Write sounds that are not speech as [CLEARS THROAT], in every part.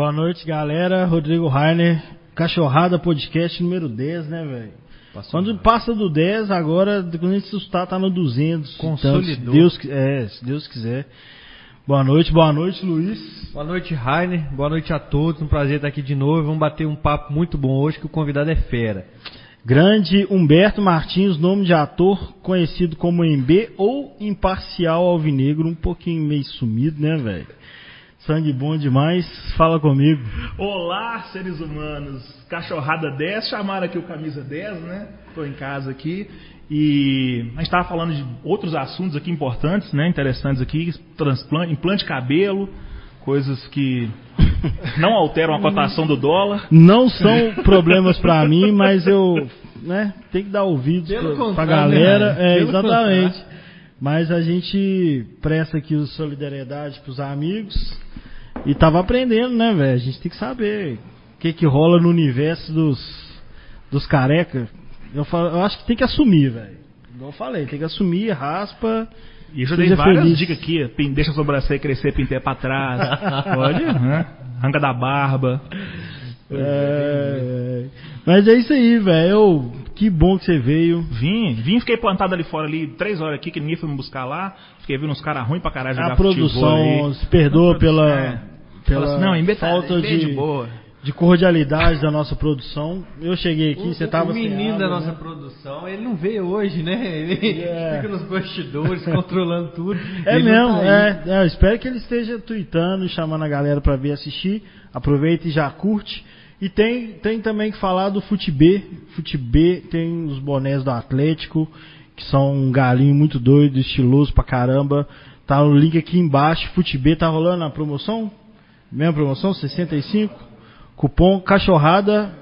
Boa noite, galera. Rodrigo Rainer, Cachorrada Podcast número 10, né, velho? Quando passa do 10, agora, quando a gente assustar, tá no 200. Consolidou. Então, se Deus, é, se Deus quiser. Boa noite, boa noite, Luiz. Boa noite, Rainer. Boa noite a todos. Um prazer estar aqui de novo. Vamos bater um papo muito bom hoje, que o convidado é fera. Grande Humberto Martins, nome de ator conhecido como MB ou Imparcial Alvinegro, um pouquinho meio sumido, né, velho? Sangue bom demais, fala comigo. Olá, seres humanos. Cachorrada 10, chamaram aqui o Camisa 10, né? Tô em casa aqui. E a gente estava falando de outros assuntos aqui importantes, né? Interessantes aqui. Transplante, implante de cabelo, coisas que não alteram a [LAUGHS] cotação do dólar. Não são problemas pra mim, mas eu, né, tem que dar ouvidos pra contrário, galera. né? É, exatamente. Mas a gente presta aqui solidariedade pros amigos e tava aprendendo, né, velho? A gente tem que saber o que que rola no universo dos, dos careca. Eu, falo, eu acho que tem que assumir, velho. Igual eu falei, tem que assumir, raspa. E eu já dei várias feliz. dicas aqui. Deixa a sobrancelha crescer, pinteia pra trás. [LAUGHS] Pode, né? Arranca da barba. É, mas é isso aí, velho. Que bom que você veio. Vim, vim, fiquei plantado ali fora ali, três horas aqui, que ninguém foi me buscar lá. Fiquei vendo uns caras ruins pra caralho jogar A produção futebol se perdoa Não, pela, é. Pela assim, não, em falta de, de boa. de cordialidade da nossa produção. Eu cheguei aqui, você tava o menino da nossa né? produção, ele não veio hoje, né? Ele É. fica nos bastidores, [LAUGHS] controlando tudo. É mesmo, tá é, é, eu espero que ele esteja tweetando e chamando a galera pra vir assistir. Aproveita e já curte. E tem, tem também que falar do Futib. Futib tem os bonés do Atlético, que são um galinho muito doido, estiloso pra caramba. Tá o link aqui embaixo. Futib tá rolando a promoção? Mesma promoção, 65. Cupom cachorrada.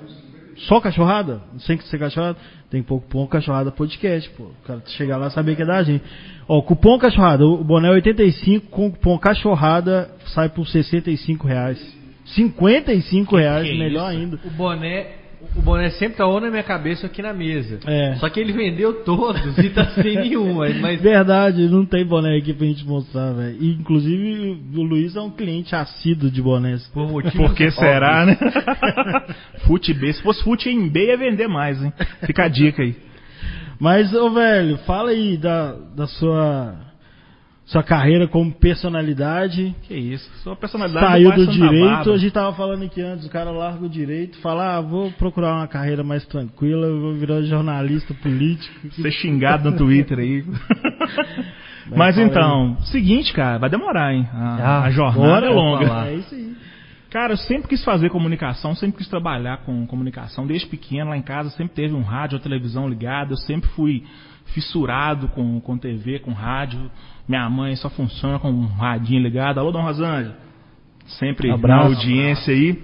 Só cachorrada? Sem que ser cachorrada? Tem pouco cupom cachorrada podcast, pô. O cara chegar lá e saber que é da gente. Ó, cupom cachorrada, o boné é 85, com cupom cachorrada sai por 65 reais. 55 reais, que é melhor isso? ainda. O boné, o boné sempre tá ou na minha cabeça ou aqui na mesa. É. Só que ele vendeu todos e tá sem [LAUGHS] nenhum. Mas Verdade, não tem boné aqui pra gente mostrar, velho. Inclusive, o Luiz é um cliente assíduo de bonés. por motivo [LAUGHS] Por que será, né? [LAUGHS] Fute B. Se fosse fute em B, ia vender mais, hein? Fica a dica aí. Mas, ô velho, fala aí da, da sua, sua carreira como personalidade. Que isso. Sua personalidade Saiu do direito, a gente tava falando aqui antes, o cara larga o direito, fala, ah, vou procurar uma carreira mais tranquila, vou virar jornalista político. Ser xingado no Twitter aí. [LAUGHS] Mas fala então, seguinte, cara, vai demorar, hein? A, Ah, a jornada é longa. É isso aí. Cara, eu sempre quis fazer comunicação, sempre quis trabalhar com comunicação. Desde pequeno, lá em casa, sempre teve um rádio, uma televisão ligada. Eu sempre fui fissurado com, com TV, com rádio. Minha mãe só funciona com um radinho ligado. Alô, Dom Rosângela. Sempre Abraço. na audiência aí.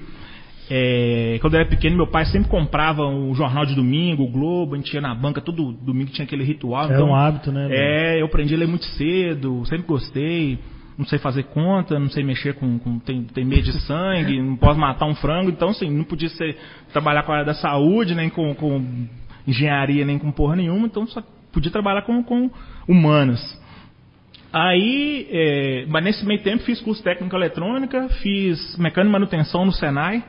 É, quando eu era pequeno, meu pai sempre comprava o jornal de domingo, o Globo, a gente ia na banca, todo domingo tinha aquele ritual. É então, um hábito, né? é, eu aprendi a ler muito cedo, sempre gostei. Não sei fazer conta, não sei mexer com. com tem, tem medo de sangue, não posso matar um frango, então assim, não podia ser trabalhar com a área da saúde, nem com, com engenharia, nem com porra nenhuma, então só podia trabalhar com, com humanas. Aí, é, mas nesse meio tempo fiz curso técnico eletrônica, fiz mecânica e manutenção no Senai.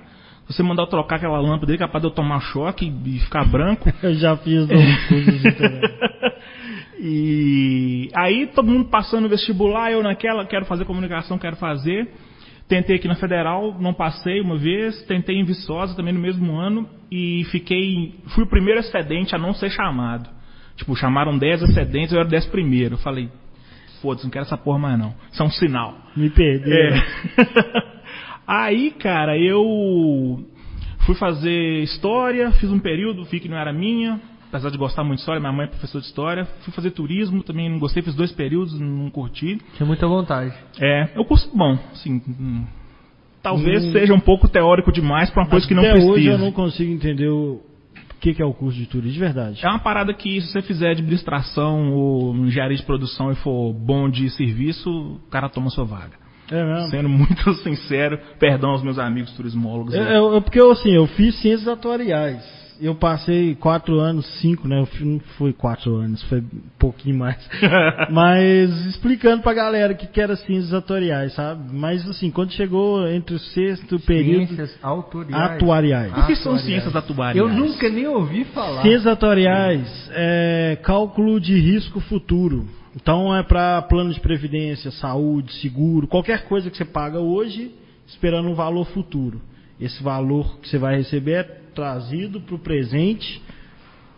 Você mandar eu trocar aquela lâmpada aí, capaz de eu tomar choque e ficar branco. [LAUGHS] Eu já fiz dois cursos de. [LAUGHS] E aí todo mundo passando no vestibular, eu naquela, quero fazer comunicação, quero fazer. Tentei aqui na Federal, não passei uma vez, tentei em Viçosa também no mesmo ano e fiquei, fui o primeiro excedente a não ser chamado. Tipo, chamaram 10 excedentes, eu era o 10 primeiro. Eu falei, foda-se, não quero essa porra mais não. Isso é um sinal. Me perdeu. É. [LAUGHS] Aí, cara, eu fui fazer história, fiz um período, vi que não era minha, apesar de gostar muito de história, minha mãe é professora de história. Fui fazer turismo, também não gostei, fiz dois períodos, não curti. Tinha muita vontade. É, é um curso bom, assim, hum, talvez Hum. seja um pouco teórico demais para uma coisa que não Até precisa. hoje eu não consigo entender o que, que é o curso de turismo, de verdade. É uma parada que se você fizer administração ou engenharia de produção e for bom de serviço, o cara toma sua vaga. É mesmo. Sendo muito [LAUGHS] sincero, perdão aos meus amigos turismólogos. É, é, é porque eu, assim, eu fiz ciências atuariais. Eu passei quatro anos, cinco, né? Eu fui- não foi quatro anos, foi um pouquinho mais. [LAUGHS] Mas explicando pra galera o que, que era ciências atuariais, sabe? Mas assim, quando chegou entre o sexto período. Ciências autoriais. Atuariais. O que são Atuariais. ciências atuariais? Eu nunca nem ouvi falar. Ciências atuariais é cálculo de risco futuro. Então é para plano de previdência, saúde, seguro, qualquer coisa que você paga hoje, esperando um valor futuro. Esse valor que você vai receber é trazido para o presente,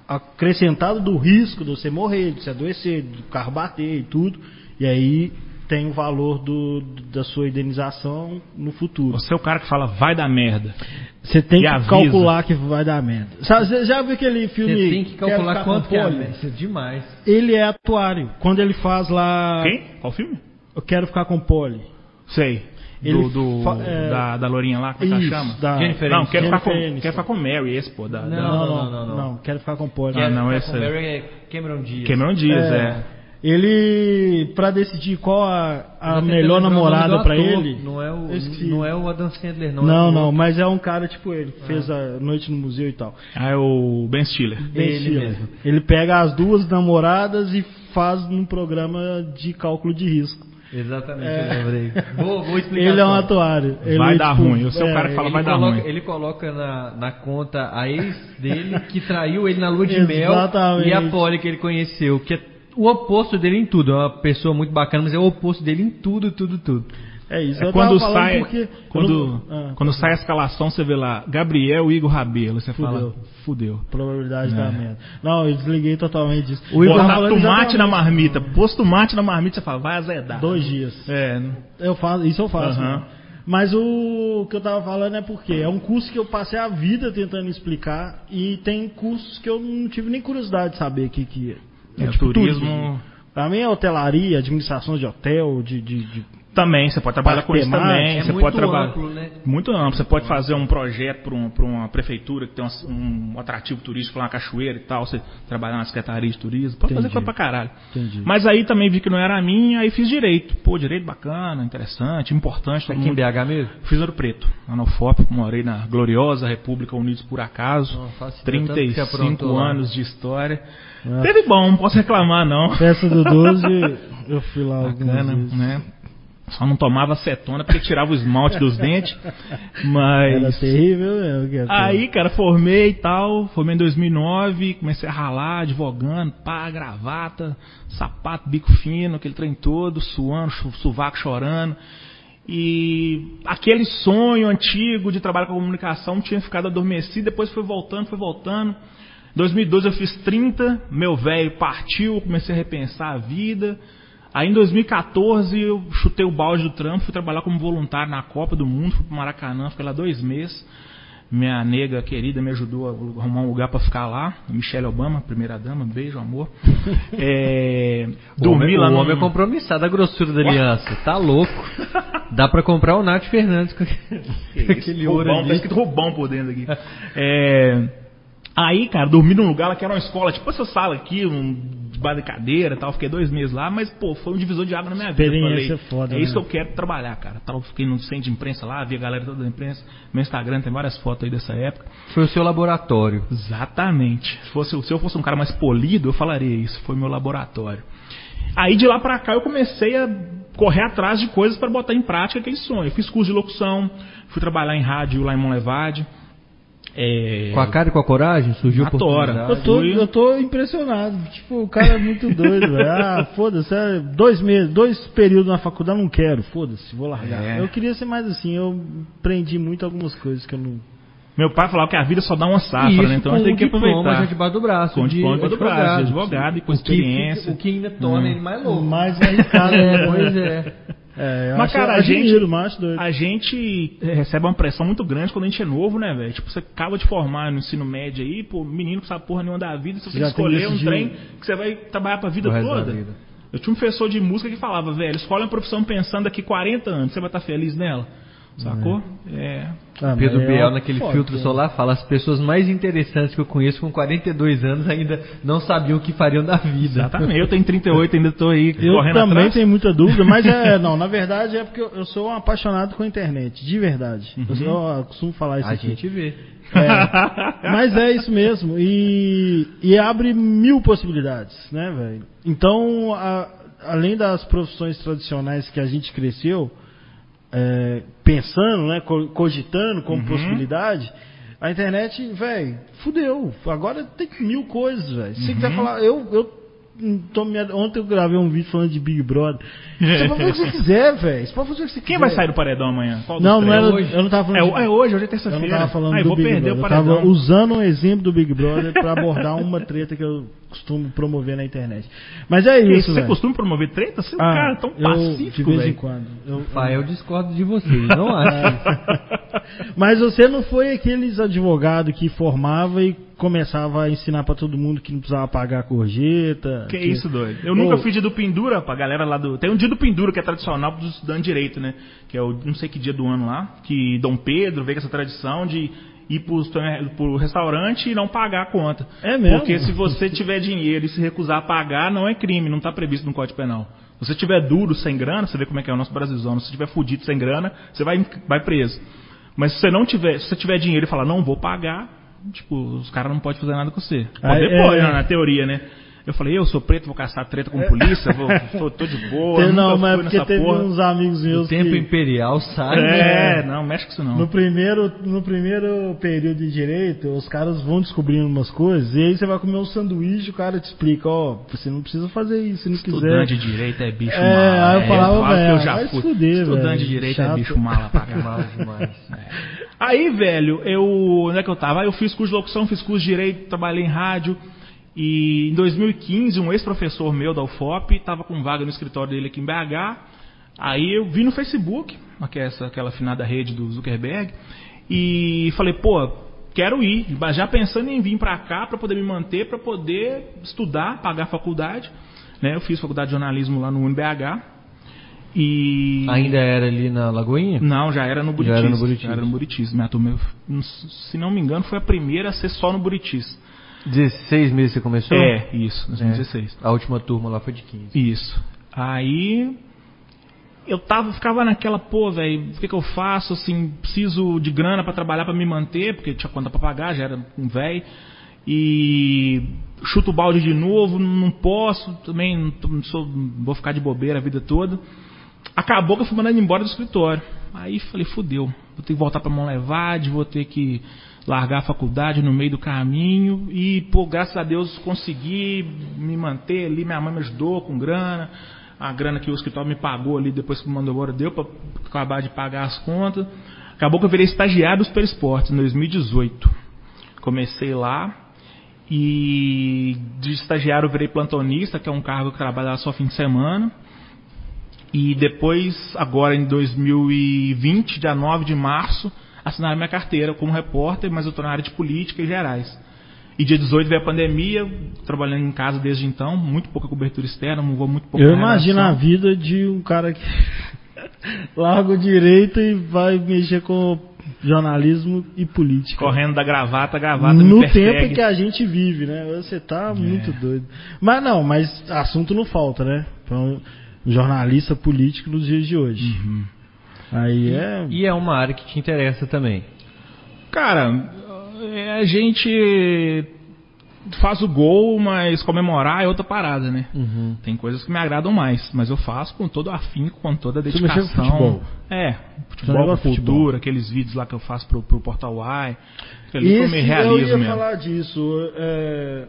acrescentado do risco de você morrer, de você adoecer, do carro bater e tudo. E aí tem o valor do, da sua indenização no futuro. Você é o cara que fala, vai dar merda. Você tem E que avisa. calcular que vai dar merda. Sabe, Você já viu aquele filme? Você tem que calcular quanto que é. Isso é demais. Ele é atuário. Quando ele faz lá. Quem? Qual filme? Eu quero ficar com Polly. Sei. Ele do, do- fa- é- da, da Lourinha lá, como é que ela Isso, chama? da Jennifer Não, quero ficar, com, Aniston. quero ficar com Mary, esse, pô. Da, Não, da- Não, não, não, não, não. quero ficar com Polly. Ah, não, esse é- Mary é Cameron Diaz. Cameron Diaz, é. Ele, pra decidir qual a, a melhor namorada ator. ele. Não é o, não é o Adam Sandler, não. Não, é não, outro. mas é um cara tipo ele, que fez a Noite no Museu e tal. Ah, é o Ben Stiller. Ben Ele Stiller. mesmo. Ele pega as duas namoradas e faz num programa de cálculo de risco. Exatamente, É. eu lembrei. Vou, vou [LAUGHS] explicar. Ele é um atuário. Ele, Vai dar tipo, ruim. Eu sou o cara fala, Ele vai dar coloca, ruim. ele coloca na, na conta a ex dele que traiu ele na lua de mel Exatamente. e a Polly que ele conheceu, que é o oposto dele em tudo. É uma pessoa muito bacana, mas é o oposto dele em tudo, tudo, tudo. É isso. É eu quando tava falando sai, porque quando, Ah, quando sai a escalação, você vê lá, Gabriel Igor Rabelo. Você fala, Fudeu. fudeu. probabilidade É. da merda. Não, eu desliguei totalmente disso. O Igor falando tomate na marmita. Pôs tomate na marmita, você fala, vai azedar. Dois dias. É, Eu faço, isso eu faço. Aham. né? Mas o que eu tava falando é porque é um curso que eu passei a vida tentando explicar e tem cursos que eu não tive nem curiosidade de saber o que que é. É, tipo, turismo- Pra mim é hotelaria, administração de hotel, de, de, de- Também, você pode trabalhar com isso também. É você muito pode trabalhar. amplo, né? Muito amplo. Você pode fazer um projeto para um, uma prefeitura que tem um, um atrativo turístico, lá uma cachoeira e tal. Você trabalhar na Secretaria de Turismo. Pode fazer Entendi. coisa pra caralho. Entendi. Mas aí também vi que não era a minha, aí fiz direito. Pô, direito bacana, interessante, importante. todo Aqui em mundo- BH mesmo? Fiz Ouro Preto, lá no FOP, morei na gloriosa República Unidos por Acaso. Não, faço ideia tanto que 35 aprontou lá. anos de história. Teve bom, não posso reclamar não. Festa do [LAUGHS] 12, eu fui lá Bacana, vezes. né? Só não tomava acetona porque tirava o esmalte dos [LAUGHS] dentes. Era Mas. terrível mesmo. que Aí, cara, formei e tal. Formei em 2009. Comecei a ralar, advogando, pá, gravata, sapato, bico fino, aquele trem todo, suando, sovaco chorando. E aquele sonho antigo de trabalhar com comunicação tinha ficado adormecido. Depois foi voltando, foi voltando. Em 2012 eu fiz 30, meu velho partiu, comecei a repensar a vida. Aí em 2014 eu chutei o balde do trampo, fui trabalhar como voluntário na Copa do Mundo, fui pro Maracanã, fiquei lá dois meses. Minha nega querida me ajudou a arrumar um lugar pra ficar lá. Michelle Obama, primeira dama, beijo, amor. [LAUGHS] É, O dormi homem, lá o no. homem é compromissado, a grossura da aliança. Tá louco. [LAUGHS] Dá pra comprar o Nath Fernandes com Que [LAUGHS] aquele isso, ouro roubão, Tá escrito roubão por dentro aqui. É, aí, cara, dormi num lugar lá que era uma escola, tipo essa sala aqui, um debaixo de cadeira e tal. Fiquei dois meses lá, mas, pô, foi um divisor de água na minha vida. Falei, foda, é isso né? que eu quero trabalhar, cara. Tava, fiquei no centro de imprensa lá, vi a galera toda da imprensa. Meu Instagram tem várias fotos aí dessa época. Foi o seu laboratório. Exatamente. Se, fosse, se eu fosse um cara mais polido, eu falaria isso. Foi meu laboratório. Aí de lá pra cá eu comecei a correr atrás de coisas para botar em prática aquele sonho. Eu fiz curso de locução, fui trabalhar em rádio lá em Monlevade. É, Com a cara e com a coragem, surgiu a tora. Eu tô, eu tô impressionado. Tipo, o cara é muito doido, velho. Ah, [LAUGHS] foda-se. é dois meses, dois períodos na faculdade, não quero. Foda-se, vou largar. É. Eu queria ser mais assim. Eu aprendi muito algumas coisas que eu não. Meu pai falava que a vida só dá uma safra, Isso né? Então a com gente tem que aproveitar. já debaixo do braço. Com de diploma debaixo do braço, de advogado e com O que experiência. O que ainda torna Hum. ele mais louco. Mais arriscado. É, né? [LAUGHS] pois é. [LAUGHS] É, Mas, cara, a gente- mas acho doido. A gente recebe uma pressão muito grande quando a gente é novo, né, velho? Tipo, você acaba de formar no ensino médio aí, pô, menino que sabe porra nenhuma da vida, você tem que Já tem escolher um trem que você vai trabalhar pra vida O toda. da vida. Eu tinha um professor de música que falava, velho, escolhe uma profissão pensando daqui 40 anos, você vai estar feliz nela. Sacou? É. Ah, Pedro é Biel, naquele foto, filtro né? solar, fala: as pessoas mais interessantes que eu conheço com 42 anos ainda não sabiam o que fariam da vida. Exatamente. Eu tenho 38, ainda tô aí Eu correndo também atrás. tenho muita dúvida, mas é, [LAUGHS] não, na verdade é porque eu, eu sou um apaixonado com a internet, de verdade. Eu, sou- eu costumo falar isso A aqui. gente vê. É, mas é isso mesmo. E, e abre mil possibilidades, né, velho? Então, a- além das profissões tradicionais que a gente cresceu, é, pensando, né, co- cogitando como possibilidade, a internet, velho, fudeu. Agora tem mil coisas, velho. Se você quiser falar, eu, eu tô me- ontem eu gravei um vídeo falando de Big Brother. [LAUGHS] Você pode fazer o que você quiser, velho. Você pode fazer o que você Quem quiser. vai sair do paredão amanhã? Qual Não, não era, hoje? eu não tava falando É, de- é hoje, hoje é eu não terça-feira. tava falando Aí do vou Big perder Brother. Eu tava usando um exemplo do Big Brother pra abordar uma treta que eu costumo promover na internet. Mas é Que isso, Você velho. costuma promover treta? Você é um Ah, cara tão eu, pacífico, De vez em velho. quando. Eu- Pai, eu discordo de vocês, não acho. [LAUGHS] Mas você não foi aqueles advogados que formava e começava a ensinar pra todo mundo que não precisava pagar a gorjeta. Que isso, doido. Eu nunca fiz dia do Pendura pra galera lá do. Tem um dia do Pendura que é tradicional dos estudantes de direito, né? Que é o não sei que dia do ano lá. Que Dom Pedro veio com essa tradição de ir pro, pro restaurante e não pagar a conta. É mesmo? Porque se você tiver dinheiro e se recusar a pagar, não é crime, não tá previsto no Código Penal. Se você tiver duro, sem grana, você vê como é que é o nosso Brasilzão. Se você tiver fudido sem grana, você vai, vai preso. Mas se você não tiver, se você tiver dinheiro e falar, não vou pagar, tipo, os caras não podem fazer nada com você. Ah, Pode é, pode, é. né, na teoria, né? Eu falei, eu sou preto, vou caçar treta com polícia, vou, [LAUGHS] tô, tô de boa, Tem- não, mas é porque teve porra. uns amigos O meus tempo que... imperial sai. É, não, mexe com isso não. No primeiro, no primeiro período de direito, os caras vão descobrindo umas coisas, e aí você vai comer um sanduíche, o cara te explica, ó, você não precisa fazer isso, se não quiser. Estudante de direito é bicho É, mala. aí eu falava, falo que velho, eu já fui. fuder, Estudante velho, de direito chato. é bicho mala pra caralho. Mal demais. [LAUGHS] Aí, velho, eu. Onde é que eu tava? Aí eu fiz curso de locução, fiz curso de direito, trabalhei em rádio. E em 2015, um ex-professor meu da UFOP estava com vaga no escritório dele aqui em BH. Aí eu vi no Facebook, que essa, aquela afinada rede do Zuckerberg, e falei, pô, quero ir, já pensando em vir pra cá para poder me manter, para poder estudar, pagar a faculdade. Né? Eu fiz faculdade de jornalismo lá no UNBH. E. Ainda era ali na Lagoinha? Não, já era no Buritis. era no Buritis. Já era no Buritis. Minha turma, se não me engano, foi a primeira a ser só no Buritis. 16 meses você começou? É, isso, 2016. A última turma lá foi de 15. Isso. Aí eu tava, ficava naquela, pô, velho, o que, que eu faço? Assim, preciso de grana pra trabalhar pra me manter, porque tinha conta pra pagar, já era um velho. E chuto o balde de novo, não posso, também não, sou, vou ficar de bobeira a vida toda. Acabou que eu fui mandado embora do escritório. Aí falei, fudeu, vou ter que voltar pra Monlevade, vou ter que largar a faculdade no meio do caminho. E, pô, graças a Deus consegui me manter ali, minha mãe me ajudou com grana. A grana que o escritório me pagou ali depois que me mandou embora deu pra acabar de pagar as contas. Acabou que eu virei estagiário do Super Esportes em 2018. Comecei lá e de estagiário eu virei plantonista, que é um cargo que trabalha só fim de semana. E depois, agora em 2020, dia 9 de março, assinaram minha carteira como repórter, mas eu estou na área de política e gerais. E dia 18 veio a pandemia, trabalhando em casa desde então, muito pouca cobertura externa, não vou muito pouco Eu imagino a vida de um cara que [LAUGHS] larga o direito e vai mexer com jornalismo e política. Correndo da gravata, gravata no tempo que a gente vive, né? Você tá muito doido. Mas não, mas assunto não falta, né? Um jornalista político nos dias de hoje. Aí é. E é uma área que te interessa também. Cara, é, a gente faz o gol, mas comemorar é outra parada, né? Uhum. Tem coisas que me agradam mais, mas eu faço com todo afinco, com toda a dedicação. futebol? É, Você futebol, gosta de cultura, futebol? aqueles vídeos lá que eu faço pro, pro Portal Y. Que eu Esse eu ia mesmo. falar disso. é,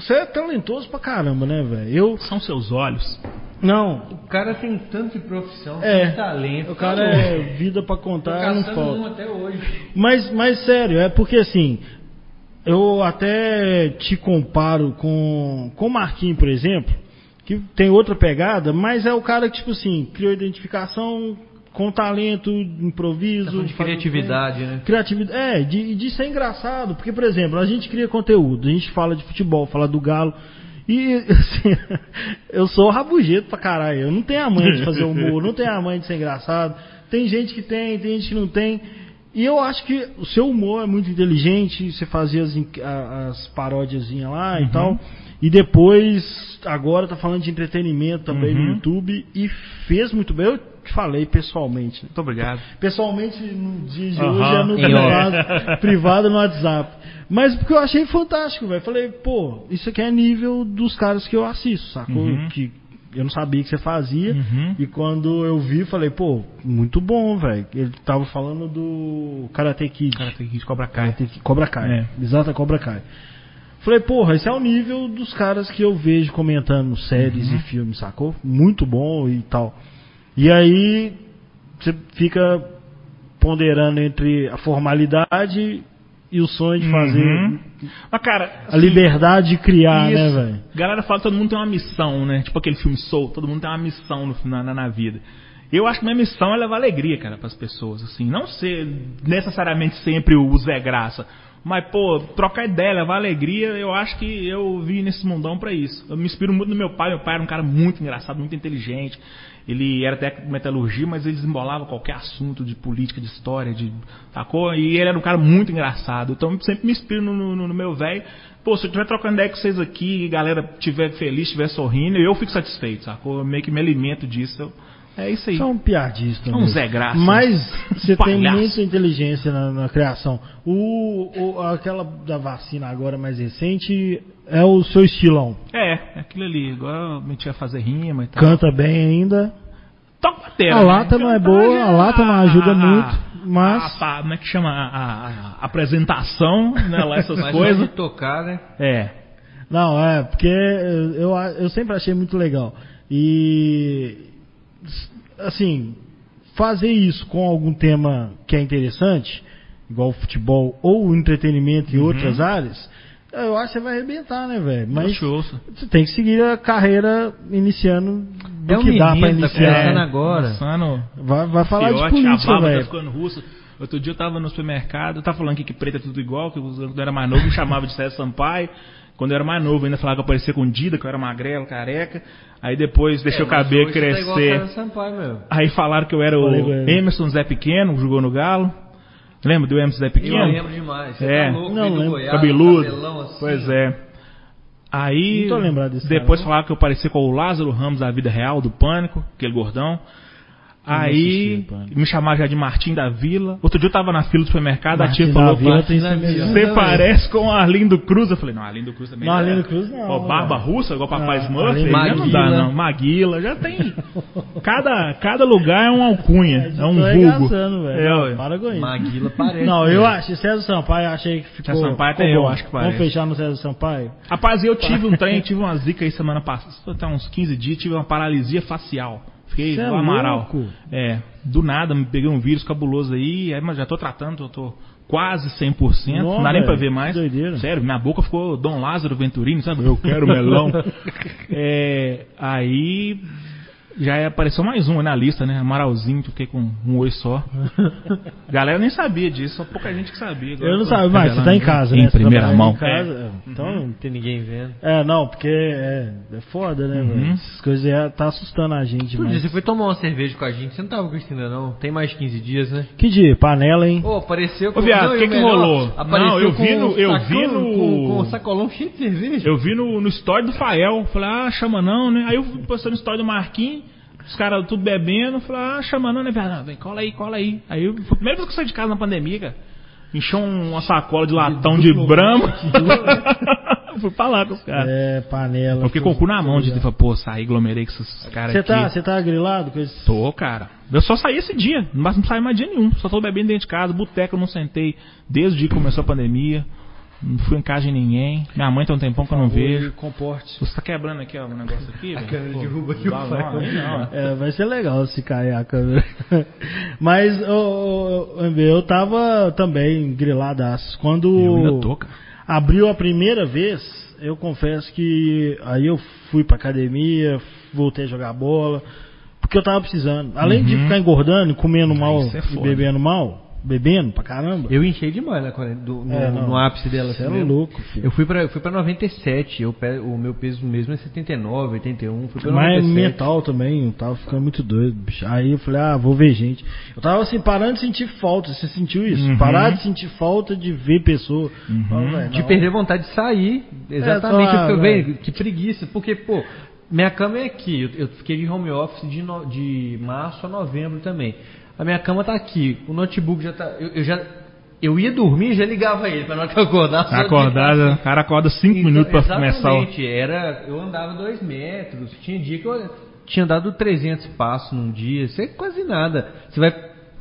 Você é talentoso pra caramba, né, velho? Eu. São seus olhos. Não. O cara tem tanto de profissão, É. tanto talento. O cara é vida pra contar, não falta. um até hoje. Mas, mas sério, é porque assim, eu até te comparo com, com o Marquinhos, por exemplo, que tem outra pegada, mas é o cara que, tipo assim, criou identificação com talento, improviso. Tá de criatividade, né? Criatividade, é, de, de ser engraçado, porque, por exemplo, a gente cria conteúdo, a gente fala de futebol, fala do galo, e [LAUGHS] assim, eu sou rabugento pra caralho, eu não tenho a manha de fazer humor, não tenho a manha de ser engraçado, tem gente que tem, tem gente que não tem, E eu acho que o seu humor é muito inteligente, você fazia as, as paródiazinhas lá e Uhum. tal. E depois, agora tá falando de entretenimento também no Uhum. YouTube e fez muito bem. Eu te falei pessoalmente. Muito obrigado. Pessoalmente, no dia de Aham. hoje é no privado, [LAUGHS] privado no WhatsApp. Mas porque eu achei fantástico, velho. Falei, pô, isso aqui é nível dos caras que eu assisto, sacou? Uhum. Que eu não sabia que você fazia. Uhum. E quando eu vi, falei, pô, muito bom, velho. Ele tava falando do Karate Kid. Ir de Cobra Kai. Karate Kid, Cobra Kai. É. Exata Cobra Kai. Falei, porra, esse é o nível dos caras que eu vejo comentando séries Uhum. e filmes, sacou? Muito bom e tal. E aí você fica ponderando entre a formalidade e o sonho de fazer Uhum. Mas, cara, a liberdade de criar, né, Isso. velho? Galera fala que todo mundo tem uma missão, né? Tipo aquele filme Soul, todo mundo tem uma missão no, na, na, vida. Eu acho que minha missão é levar alegria, cara, pras pessoas, assim. Não ser necessariamente sempre o Zé Graça. Mas, pô, trocar ideia, levar alegria, eu acho que eu vim nesse mundão pra isso. Eu me inspiro muito no meu pai. Meu pai era um cara muito engraçado, muito inteligente. Ele era técnico de metalurgia, mas ele desembolava qualquer assunto de política, de história, de. Sacou? E ele era um cara muito engraçado. Então eu sempre me inspiro no, no- no meu velho. Pô, se eu estiver trocando ideia com vocês aqui e galera estiver feliz, estiver sorrindo, eu fico satisfeito, sacou? Eu meio que me alimento disso. Eu- É isso aí. Você é um piadista. É um. Zé Graça. Mas você tem muita inteligência na, na criação. O, o- aquela da vacina agora mais recente é o seu estilão. É, é aquilo ali. Agora eu meti a fazer rima e tal. Canta bem ainda. Toca bateria. A lata não é boa, a lata não ajuda muito, mas- A, a- como é que chama? A, a- a apresentação, né? Lá essas Mas coisas. tocar, né? É. Não, é, porque eu, eu sempre achei muito legal. E, assim, fazer isso com algum tema que é interessante, igual o futebol ou o entretenimento em Uhum. outras áreas, eu acho que você vai arrebentar, né, velho? Mas você tem que seguir a carreira iniciando do É um que dá pra tá iniciar. começando agora. Vai, vai falar de fiote, a política, tá velho. ficando russa. Outro dia eu tava no supermercado, eu tava falando aqui que preto é tudo igual, que eu- quando eu era mais novo me chamava de César Sampaio. Quando eu era mais novo ainda falava que eu parecia com Dida, que eu era magrelo, careca. Aí depois deixei o cabelo crescer. Aí falaram que eu era o. Emerson Zé Pequeno, que jogou no Galo. Lembra do Emerson Zé Eu Pequeno? lembro demais. Você É. tá louco, Não lembro. Goiás, Cabeludo. assim, pois é. Aí, Não tô lembrado desse depois cara, falaram que eu parecia com o Lázaro Ramos da vida real, do Pânico, aquele gordão. Aí, assisti me chamaram já de Martim da Vila. Outro dia eu tava na fila do supermercado, a Martim tia da falou, Vila "Pô, tem Martim da que ser Vila. melhor. você parece com o Arlindo Cruz. Eu falei, não, Arlindo Cruz também. Não, Arlindo é. Cruz não, Ó, barba russa, igual Papai Smurf. Arlindo- já não dá, Maguila. não. Maguila, já tem. [LAUGHS] Cada, cada lugar é uma alcunha, é um Tô vulgo. É, para com isso. Maguila parece. Não, eu né? acho, César Sampaio, achei que ficou. César Sampaio até eu acho que Vamos parece. fechar no César Sampaio? Rapaz, eu tive um trem, tive uma zica aí semana passada, até uns 15 dias, tive uma paralisia facial. Fiquei Cê é Amaral. É, do nada, me peguei um vírus cabuloso aí, aí, mas já tô tratando, tô quase 100%, Nó, não dá nem pra ver mais. doideira. Sério, minha boca ficou Dom Lázaro Venturini, sabe? Eu quero melão. [LAUGHS] é, aí já apareceu mais um na lista, né? Amaralzinho, que eu fiquei com um oi só. [LAUGHS] Galera nem sabia disso, só pouca gente que sabia. Agora Eu não sabia, mas você tá em casa, Em né? Você primeira trabalha mão. Em casa, é. Então, Não tem ninguém vendo. é, não, porque é, é foda, né, Uhum. Essas coisas é, tá assustando a gente dia demais. você foi tomar uma cerveja com a gente, você não tava com isso ainda não. Tem mais de 15 dias, né? Que dia? Panela, hein? Pô, apareceu Ô, viado, que o que melhor, rolou? Apareceu Não, eu com vi no- eu vi no- Com, com um sacolão cheio de cerveja. Eu vi no, no story do Fael, falei, ah, chama não, né? Aí eu fui postando no story do Marquinhos, os caras tudo bebendo, falei, ah, chama não, né? Ah, Vem, cola aí, cola aí. Aí eu, a primeira vez que eu saí de casa na pandemia, cara. Encheu um- uma sacola de latão de, brama. [LAUGHS] fui pra lá com os caras. É, panela. eu fiquei com o cu na mão de falei, pô, saí, aglomerei com esses caras Você aqui. tá, você tá grilado com esse... Tô, cara. Eu só saí esse dia, mas não saí mais dia nenhum. Só tô bebendo dentro de casa, boteco eu não sentei desde que começou a pandemia. Não fui em casa de ninguém. Minha mãe tem um tempão que eu não vejo. Comporte. Você tá quebrando aqui ó, um negócio aqui, velho? câmera Pô, derruba aqui o não, não. É, vai ser legal se cair a câmera. [LAUGHS] Mas, ô, MB, eu tava também griladaço. Quando tô, abriu a primeira vez, eu confesso que aí eu fui pra academia, voltei a jogar bola, porque eu tava precisando. Além de Uhum. ficar engordando, comendo mal é e bebendo mal, bebendo pra caramba. Eu enchei demais do- no, É, no ápice dela. Você assim é louco, filho. Eu fui pra, eu fui pra 97, eu, o meu peso mesmo é 79, 81, fui pra Mas 97. mental também, eu tava ficando muito doido, bicho. Aí eu falei, ah, vou ver gente. Eu tava assim, parando de sentir falta. Você sentiu isso? Uhum. Parar de sentir falta de ver pessoa. Velho, De perder vontade de sair. Exatamente. É, só, eu velho, que preguiça. Porque, pô, minha cama é aqui. Eu, eu fiquei de home office de, no- de março a novembro também. A minha cama tá aqui. O notebook já tá. Eu, eu já. Eu ia dormir e já ligava ele pra na hora [LAUGHS] que eu acordasse. Acordada, desligar, o cara acorda 5 Então, minutos pra começar. Exatamente, era, eu andava dois metros, tinha dia que eu tinha dado 300 passos num dia, isso é quase nada. Você vai,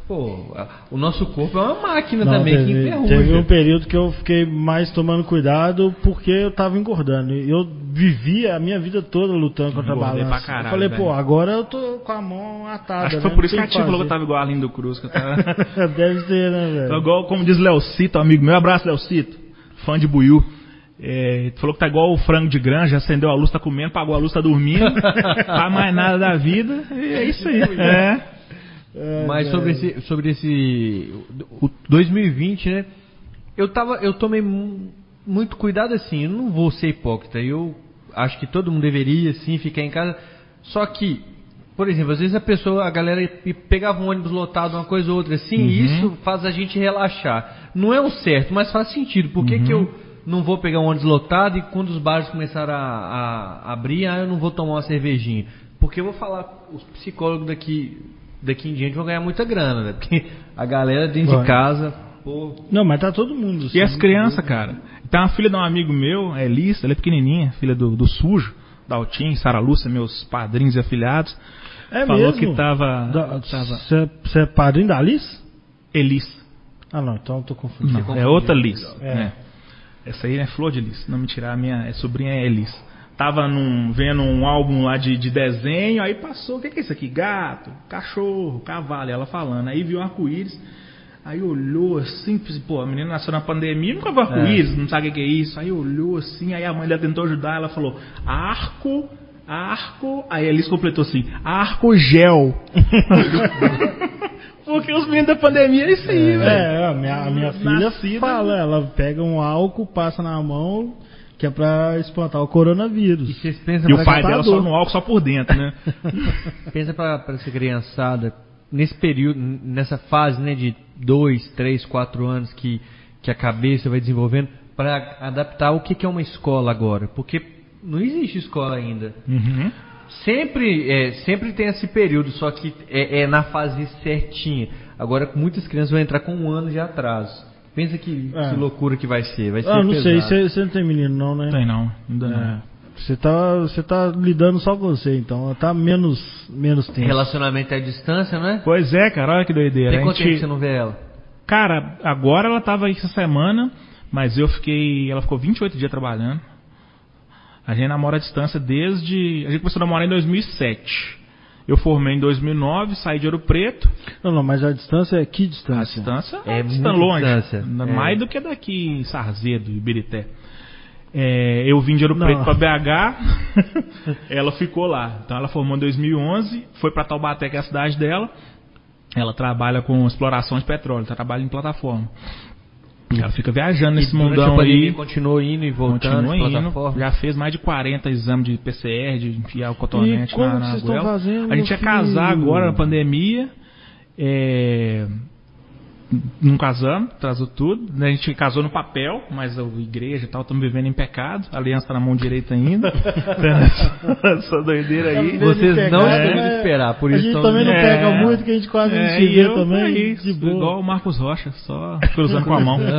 pô, o nosso corpo é uma máquina Não, também que teve, enferruja. teve um período que eu fiquei mais tomando cuidado porque eu tava engordando. Eu vivia a minha vida toda lutando contra a balança. pra caralho, eu falei, velho. pô, agora eu tô com a mão atada. Acho que né? foi por Não isso que a tia falou que eu tava igual a Linda Cruz. Que eu tava... [LAUGHS] Deve ser, né, Tô velho? igual, como diz Leocito, amigo meu. Abraço, Leocito. Fã de Buiu. É, falou que tá igual o frango de granja, acendeu a luz, tá comendo, pagou a luz, tá dormindo. [LAUGHS] faz mais nada da vida. E é isso aí. É. É, Mas velho. sobre esse, sobre esse o 2020, né? Eu tava, eu tomei mu- muito cuidado assim. Eu não vou ser hipócrita. Eu acho que todo mundo deveria sim ficar em casa. Só que, por exemplo, às vezes a pessoa, a galera pe- pegava um ônibus lotado, uma coisa ou outra assim. E isso faz a gente relaxar. Não é o certo, mas faz sentido. Por que que eu não vou pegar um ônibus lotado e quando os bares começarem a, a abrir, ah, eu não vou tomar uma cervejinha? Porque eu vou falar, os psicólogos daqui daqui em diante vão ganhar muita grana, né? Porque a galera dentro Vai. de casa, pô, Não, mas tá todo mundo. E as assim. crianças, cara? Tem uma filha de um amigo meu, a Elis, ela é pequenininha, filha do, do Sujo, da Altim, Sara Lúcia, meus padrinhos e afilhados. É falou mesmo? que tava. Você você é padrinho da Alice? Elis. Ah, não, então eu tô confundindo. Não, é outra Liz. É. É. Essa aí é Flor de Liz. Não me tirar, a minha é sobrinha é Elis. Tava num, vendo um álbum lá de, de desenho, aí passou, o que, que é isso aqui? Gato, cachorro, cavalo, ela falando. Aí viu um arco-íris, aí olhou assim, pô, a menina nasceu na pandemia, nunca viu arco-íris, não sabe o que, que é isso. Aí olhou assim, aí a mãe dela tentou ajudar, ela falou, arco, arco, aí a Elis completou assim, arco gel. [LAUGHS] Porque os meninos da pandemia é isso aí, velho. É, a minha, a minha filha fala, ela pega um álcool, passa na mão, que é pra espantar o coronavírus. e E o pai dela só no álcool, só por dentro, né? [LAUGHS] Pensa pra, pra essa criançada, nesse período, nessa fase, né, de dois, três, quatro anos que, que a cabeça vai desenvolvendo, para adaptar o que, que é uma escola agora. Porque não existe escola ainda. Uhum. Sempre, é, sempre tem esse período, só que é, é na fase certinha. Agora, muitas crianças vão entrar com um ano de atraso. Pensa que, É. que loucura que vai ser. Vai ser Ah, não sei, pesado. você você não tem menino não, né? Tem não, não dá não. É. Você tá, você tá lidando só com você, então tá menos, menos tempo. Relacionamento à distância, né? Pois é, cara, olha que doideira. Tem quanto tempo gente- que você não vê ela? Cara, agora ela tava aí essa semana, mas eu fiquei. Ela ficou 28 dias trabalhando. A gente namora à distância desde. A gente começou a namorar em 2007. Eu formei em 2009, saí de Ouro Preto. Não, não, mas a distância é que A distância? distância É é longe. distância. É. Mais do que daqui em Sarzedo e Birité. É, eu vim de Ouro Não. Preto para BH, [LAUGHS] ela ficou lá. Então ela formou em 2011, foi para Taubaté, que é a cidade dela. Ela trabalha com exploração de petróleo, trabalha em plataforma. Ela fica viajando nesse a mundão aí. continuou indo e voltando Continua indo. plataforma. Já fez mais de 40 exames de PCR, de enfiar o E cotonete como na, na vocês estão goela. fazendo, A gente ia filho? casar agora na pandemia. É... Não casamos, atrasou tudo. A gente casou no papel, mas a igreja e tal, estamos vivendo em pecado. A aliança está na mão direita ainda. [LAUGHS] Essa doideira aí. Vocês não Pegar, estão né? esperar, por a isso gente estão- também não É. pega muito, que a gente quase não É, se e vê eu, também, é isso, de boa. igual o Marcos Rocha, só cruzando com a mão. [LAUGHS]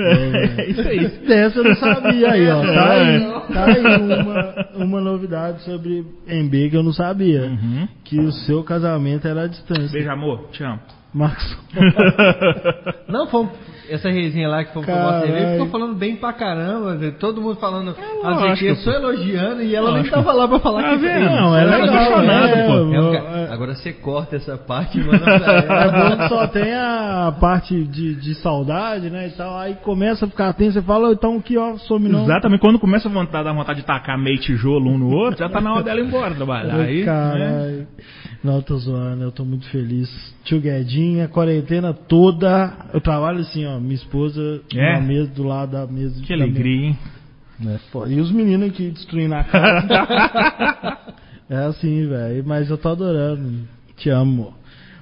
É isso aí. Dessa eu não sabia aí, ó. Tá É. aí, tá aí uma, uma novidade sobre MB que eu não sabia. Uhum. Que o seu casamento era à distância. Beijo, amor. Te amo. Marcos. [LAUGHS] Não, fomos, essa resenha lá que foi pra Caralho. nossa TV, ficou falando bem pra caramba, todo mundo falando, as lógico, equipes só pô. elogiando e ela nem tava lá pra falar Tá que fez. Não, é Ela tá legal. apaixonada, é, pô. É eu- é- Agora você corta essa parte e manda [LAUGHS] pra É ela. bom que só tem a parte de, de saudade, né, e tal. Aí começa a ficar tenso, você fala, "Ô, então aqui, ó, some não. Exatamente, quando começa a vontade, dar vontade de tacar meio tijolo um no outro, já tá na hora dela ir embora trabalhar. Aí, né? Não, tô zoando, eu tô muito feliz. Tio Guedinha, quarentena toda. Eu trabalho assim, ó, minha esposa É? na mesa, do lado da mesa. Que alegria, hein? É. E os meninos aqui destruindo a casa. [LAUGHS] é assim, velho. Mas eu tô adorando. Te amo.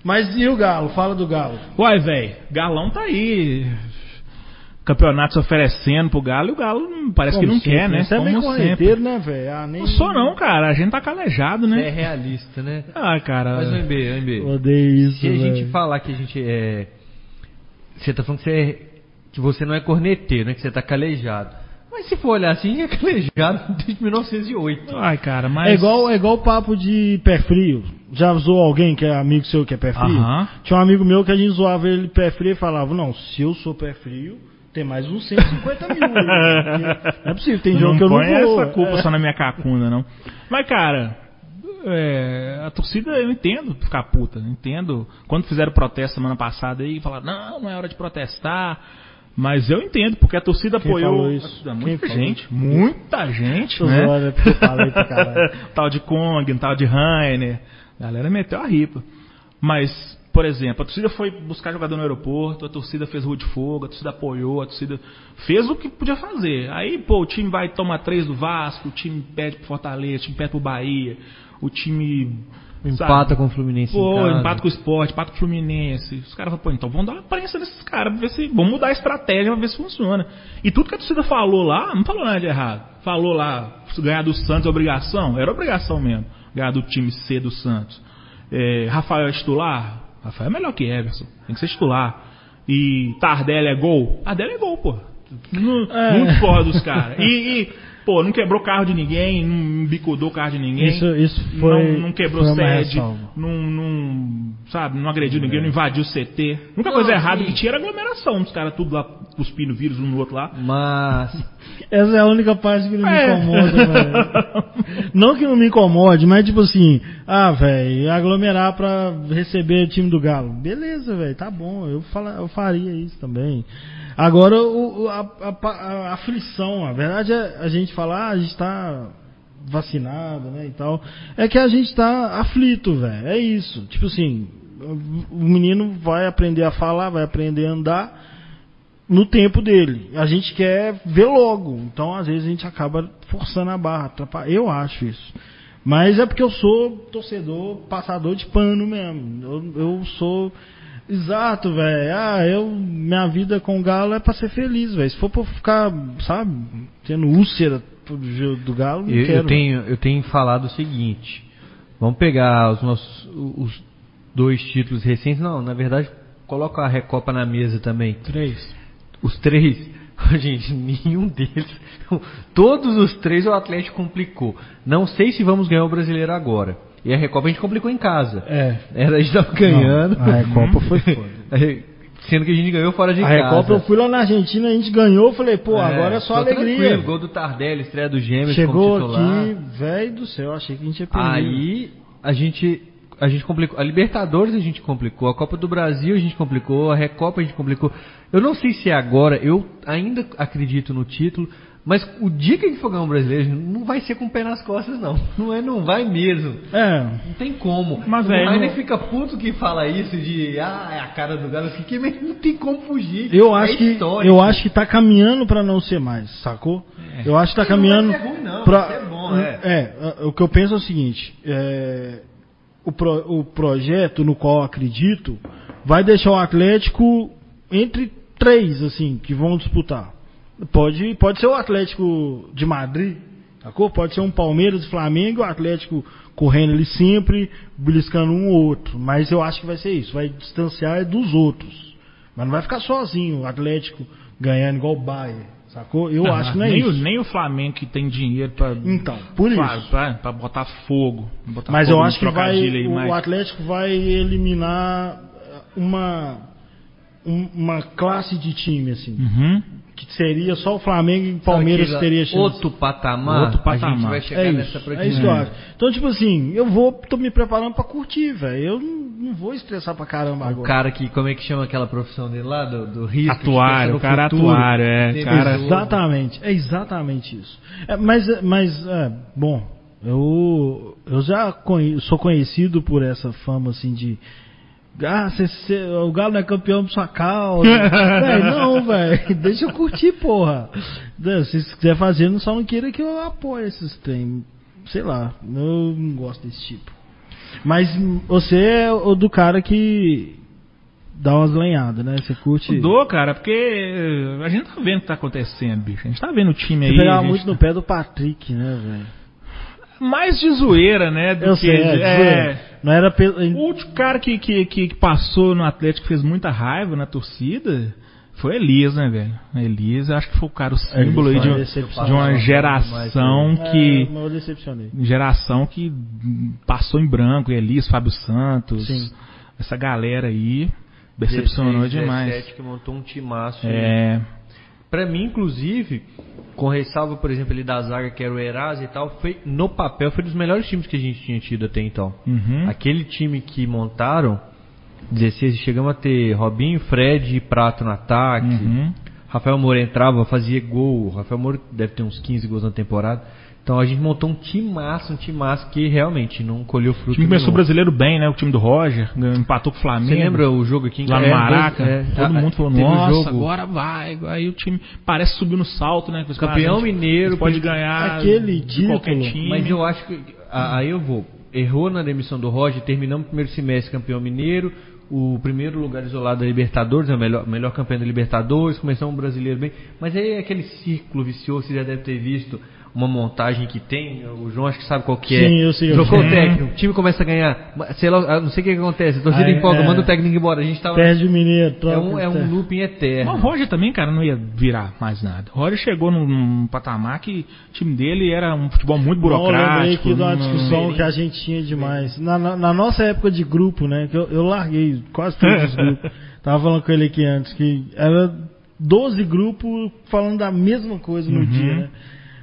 Mas e o Galo? Fala do Galo. Uai, velho, Galão tá aí. Campeonato se oferecendo pro Galo e o Galo não- parece que Como não sempre, quer, né? Você é Como sempre. correnteiro, né, velho? Ah, nem... Não sou não, cara. A gente tá calejado, Você é né? realista, né? Ah, cara. Mas o MB, o MB. Odeio isso, Se a gente falar que a gente é. Você tá falando que você, é... que você não é corneteiro, né? Que você tá calejado. Mas se for olhar assim, é calejado [LAUGHS] desde 1908. Ai, cara, mas. É igual, é igual o papo de pé frio. Já zoou alguém que é amigo seu que é pé frio? Aham. Tinha um amigo meu que a gente zoava ele pé frio e falava, não, se eu sou pé frio, tem mais uns 150 mil. porque [LAUGHS] Não é possível, tem jogo não que eu não vou. essa culpa É. só na minha cacunda, não. Mas, cara, é, a torcida, eu entendo ficar puta. Entendo. Quando fizeram protesto semana passada aí, falaram, não, não é hora de protestar. Mas eu entendo, porque a torcida Quem apoiou. isso? Quem Muita falou gente, muita gente, né? zoando, é [LAUGHS] tal de Kong, tal de Rainer. A galera meteu a ripa. Mas, por exemplo, a torcida foi buscar jogador no aeroporto, a torcida fez rua de fogo, a torcida apoiou, a torcida fez o que podia fazer. Aí, pô, o time vai tomar três do Vasco, o time pede pro Fortaleza, o time pede pro Bahia, o time. Empata sabe, com o Fluminense. Pô, empata com o esporte, empata com o Fluminense. Os caras falam, pô, então vamos dar uma prensa nesses caras, pra ver se. Vamos mudar a estratégia pra ver se funciona. E tudo que a torcida falou lá, não falou nada de errado. Falou lá, ganhar do Santos é obrigação, era obrigação mesmo. Ganhar do time C do Santos. É, Rafael é titular? Rafael é melhor que Everson. Tem que ser titular. E Tardelli é gol? Tardelli é gol, pô. Não, É. não discorda dos caras. E, pô, não quebrou carro de ninguém, não bicudou carro de ninguém. Isso, isso foi. não, não quebrou sede, não, não, sabe, não agrediu ninguém, não invadiu o CT. A única coisa errada que tinha era aglomeração, os caras tudo lá cuspindo vírus um no outro lá. Mas. [LAUGHS] Essa é a única parte que não me É. incomoda, velho. Não que não me incomode, mas tipo assim, ah, velho, aglomerar pra receber o time do Galo. Beleza, velho, tá bom, eu, fala, eu faria isso também. Agora, o, a, a- a aflição, a verdade é a gente falar, ah, a gente tá vacinado, né, e tal, é que a gente tá aflito, velho, é isso. Tipo assim, o menino vai aprender a falar, vai aprender a andar, no tempo dele. A gente quer ver logo. Então, às vezes, a gente acaba forçando a barra. Eu acho isso. Mas é porque eu sou torcedor, passador de pano mesmo. Eu, eu sou. Exato, velho. Ah, eu. Minha vida com o Galo é pra ser feliz, velho. Se for pra ficar, sabe, tendo úlcera jogo do Galo, não Eu, eu quero. tenho, eu tenho falado o seguinte: vamos pegar os nossos os dois títulos recentes. Não, na verdade, coloca a Recopa na mesa também. Três. Os três, [LAUGHS] gente, nenhum deles. Todos os três o Atlético complicou. Não sei se vamos ganhar o brasileiro agora. E a Recopa a gente complicou em casa. É. Era, a gente tava ganhando. Não, a Recopa foi foda. [LAUGHS] Sendo que a gente ganhou fora de A casa. Recopa eu fui lá na Argentina, a gente ganhou, falei, pô, É, agora é só alegria. Gol do Tardelli, estreia do Gêmeos Chegou aqui, velho do céu, achei que a gente ia perder. Aí a gente a gente complicou, a Libertadores a gente complicou, a Copa do Brasil a gente complicou, a Recopa a gente complicou. Eu não sei se é agora, eu ainda acredito no título, mas o dia que a gente for ganhar um brasileiro, não vai ser com o pé nas costas não. [LAUGHS] Não é, não vai mesmo. É, Não tem como. Mas, o velho, Rainer não- fica puto que fala isso de ah, é a cara do Galo, que não tem como fugir. eu É acho que histórico. eu acho que tá caminhando pra não ser mais, sacou? Eu acho que tá E não caminhando ser ruim, não, pra ser bom, é. é, o que eu penso é o seguinte, é, o, pro- o projeto no qual eu acredito vai deixar o Atlético entre três assim que vão disputar. Pode pode ser o Atlético de Madrid, sacou? Pode ser um Palmeiras e Flamengo, e o Atlético correndo ali sempre, beliscando um ou outro. Mas eu acho que vai ser isso, vai distanciar dos outros. Mas não vai ficar sozinho, o Atlético ganhando igual o Bayern, sacou? Eu acho que não é nem, isso. O, nem o Flamengo que tem dinheiro pra. Então, por isso. Pra, pra botar fogo. botar Mas fogo eu acho que vai, aí, o mas- Atlético vai eliminar uma um- uma classe de time assim, Uhum. Que seria só o Flamengo e o Palmeiras que teria chance. Outro patamar, Outro a gente patamar. vai chegar É nessa isso, é isso que eu acho. Então, tipo assim, eu vou, tô me preparando pra curtir, velho. Eu não, não vou estressar pra caramba O agora. cara que, como é que chama aquela profissão dele lá, do, do risco? Atuário, o cara futuro, atuário, é, cara-. Exatamente, é exatamente isso. É, mas, mas é, bom, Eu, eu já conhe- sou conhecido por essa fama assim de. Ah, cê- cê- o Galo não é campeão por sua causa. [LAUGHS] Véi, não, velho. [LAUGHS] Deixa eu curtir, porra. Se você quiser fazer, só não queira que eu apoie esses trem. Sei lá, eu não gosto desse tipo. Mas você é o do cara que dá umas lenhadas, né? Você curte. Mudou, cara, porque eh, a gente tá vendo o que tá acontecendo, bicho. A gente tá vendo o time Você aí. a pegava gente muito tá- no pé do Patrick, né, velho? Mais de zoeira, né? Do Eu que, sei, é, é, zoeira. Não era pelo. O último cara que, que, que, que passou no Atlético fez muita raiva na torcida foi Elias, né, velho? Elias, acho que foi o cara, o símbolo aí de, de uma geração É, que. mas eu decepcionei. Geração que passou em branco, Elias, Fábio Santos, Sim. essa galera aí decepcionou 16, demais. 17, que montou um timaço. É, Pra mim, inclusive, com ressalva, por exemplo, ali da zaga, que era o Eraz e tal, foi, no papel, foi dos melhores times que a gente tinha tido até então. uhum. Aquele time que montaram, 16, chegamos a ter Robinho, Fred e Prato no ataque. Uhum. Rafael Moura entrava, fazia gol. Rafael Moura deve ter uns 15 gols na temporada. Então a gente montou um timaço, um timaço que realmente não colheu O fruto time começou o nenhum. brasileiro bem, né? O time do Roger, empatou com o Flamengo. Você lembra o jogo aqui em Lá no é, Maraca, é, todo a- mundo falou, um nossa, jogo, agora vai. Aí o time parece subir no salto, né? Os Campeão a gente- mineiro, a pode ganhar Aquele de qualquer título, time. Mas eu acho que. a- Aí eu vou. Errou na demissão do Roger, terminamos o primeiro semestre campeão mineiro, o primeiro lugar isolado da Libertadores, é o melhor, melhor campeão da Libertadores, começamos o brasileiro bem. Mas aí é aquele círculo vicioso, você já deve ter visto uma montagem que tem, o João acho que sabe qual que é. Sim, eu sei. Trocou Uhum. o técnico, o time começa a ganhar, sei lá, não sei o que, que acontece, a torcida Aí, empolga, é. manda o técnico embora. A gente tava. Perde o mineiro, É troca. um, é um looping eterno. Mas o Roger também, cara, não ia virar mais nada. O Roger chegou num, num patamar que o time dele era um futebol muito Não, eu lembrei burocrático. aqui de uma discussão que a gente tinha demais. Na, na- na nossa época de grupo, né? Que eu, eu larguei quase todos os grupos. [LAUGHS] Tava falando com ele aqui antes, que era 12 grupos falando da mesma coisa no Uhum. dia, né?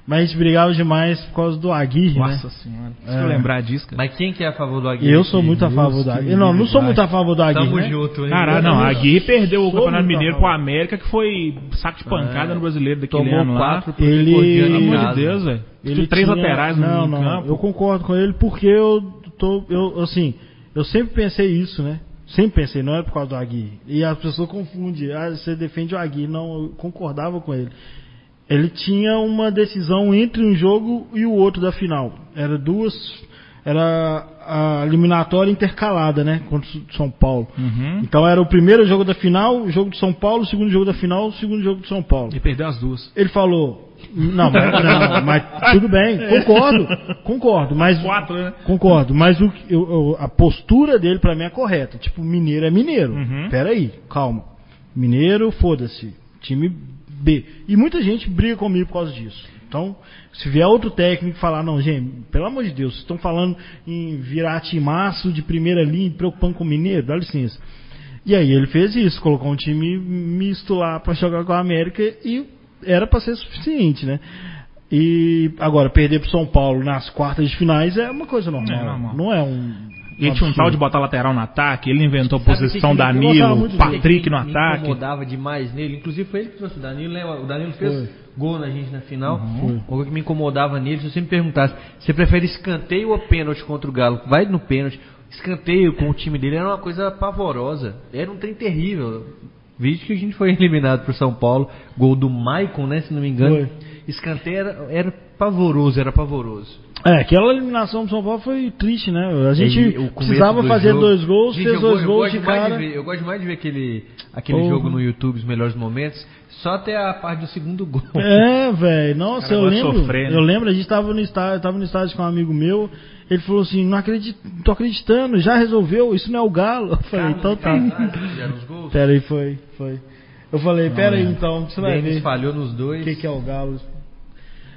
Mas a gente brigava demais por causa do Aguirre, Nossa né? senhora. Se É. eu lembrar disso, cara. Mas quem que é a favor do Aguirre? eu sou muito a favor do Aguirre. Não, não sou muito a favor do Aguirre. Tamo né? junto, hein? Caralho, não, não a Gui perdeu o sou Campeonato muito a Mineiro pro América, que foi saco de pancada no brasileiro daquele Tomou ano lá. quatro pro Ele- Pelo amor de. Deus, velho. Ele Tinha três tinha- laterais no, não, no não, campo. Eu concordo com ele porque eu tô. Eu, assim, eu sempre pensei isso, né? Sempre pensei, não é por causa do Aguirre. E as pessoas confundem. Ah, você defende o Aguirre. Não, eu concordava com ele. Ele tinha uma decisão entre um jogo e o outro da final. Era duas. Era a eliminatória intercalada, né? Contra o São Paulo. Uhum. Então era o primeiro jogo da final, o jogo de São Paulo, o segundo jogo da final, o segundo jogo de São Paulo. E perdeu as duas. Ele falou. Não, mas, não, mas tudo bem, concordo, concordo, mas [LAUGHS] Quatro, né? concordo, mas o, eu- a postura dele pra mim é correta. Tipo, mineiro é mineiro. Uhum. Pera aí, calma. Mineiro, foda-se. Time B. E muita gente briga comigo por causa disso. Então, se vier outro técnico e falar, não, gente, pelo amor de Deus, vocês estão falando em virar timaço de primeira linha, preocupando com o mineiro, dá licença. E aí ele fez isso, colocou um time misto lá pra jogar com a América e era pra ser suficiente, né? E agora, perder pro São Paulo nas quartas de finais é uma coisa normal. É normal. Não é um. Ele tinha um tal de botar lateral no ataque, ele inventou a Sabe posição o que me- Danilo, Patrick no me ataque. incomodava demais nele. Inclusive foi ele que trouxe o Danilo. Lembra? O Danilo fez Foi. gol na gente na final. Uma coisa que me incomodava nele, se você me perguntasse, você prefere escanteio ou pênalti contra o Galo? Vai no pênalti. Escanteio com o time dele era uma coisa pavorosa. Era um trem terrível. Vídeo que a gente foi [LAUGHS] eliminado por São Paulo. Gol do Maicon, né? Se não me engano. Foi. Escanteio era, era pavoroso, era pavoroso. É, aquela eliminação do São Paulo foi triste, né? A gente E precisava fazer jogo- dois gols, Gente, fez dois eu gols gosto de cara. ver- eu gosto demais de ver aquele, aquele Porra. jogo no YouTube, os melhores momentos, só até a parte do segundo gol. É, velho. [LAUGHS] Nossa, Cara, eu de lembro. sofrer, né? Eu lembro, a gente tava no estádio, tava no estádio com um amigo meu. Ele falou assim: "Não acredito, não tô acreditando, já resolveu, isso não é o Galo". Eu falei: "Então tá". Pera aí, foi, foi. Eu falei: "Pera aí, lembro. então, você vai Denis ver falhou nos dois. o que que é o Galo".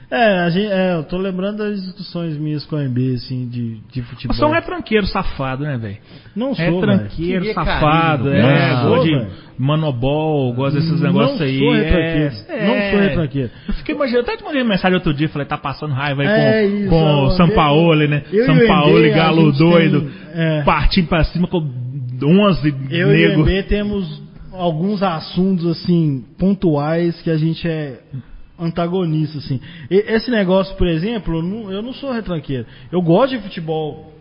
É, a gente, é, eu tô lembrando das discussões minhas com a MB, assim, de, de futebol. Você é um retranqueiro safado, né, velho? Não É sou, velho. tranqueiro, Queria safado, carinho, é, não gosta sou, de velho. manobol, gosta desses Não negócios sou aí. retranqueiro, é, não é. sou retranqueiro. Eu fiquei imaginando, até te mandei uma mensagem outro dia, falei, tá passando raiva aí É com, isso, com eu o São andei- Paulo, né? eu São o Paulo, MB, a galo doido, tem- é. partindo pra cima com 11 Eu e o nego. MB temos alguns assuntos, assim, pontuais que a gente é antagonista, assim. E- esse negócio, por exemplo, eu não, eu não sou retranqueiro. Eu gosto de futebol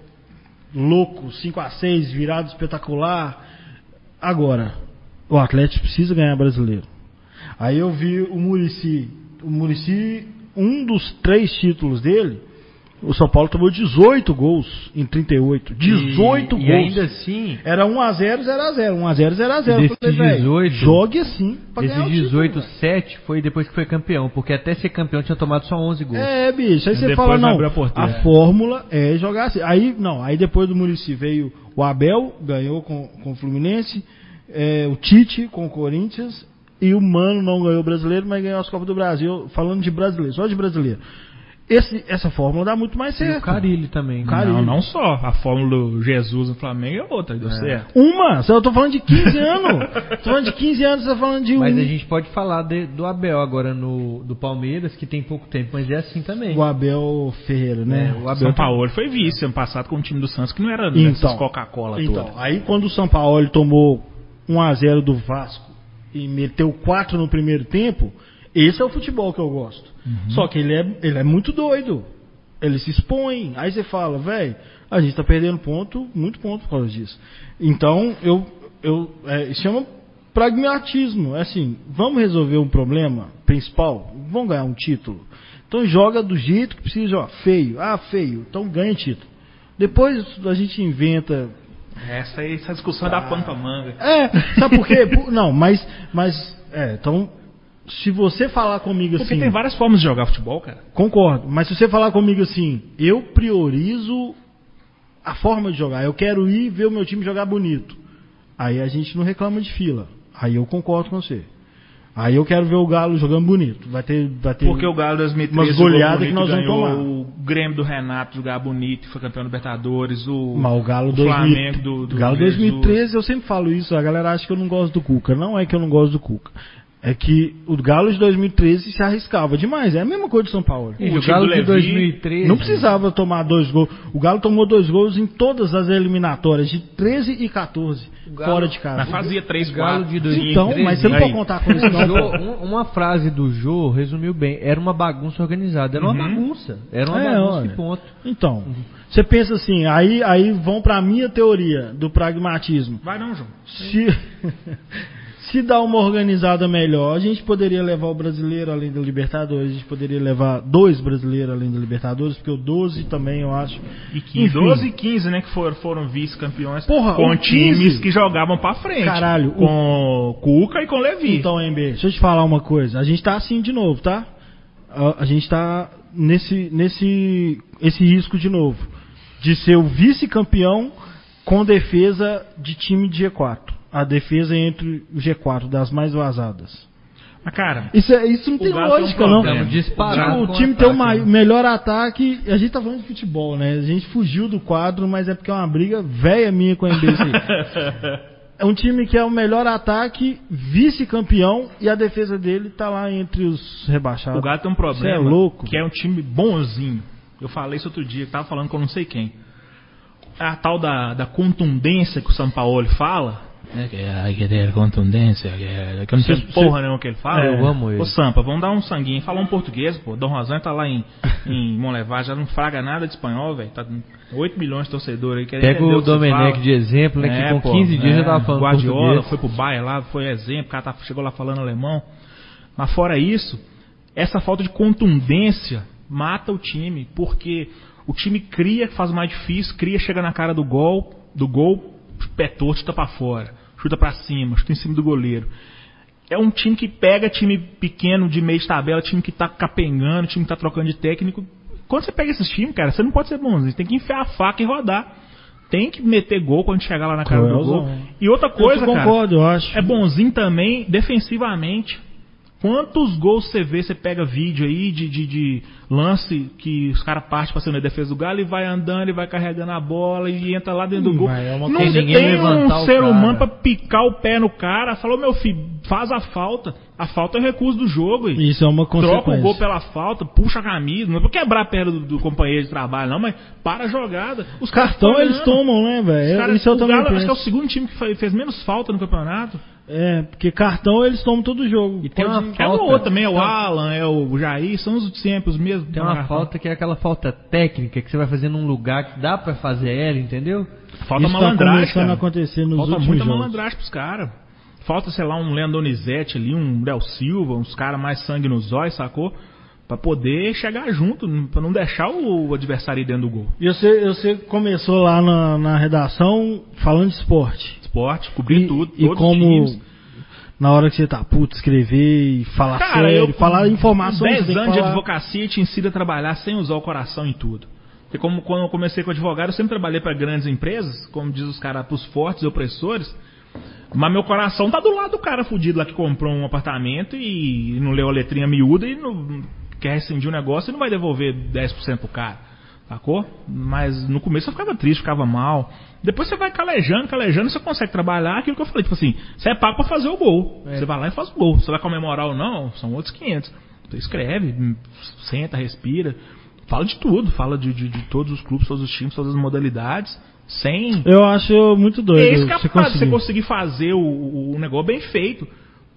louco, 5 a 6 virado espetacular. Agora, o Atlético precisa ganhar brasileiro. Aí eu vi o Murici. O Murici, um dos três títulos dele, o São Paulo tomou 18 gols em 38. 18 e, gols. E ainda assim, Era 1x0, 0x0. 1x0, 0x0. E desses Eu falei, velho, 18, Jogue assim pra ganhar esses o título, 18, velho. 7 foi depois que foi campeão, porque até ser campeão tinha tomado só 11 gols. É, bicho. Aí você Depois fala, não, a a fórmula é jogar assim. Aí, não, aí depois do Murici veio o Abel, ganhou com, com o Fluminense, é, o Tite com o Corinthians, e o Mano não ganhou o brasileiro, mas ganhou as Copas do Brasil, falando de brasileiro, só de brasileiro. Esse, essa fórmula dá muito mais E certo. o Carilli também. né? Carilli. Não, não só. A fórmula do Jesus no Flamengo é outra, deu certo. Uma, eu tô falando de 15 anos. tô falando de 15 anos, você tá falando de um. Mas a gente pode falar de- do Abel agora no do Palmeiras, que tem pouco tempo, mas é assim também. O Abel Ferreira, né? É, o Abel São Paulo foi vice ano passado com o time do Santos, que não era Então, dessas Coca-Cola Então, toda. aí quando o São Paulo tomou 1x0 do Vasco e meteu 4 no primeiro tempo, esse é o futebol que eu gosto. Uhum. Só que ele é, ele é muito doido. Ele se expõe. Aí você fala, velho, a gente tá perdendo ponto, muito ponto por causa disso. Então, eu, eu é, isso chama pragmatismo. É assim, vamos resolver um problema principal, vamos ganhar um título. Então joga do jeito que precisa jogar. Feio, ah, feio, então ganha título. Depois a gente inventa Essa, essa discussão é da pano pra manga. é, sabe por quê? Não, mas, mas, é, então, se você falar comigo Porque assim, tem várias formas de jogar futebol, cara. concordo, mas se você falar comigo assim, eu priorizo a forma de jogar, eu quero ir ver o meu time jogar bonito, aí a gente não reclama de fila, aí eu concordo com você. Aí eu quero ver o Galo jogando bonito, vai ter, vai ter Porque o Galo 2013 umas goleadas que nós vamos tomar. O Grêmio do Renato jogar bonito, foi campeão do Libertadores. O, Mas o Galo, o 2000, Flamengo do, do Galo Jesus. 2013, eu sempre falo isso, a galera acha que eu não gosto do Cuca. Não é que eu não gosto do Cuca. É que o Galo de 2013 se arriscava demais. É a mesma coisa de São Paulo. E o o Galo de Levi 2013. Não precisava tomar dois gols. O Galo tomou dois gols em todas as eliminatórias, de 13 e 14, Galo- fora de casa. Mas fazia 3, O Galo 4. de 2013. Então, mas você não pode contar com isso, não. Jô- um- uma frase do Jô resumiu bem. Era uma bagunça organizada. Era uma Uhum. bagunça. Era uma É, bagunça olha. ponto. Então, você pensa assim, aí, aí vão pra minha teoria do pragmatismo. Vai não, João. Se, [LAUGHS] se dá uma organizada melhor, a gente poderia levar o brasileiro além da Libertadores, a gente poderia levar dois brasileiros além da Libertadores, porque o 12 também eu acho. E 15, Enfim. 12 e 15, né, que foram, foram vice-campeões com o times 15. que jogavam pra frente. Caralho, o- Com Cuca e com Levi. Então, MB, deixa eu te falar uma coisa. A gente tá assim de novo, tá? A, a gente tá nesse, nesse esse risco de novo. De ser o vice-campeão com defesa de time de G4. A defesa entre o G4, das mais vazadas. Mas, cara, Isso, é- isso não tem Galo tem um lógica, não. disparados o time tem o né? melhor ataque. A gente tá falando de futebol, né? A gente fugiu do quadro, mas é porque é uma briga velha minha com a NBC. [LAUGHS] é um time que é o melhor ataque, vice-campeão, e a defesa dele tá lá entre os rebaixados. o Galo tem um problema. Cê é louco. Que é um time bonzinho. Eu falei isso outro dia, que tava falando com não sei quem. A tal da, da contundência que o São Paulo fala. É, que hay que ter contundência. Que, é- que eu não sei Cê- porra nenhuma que ele fala. É, eu amo ele. Ô Sampa, vamos dar um sanguinho. Fala um português, pô. Dom Rosan tá lá em, [LAUGHS] em Monlevar, já não fraga nada de espanhol, velho. Tá com 8 milhões de torcedores aí. Pega o você Domenech de exemplo, né? É, que com pô, 15 dias é, já tava falando Guardiola português. foi pro Bayern lá, foi exemplo, o cara tá- chegou lá falando alemão. Mas fora isso, essa falta de contundência mata o time, porque o time cria, faz mais difícil, cria, chega na cara do gol, do gol, pé torto, chuta pra fora, chuta pra cima, chuta em cima do goleiro. É um time que pega time pequeno de meio de tabela, time que tá capengando, time que tá trocando de técnico. Quando você pega esses times, cara, você não pode ser bonzinho, você tem que enfiar a faca e rodar. Tem que meter gol quando chegar lá na cara do gol. E outra coisa, eu cara, concordo, eu acho. é bonzinho também defensivamente. Quantos gols você vê, você pega vídeo aí de, de, de lance que os caras partem pra cima da defesa do Galo e vai andando e vai carregando a bola e entra lá dentro do Hum, gol. mas é uma Não tem um ser humano pra picar o pé no cara. Falou, meu filho, faz a falta. A falta é o recurso do jogo. E Isso é uma troca o consequência. gol pela falta, puxa a camisa. Não é pra quebrar a perna do, do companheiro de trabalho, não, mas para a jogada. Os tão eles tomam, né, velho? Isso eu o também Galo, acho que é o segundo time que fe- fez menos falta no campeonato. É, porque cartão eles tomam todo jogo. E tem uma Pode- É o Falta. outro também, é o Então- Alan, é o Jair, são os sempre, os mesmos. Tem uma falta que é aquela falta técnica que você vai fazer num lugar que dá pra fazer ela, entendeu? Falta Isso tá malandragem, começando cara. a acontecer nos Falta muita jogos. malandragem pros caras. Falta, sei lá, um Leandro Donizete ali, um Del Silva, uns caras mais sangue nos olhos, sacou? Pra poder chegar junto, pra não deixar o adversário ir dentro do gol. E você, você começou lá na, na redação falando de esporte. Esporte, cobrir E, tudo, e os como na hora que você tá puto, escrever e falar Cara, sério, eu, falar informações. você 10 tem que anos de falar- advocacia te ensina a trabalhar sem usar o coração em tudo. Porque como quando eu comecei com advogado, eu sempre trabalhei para grandes empresas, como diz os caras, pros fortes e opressores. Mas meu coração tá do lado do cara fudido lá que comprou um apartamento e não leu a letrinha miúda e não quer rescindir o negócio e não vai devolver 10% pro cara. Sacou? Mas no começo eu ficava triste, ficava mal. Depois você vai calejando, calejando, você consegue trabalhar aquilo que eu falei. Tipo assim, você é pago pra fazer o gol. É. Você vai lá e faz o gol. Você vai comemorar ou não, são outros 500. Você escreve, hum, senta, respira. Fala de tudo. Fala de, de, de todos os clubes, todos os times, todas as modalidades. Sem. Eu acho muito doido. É isso que é você você conseguir. fazer o, o, o negócio bem feito.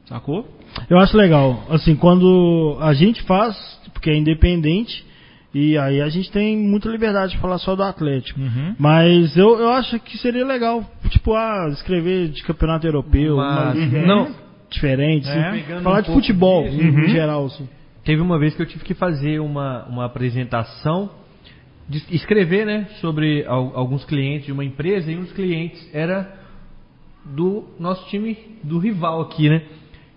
Sacou? Eu acho legal. Assim, quando a gente faz, porque é independente, e aí a gente tem muita liberdade de falar só do Atlético. Uhum. Mas eu, eu acho que seria legal, tipo, ah, escrever de campeonato europeu, Mas- liga não. diferente, É. assim, falar um de futebol disso. em Uhum. geral, assim. Teve uma vez que eu tive que fazer uma, uma apresentação, de escrever, né, sobre al- alguns clientes de uma empresa e um dos clientes era do nosso time, do rival aqui, né.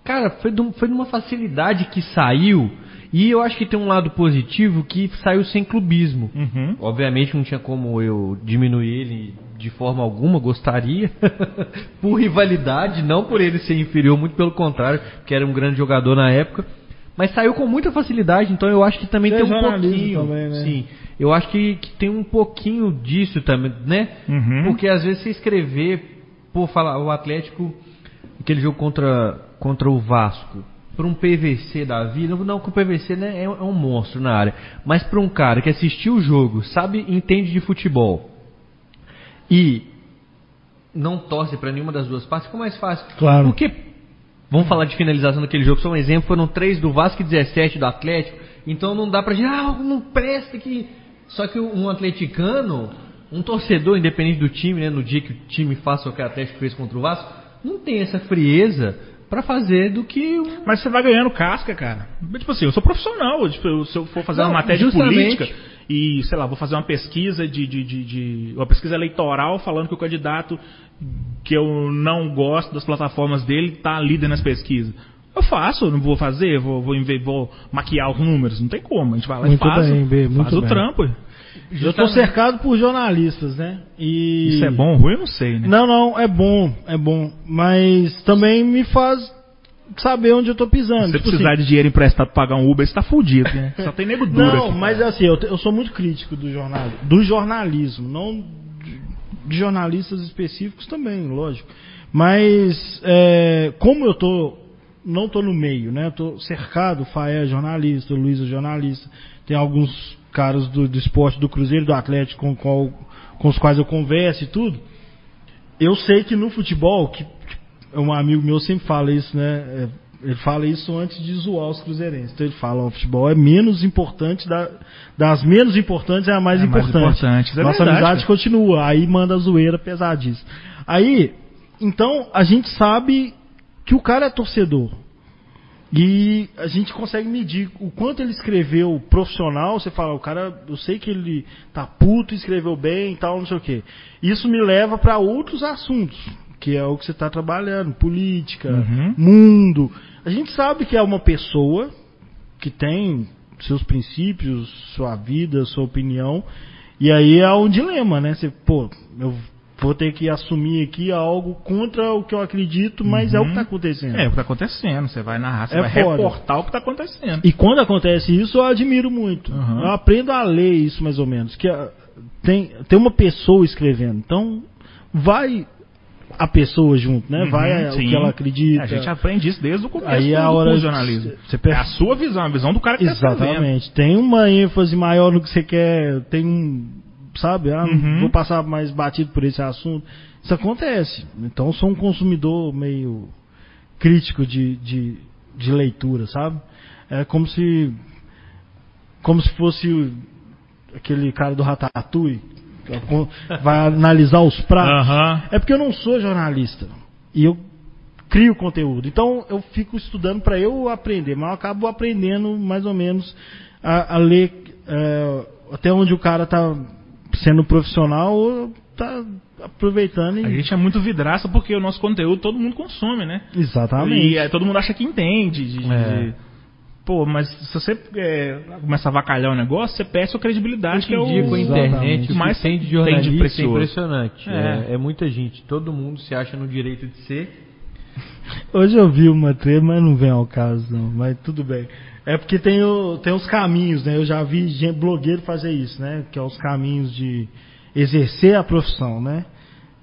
Cara, foi de, um- foi de uma facilidade que saiu e eu acho que tem um lado positivo que saiu sem clubismo. Uhum. Obviamente não tinha como eu diminuir ele de forma alguma, gostaria. [LAUGHS] por rivalidade, não por ele ser inferior, muito pelo contrário, que era um grande jogador na época. Mas saiu com muita facilidade, então eu acho que também tem um pouquinho. também, né? Sim. Eu acho que, que tem um pouquinho disso também, né? Uhum. Porque às vezes você escrever, pô, falar o Atlético, aquele jogo contra, contra o Vasco, para um PVC da vida, não que o PVC né, é, é um monstro na área, mas para um cara que assistiu o jogo, sabe, entende de futebol e não torce para nenhuma das duas partes, fica mais fácil. Claro. Porque, vamos falar de finalização daquele jogo, só um exemplo, foram três do Vasco e 17 do Atlético, então não dá pra dizer, ah, não presta que... Só que um atleticano, um torcedor, independente do time, né, no dia que o time faça o que o Atlético fez contra o Vasco, não tem essa frieza pra fazer do que um Mas você vai ganhando casca, cara. Tipo assim, eu sou profissional. Tipo, se eu for fazer Não, uma matéria de justamente. política e, sei lá, vou fazer uma pesquisa de, de, de, de- uma pesquisa eleitoral falando que o candidato que eu não gosto das plataformas dele tá líder nas pesquisas. Eu faço, não vou fazer, vou, vou, vou maquiar os números, não tem como. A gente vai lá Muito e faz, bem, B, muito faz o bem. trampo. Eu tô cercado por jornalistas, né? E... Isso é bom ou ruim, eu não sei, né? Não, não, é bom, é bom. Mas também me faz saber onde eu tô pisando. Se você Tipo precisar assim, de dinheiro emprestado pra pagar um Uber, você tá fudido, né? [LAUGHS] Só tem nego duro Não, aqui. mas assim, eu, eu sou muito crítico do jornalismo, do jornalismo, não de, jornalistas específicos também, lógico. Mas é, como eu tô não tô no meio, né? Tô cercado, o Faé é jornalista, o Luiz é jornalista, tem alguns caras do, do esporte do Cruzeiro, do Atlético com, qual, com os quais eu converso e tudo. Eu sei que no futebol, que, que um amigo meu sempre fala isso, né? É, ele fala isso antes de zoar os cruzeirenses. Então ele fala, o futebol é menos importante, da- das menos importantes é a mais É a mais importante. importante. É Nossa verdade, amizade cara. continua, aí manda a zoeira pesadíssima. Aí, então, a gente sabe que o cara é torcedor. E a gente consegue medir o quanto ele escreveu profissional. Você fala, o cara, eu sei que ele tá puto, escreveu bem e tal, não sei o quê. Isso me leva para outros assuntos, que é o que você está trabalhando, política, Uhum. mundo. A gente sabe que é uma pessoa que tem seus princípios, sua vida, sua opinião. E aí é um dilema, né? Você, pô, eu vou ter que assumir aqui algo contra o que eu acredito, mas é o que está acontecendo. É o que tá acontecendo. Você vai narrar, você É vai foda. reportar o que tá acontecendo. E quando acontece isso, eu admiro muito. Uhum. Eu aprendo a ler isso mais ou menos. Que ah, tem, tem uma pessoa escrevendo. Então, vai a pessoa junto, né? Uhum, vai o que ela acredita. A gente aprende isso desde o começo Aí é do, a do hora de jornalismo. você É perce- a sua visão, a visão do cara que tá. Exatamente. Tem uma ênfase maior no que você quer. Tem um. Sabe? Ah, Uhum. vou passar mais batido por esse assunto. Isso acontece. Então, eu sou um consumidor meio crítico de, de, de leitura, sabe? É como se como se fosse aquele cara do Ratatouille que vai analisar os pratos. Aham. É porque eu não sou jornalista e eu crio conteúdo. Então eu fico estudando para eu aprender, mas eu acabo aprendendo mais ou menos a, a ler é, até onde o cara tá sendo profissional ou tá aproveitando e... A gente é muito vidraça porque o nosso conteúdo todo mundo consome, né? Exatamente. E aí todo mundo acha que entende. de- de- É. Pô, mas se você é, começa a avacalhar o negócio, você perde sua credibilidade. Hoje que é em o, dia, com a internet, o mais tem de tem de jornalista é precioso. impressionante. É. É. é muita gente. Todo mundo se acha no direito de ser. Hoje eu vi uma treta, mas não vem ao caso não, mas tudo bem. É porque tem, o, tem os caminhos, né? Eu já vi gente, blogueiro fazer isso, né? Que é os caminhos de exercer a profissão, né?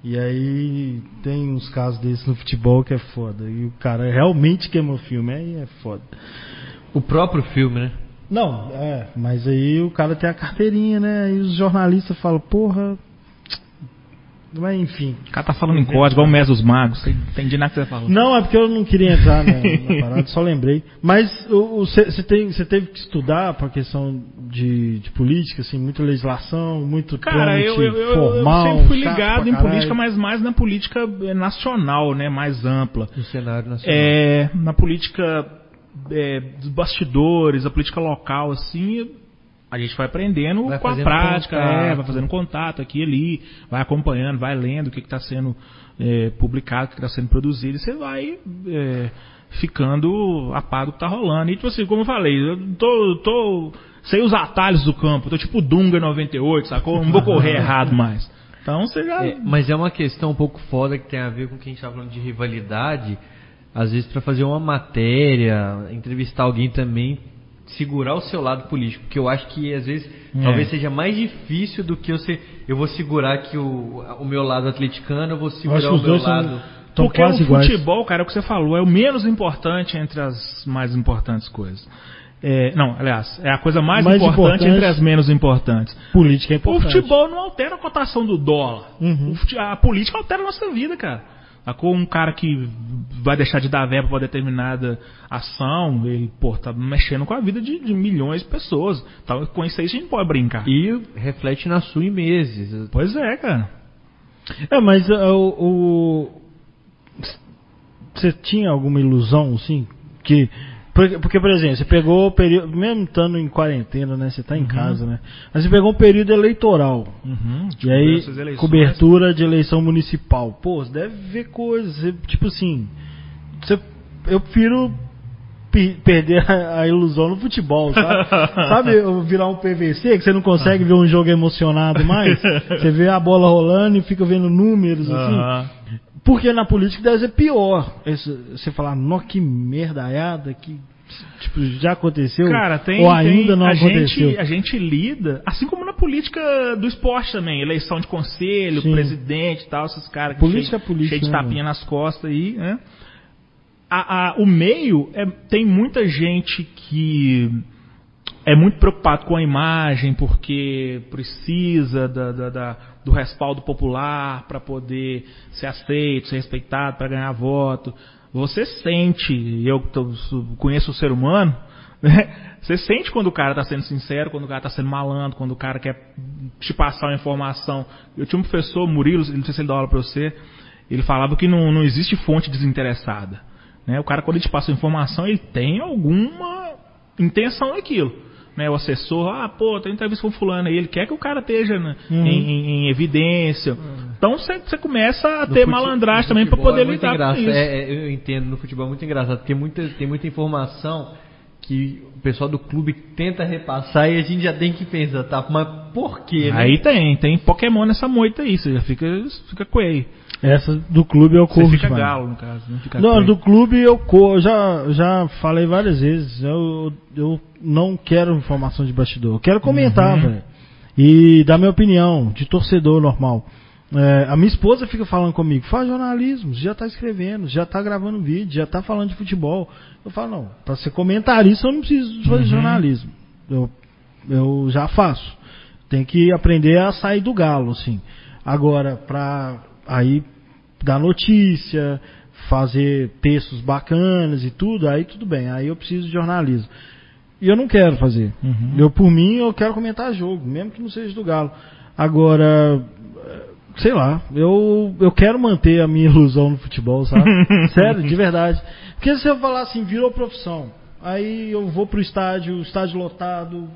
E aí tem uns casos desses no futebol que é foda. E o cara realmente queima o filme, aí é foda. O próprio filme, né? Não, é, mas aí o cara tem a carteirinha, né? E os jornalistas falam, porra. Mas enfim. O cara tá falando em código, igual o Mes dos Magos. Entendi nada que você falou. Não, é porque eu não queria entrar na, na parada, só lembrei. Mas você teve que estudar para questão de, de política, assim, muita legislação, muito Cara, eu, eu, eu- eu formal. sempre fui ligado pra em política, mas mais na política eh, nacional, né? Mais ampla. No cenário nacional. É, na política é, dos bastidores, a política local, assim, a gente vai aprendendo Vai com a prática, é, vai fazendo contato aqui e ali, vai acompanhando, vai lendo o que está sendo é, publicado, o que está sendo produzido, e você vai é, ficando a par do que tá rolando. E tipo assim, como eu falei, eu tô, tô sei os atalhos do campo, tô tipo Dunga 98, sacou? Não vou correr [LAUGHS] errado mais. Então você já. É, mas é uma questão um pouco foda que tem a ver com o que a gente tá falando de rivalidade. Às vezes, para fazer uma matéria, entrevistar alguém também, segurar o seu lado político. Porque eu acho que às vezes É. talvez seja mais difícil do que eu ser. Eu vou segurar aqui o, o meu lado atleticano, eu vou Eu segurar que o meu lado. são tão Porque quase o iguais. futebol, cara, é o que você falou, é o menos importante entre as mais importantes coisas. É, não, aliás, é a coisa mais, Mais importante, importante. entre as menos importantes. Política é O importante. futebol não altera a cotação do dólar. Uhum. O fute- a política altera a nossa vida, cara. Sacou? Um cara que vai deixar de dar verba para determinada ação, ele, pô, tá mexendo com a vida de, de milhões de pessoas. Então, com isso aí a gente pode brincar. E reflete na sua em meses. Pois é, cara. É, mas uh, o. Você tinha alguma ilusão, assim? Que. Porque, porque, por exemplo, você pegou o período. Mesmo estando em quarentena, né? Você tá em casa, né? Mas você pegou um período eleitoral. Uhum. E aí, cobertura de eleição municipal. Pô, você deve ver coisas. você- tipo assim. Você, eu prefiro pe- perder a, a ilusão no futebol, sabe? [LAUGHS] sabe virar um PVC que você não consegue ver um jogo emocionado mais? [LAUGHS] Você vê a bola rolando e fica vendo números assim. Porque na política deve ser pior. Esse- você falar, nó que merdaiada, que tipo, já aconteceu. Cara, tem. ou ainda tem- não a aconteceu. Gente, a gente lida, assim como na política do esporte também, eleição de conselho, Sim. presidente e tal, esses caras que Política cheio, é política, cheio de né, tapinha nas costas aí, né? A- a- o meio é- tem muita gente que é muito preocupado com a imagem porque precisa da- da- da- do respaldo popular para poder ser aceito, ser respeitado, para ganhar voto. Você sente, eu conheço o ser humano, [LAUGHS] né? você sente quando o cara está sendo sincero, quando o cara está sendo malandro, quando o cara quer te passar uma informação. Eu tinha um professor, Murilo, não sei se ele dá aula para você, ele falava que não, não existe fonte desinteressada. Né? O cara, quando ele te passa uma informação, ele tem alguma intenção naquilo. Né? O assessor, ah, pô, tem entrevista com o fulano aí, ele quer que o cara esteja né, Uhum. em, em- em evidência. Então você começa a No ter fute- malandragem também para futebol poder é lidar com engraçado. isso. É, é, eu entendo, no futebol é muito engraçado, porque muita, tem muita informação que o pessoal do clube tenta repassar e a gente já tem que pensar, tá? Mas por quê, né? Aí tem, tem Pokémon nessa moita aí, você já fica, fica coelho. Essa do clube eu Você corro fica demais. galo, no caso. Não, fica Não, do clube eu corro, já, já falei várias vezes. Eu, eu não quero informação de bastidor. Eu quero comentar, Uhum. velho. E dar minha opinião, de torcedor normal. É, a minha esposa fica falando comigo, faz jornalismo, já tá escrevendo, já tá gravando vídeo, já tá falando de futebol. Eu falo, não, pra ser comentarista eu não preciso fazer Uhum. jornalismo. Eu, eu já faço. Tem que aprender a sair do galo, assim. Agora, pra aí dar notícia, fazer textos bacanas e tudo, aí tudo bem, aí eu preciso de jornalismo. E eu não quero fazer. Uhum. Eu, por mim, eu quero comentar jogo, mesmo que não seja do Galo. Agora, sei lá, eu, eu quero manter a minha [LAUGHS] ilusão no futebol, sabe? [LAUGHS] Sério, de verdade. Porque se eu falar assim, virou profissão, aí eu vou pro estádio, estádio lotado,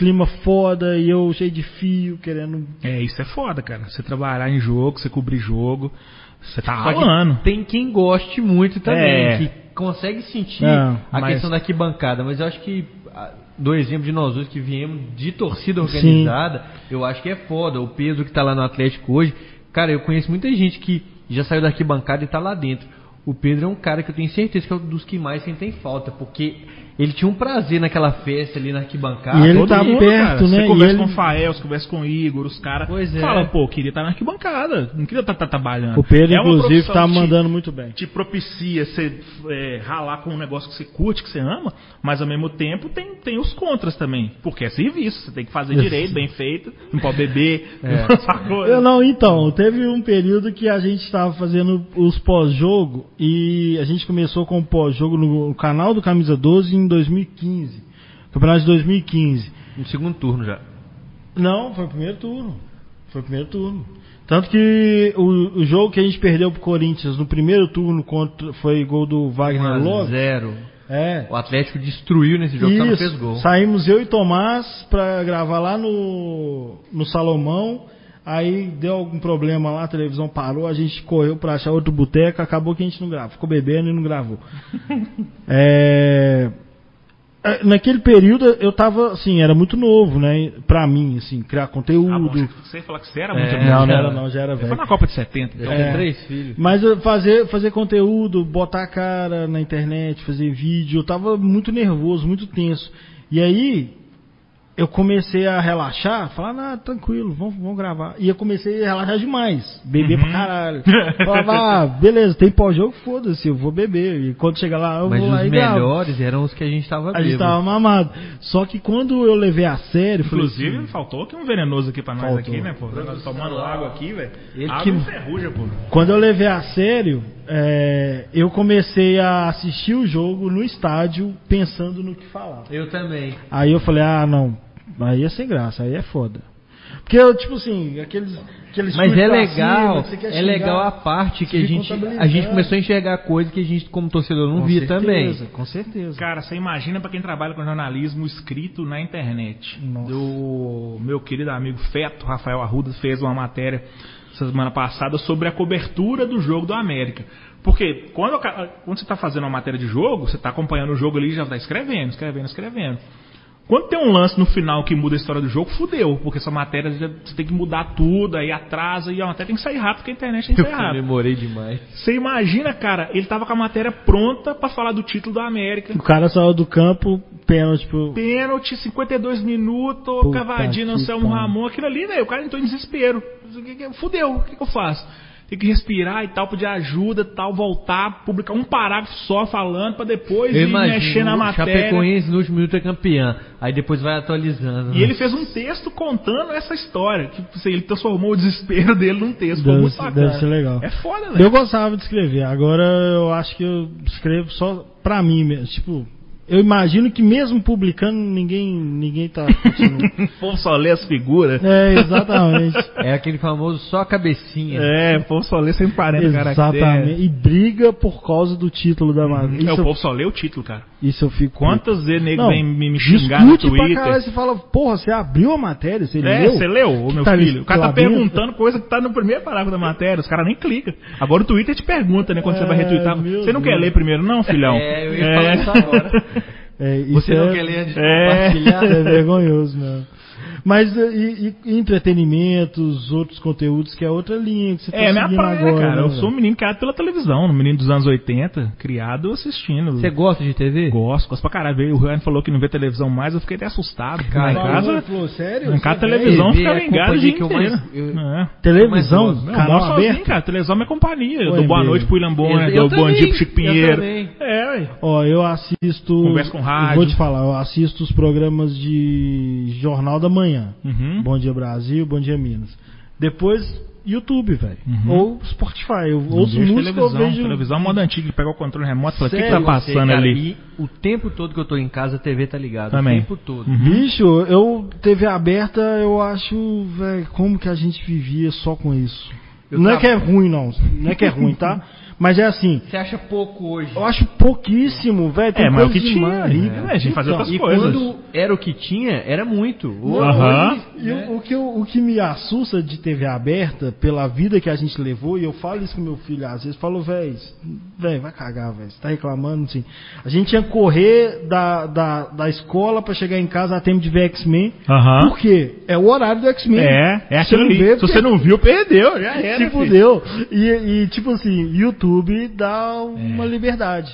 clima foda e eu cheio de fio, querendo. É, isso é foda, cara. Você trabalhar em jogo, você cobrir jogo, você tá Só que ralando. tem quem goste muito também, É. que consegue sentir É, a mas- questão da arquibancada, mas eu acho que ah, do exemplo de nós dois que viemos de torcida organizada, eu acho que é foda. O peso que tá lá no Atlético hoje, cara, eu conheço muita gente que já saiu da arquibancada e tá lá dentro. O Pedro é um cara que eu tenho certeza que é um dos que mais sentem falta, porque ele tinha um prazer naquela festa ali na arquibancada. E ele Todo tá mundo, perto, cara. né? Você conversa ele- com o Fael, você conversa com o Igor, os caras. Pois é. Fala, pô, queria estar na arquibancada. Não queria estar trabalhando. O Pedro, É inclusive, tá que te- mandando muito bem. te propicia você é, ralar com um negócio que você curte, que você ama, mas ao mesmo tempo tem, tem os contras também. Porque é serviço, você tem que fazer direito, bem feito, não pode beber, É. [LAUGHS] sacou? Eu não, então, teve um período que a gente estava fazendo os pós-jogo e a gente começou com o pós-jogo no canal do Camisa 12 em 2015. Campeonato de 2015. No segundo turno já. Não, foi o primeiro turno. Foi o primeiro turno. Tanto que o, o jogo que a gente perdeu pro Corinthians no primeiro turno contra, foi gol do Wagner Love. zero. É. O Atlético destruiu nesse jogo, só não fez gol. Saímos eu e Tomás pra gravar lá no, no Salomão. Aí deu algum problema lá, a televisão parou, a gente correu pra achar outro boteco, acabou que a gente não gravou. Ficou bebendo e não gravou. [LAUGHS] É, Naquele período eu tava, assim, era muito novo, né? Pra mim, assim, criar Ah, bom, conteúdo. você ia falar que você era É, muito não, não já- era não, já era Você foi velho. na Copa de 70, Eu então. É. três filhos. Mas fazer, fazer conteúdo, botar a cara na internet, fazer vídeo, eu tava muito nervoso, muito tenso. E aí eu comecei a relaxar, falar, não, tranquilo, vamos, vamos gravar. E eu comecei a relaxar demais, beber Uhum. pra caralho. [LAUGHS] Falava, ah, beleza, tem pós-jogo, foda-se, eu vou beber. E quando chegar lá, eu Mas vou lá os e gravo. melhores eram os que a gente tava A gente bêbado. tava mamado. Só que quando eu levei a sério, falei Inclusive, assim, faltou aqui um venenoso aqui pra nós Faltou. aqui, né, pô? Tomando água aqui, velho. Ele Água que- enferruja, pô. Quando eu levei a sério, é, eu comecei a assistir o jogo no estádio pensando no que falar. Eu também. Aí eu falei, ah, não, aí é sem graça, aí é foda. Porque eu, tipo assim, aqueles. aqueles Mas é legal, cima, é xingar. legal a parte que a gente, a gente começou a enxergar coisas que a gente, como torcedor, não Com via certeza, também. Com certeza. Cara, você imagina pra quem trabalha com jornalismo escrito na internet. Nossa. O meu querido amigo Feto, Rafael Arruda, fez uma matéria semana passada sobre a cobertura do jogo do América. Porque quando, quando você está fazendo uma matéria de jogo, você está acompanhando o jogo ali e já está escrevendo, escrevendo, escrevendo. Quando tem um lance no final que muda a história do jogo, fudeu, porque essa matéria já- você tem que mudar tudo, aí atrasa e a matéria tem que sair rápido, porque a internet tem que Eu sair rápido. comemorei demais. Você imagina, cara, ele tava com a matéria pronta pra falar do título do América. O cara saiu do campo, pênalti pro. Pênalti, 52 minutos, Puta cavadinha, que Anselmo pariu. Ramon, aquilo ali, velho, o cara entrou em desespero. Fudeu, o que, que eu faço? Tem que respirar e tal, pedir ajuda tal, voltar, publicar um parágrafo só falando pra depois Eu ir mexer na matéria. Chapecoense no último minuto é campeã. Aí depois vai atualizando. E ele fez um texto contando essa história. Que assim, ele transformou o desespero [LAUGHS] dele num texto. Foi Deve muito bacana. deve ser legal. É foda, velho. Eu gostava de escrever, agora eu acho que eu escrevo só pra mim mesmo. Tipo, eu imagino que mesmo publicando, ninguém, ninguém tá. [LAUGHS] O povo só lê as figuras. é, exatamente. É aquele famoso só a cabecinha. É, o povo só lê 140 caracteres. Exatamente. E briga por causa do título da matéria. É, o povo só lê o título, cara. Isso eu fico. Quantas vezes nego vem me, me xingar no discute pra Twitter? caralho, você fala, porra, você abriu a matéria, você É, leu? você leu, ô, meu Tá filho? O cara tá perguntando coisa que tá no primeiro parágrafo da matéria, os caras nem clicam. Agora o Twitter te pergunta, né, quando você vai É, retweetar. meu Você não quer Deus. ler primeiro, não, filhão? É, eu ia falar isso agora. [LAUGHS] É, isso Você não é- quer ler antes de É. compartilhar? [LAUGHS] É vergonhoso, mesmo. Mas e, e entretenimento, os outros conteúdos, que é outra linha que você tá É, minha praia, agora. cara. né, Eu sou um menino criado pela televisão, um menino dos anos 80, criado assistindo. Você gosta de TV? Gosto, gosto pra caralho. O Ryan falou que não vê televisão mais, eu fiquei até assustado. Cara, em Falou, casa, falou, sério? em casa televisão TV ficava é companhia que eu mais- eu- É. Televisão, eu canal moro sozinho, aberto. cara. Televisão é minha companhia. Eu dou boa noite pro William Bonner, dou bom dia pro Chico Pinheiro. É, ué. Ó, eu assisto. Conversa com rádio. Vou te falar, eu assisto os programas de Jornal da Manhã. Uhum. Bom Dia Brasil, Bom Dia Minas. Depois, YouTube, velho. Uhum. Ou Spotify. Eu Não ouço vejo música, eu televisão, vejo. televisão é moda antiga, pega o controle remoto e fala, o que, que tá passando Cara, ali? E o tempo todo que eu tô em casa, a TV tá ligada. Também. O tempo todo. Uhum. Bicho, eu TV aberta, eu acho, velho, como que a gente vivia só com isso. Eu não é tava- que é ruim, não. Não é que é ruim, tá? [LAUGHS] Mas é assim, Você acha pouco hoje? eu acho pouquíssimo, velho. É, mas o que tinha, demais. né? A gente fazia Então, outras E coisas. quando era o que tinha, era muito. Hoje- Aham. E né? o, que eu- o que me assusta de TV aberta, pela vida que a gente levou, e eu falo isso com meu filho às vezes, falo, velho, velho, vai cagar, velho, você tá reclamando, assim. A gente ia correr da, da, da escola pra chegar em casa a tempo de ver X-Men. Aham. Por quê? É o horário do X-Men. É, é aquilo ali. Se você não viu, perdeu. Já era, Se filho. fudeu. E, e, tipo assim, YouTube dá uma liberdade.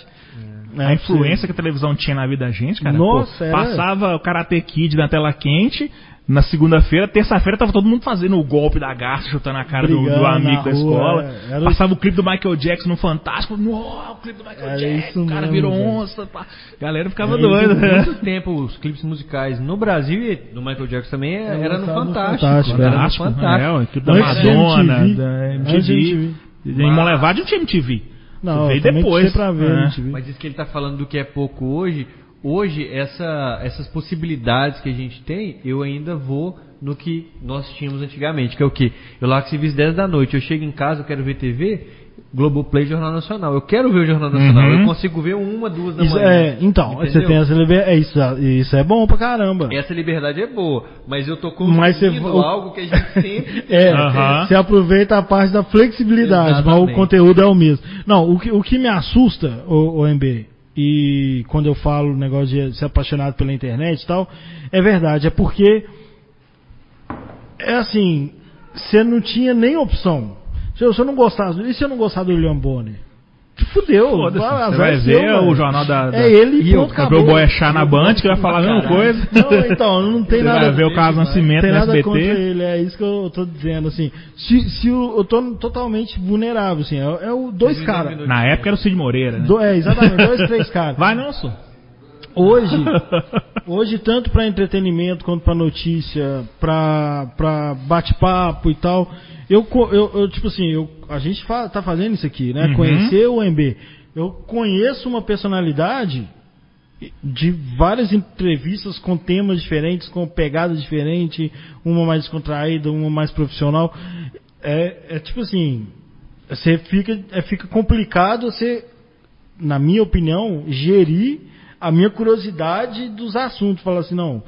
É. A influência que a televisão tinha na vida da gente, cara. Nossa, pô, era- Passava o Karate Kid na tela quente. Na segunda-feira, terça-feira, tava todo mundo fazendo o golpe da garça, chutando a cara do, do amigo da escola. é. Era- Passava o clipe do Michael Jackson no Fantástico. Nossa, o clipe do Michael Era Jackson. O cara mesmo, virou velho. onça. Pá. Galera ficava Era doida. né? muito tempo os clipes musicais no Brasil e no Michael Jackson também era no do Fantástico. Fantástico, era no Fantástico, Fantástico. é, o clipe da Madonna, MTV. da MTV. Em Monlevade não tinha MTV. Não, veio depois. pra ver, É. MTV. Mas isso que ele está falando do que é pouco hoje, hoje essa, essas possibilidades que a gente tem, eu ainda vou no que nós tínhamos antigamente, que é o quê? Eu largo serviço 10 da noite, eu chego em casa, eu quero ver TV, Globoplay Jornal Nacional. Eu quero ver o Jornal Nacional, Uhum. eu consigo ver uma, duas da Isso manhã. é, então, Entendeu? você tem essa liberdade. É isso, isso é bom pra caramba. Essa liberdade é boa, mas eu tô Mas você- consumindo o- algo que a gente [LAUGHS] sempre É, Aham. você aproveita a parte da flexibilidade, mas o conteúdo é o mesmo. Não, o que, o que me assusta, o, o MB, e quando eu falo o negócio de ser apaixonado pela internet e tal, é verdade, é porque é assim, você não tinha nem opção. Se eu, se eu não gostasse, e se eu não gostar do William Bonner? Te fudeu. Você vai é ver o jornal da- da- É ele E eu- pronto, Vai ver acabou. o Boechat na Band, que vai falar a mesma coisa. Não, então, não tem Você nada vai ver o Carlos Nascimento no contra SBT. ele, é isso que eu tô dizendo, assim. Se, se o- eu tô totalmente vulnerável, assim, é, é o dois caras. Na época era o Cid Moreira, né? Do- é, exatamente, dois, três caras. Vai, não, sou. Hoje, [LAUGHS] hoje tanto para entretenimento quanto para notícia, para bate-papo e tal, eu, eu, eu, tipo assim, eu, a gente fa, tá fazendo isso aqui, né? Uhum. Conhecer o MB. Eu conheço uma personalidade de várias entrevistas com temas diferentes, com pegadas diferentes, uma mais descontraída, uma mais profissional. É, é tipo assim, você fica, é, fica complicado você, na minha opinião, gerir a minha curiosidade dos assuntos. Falar assim, não,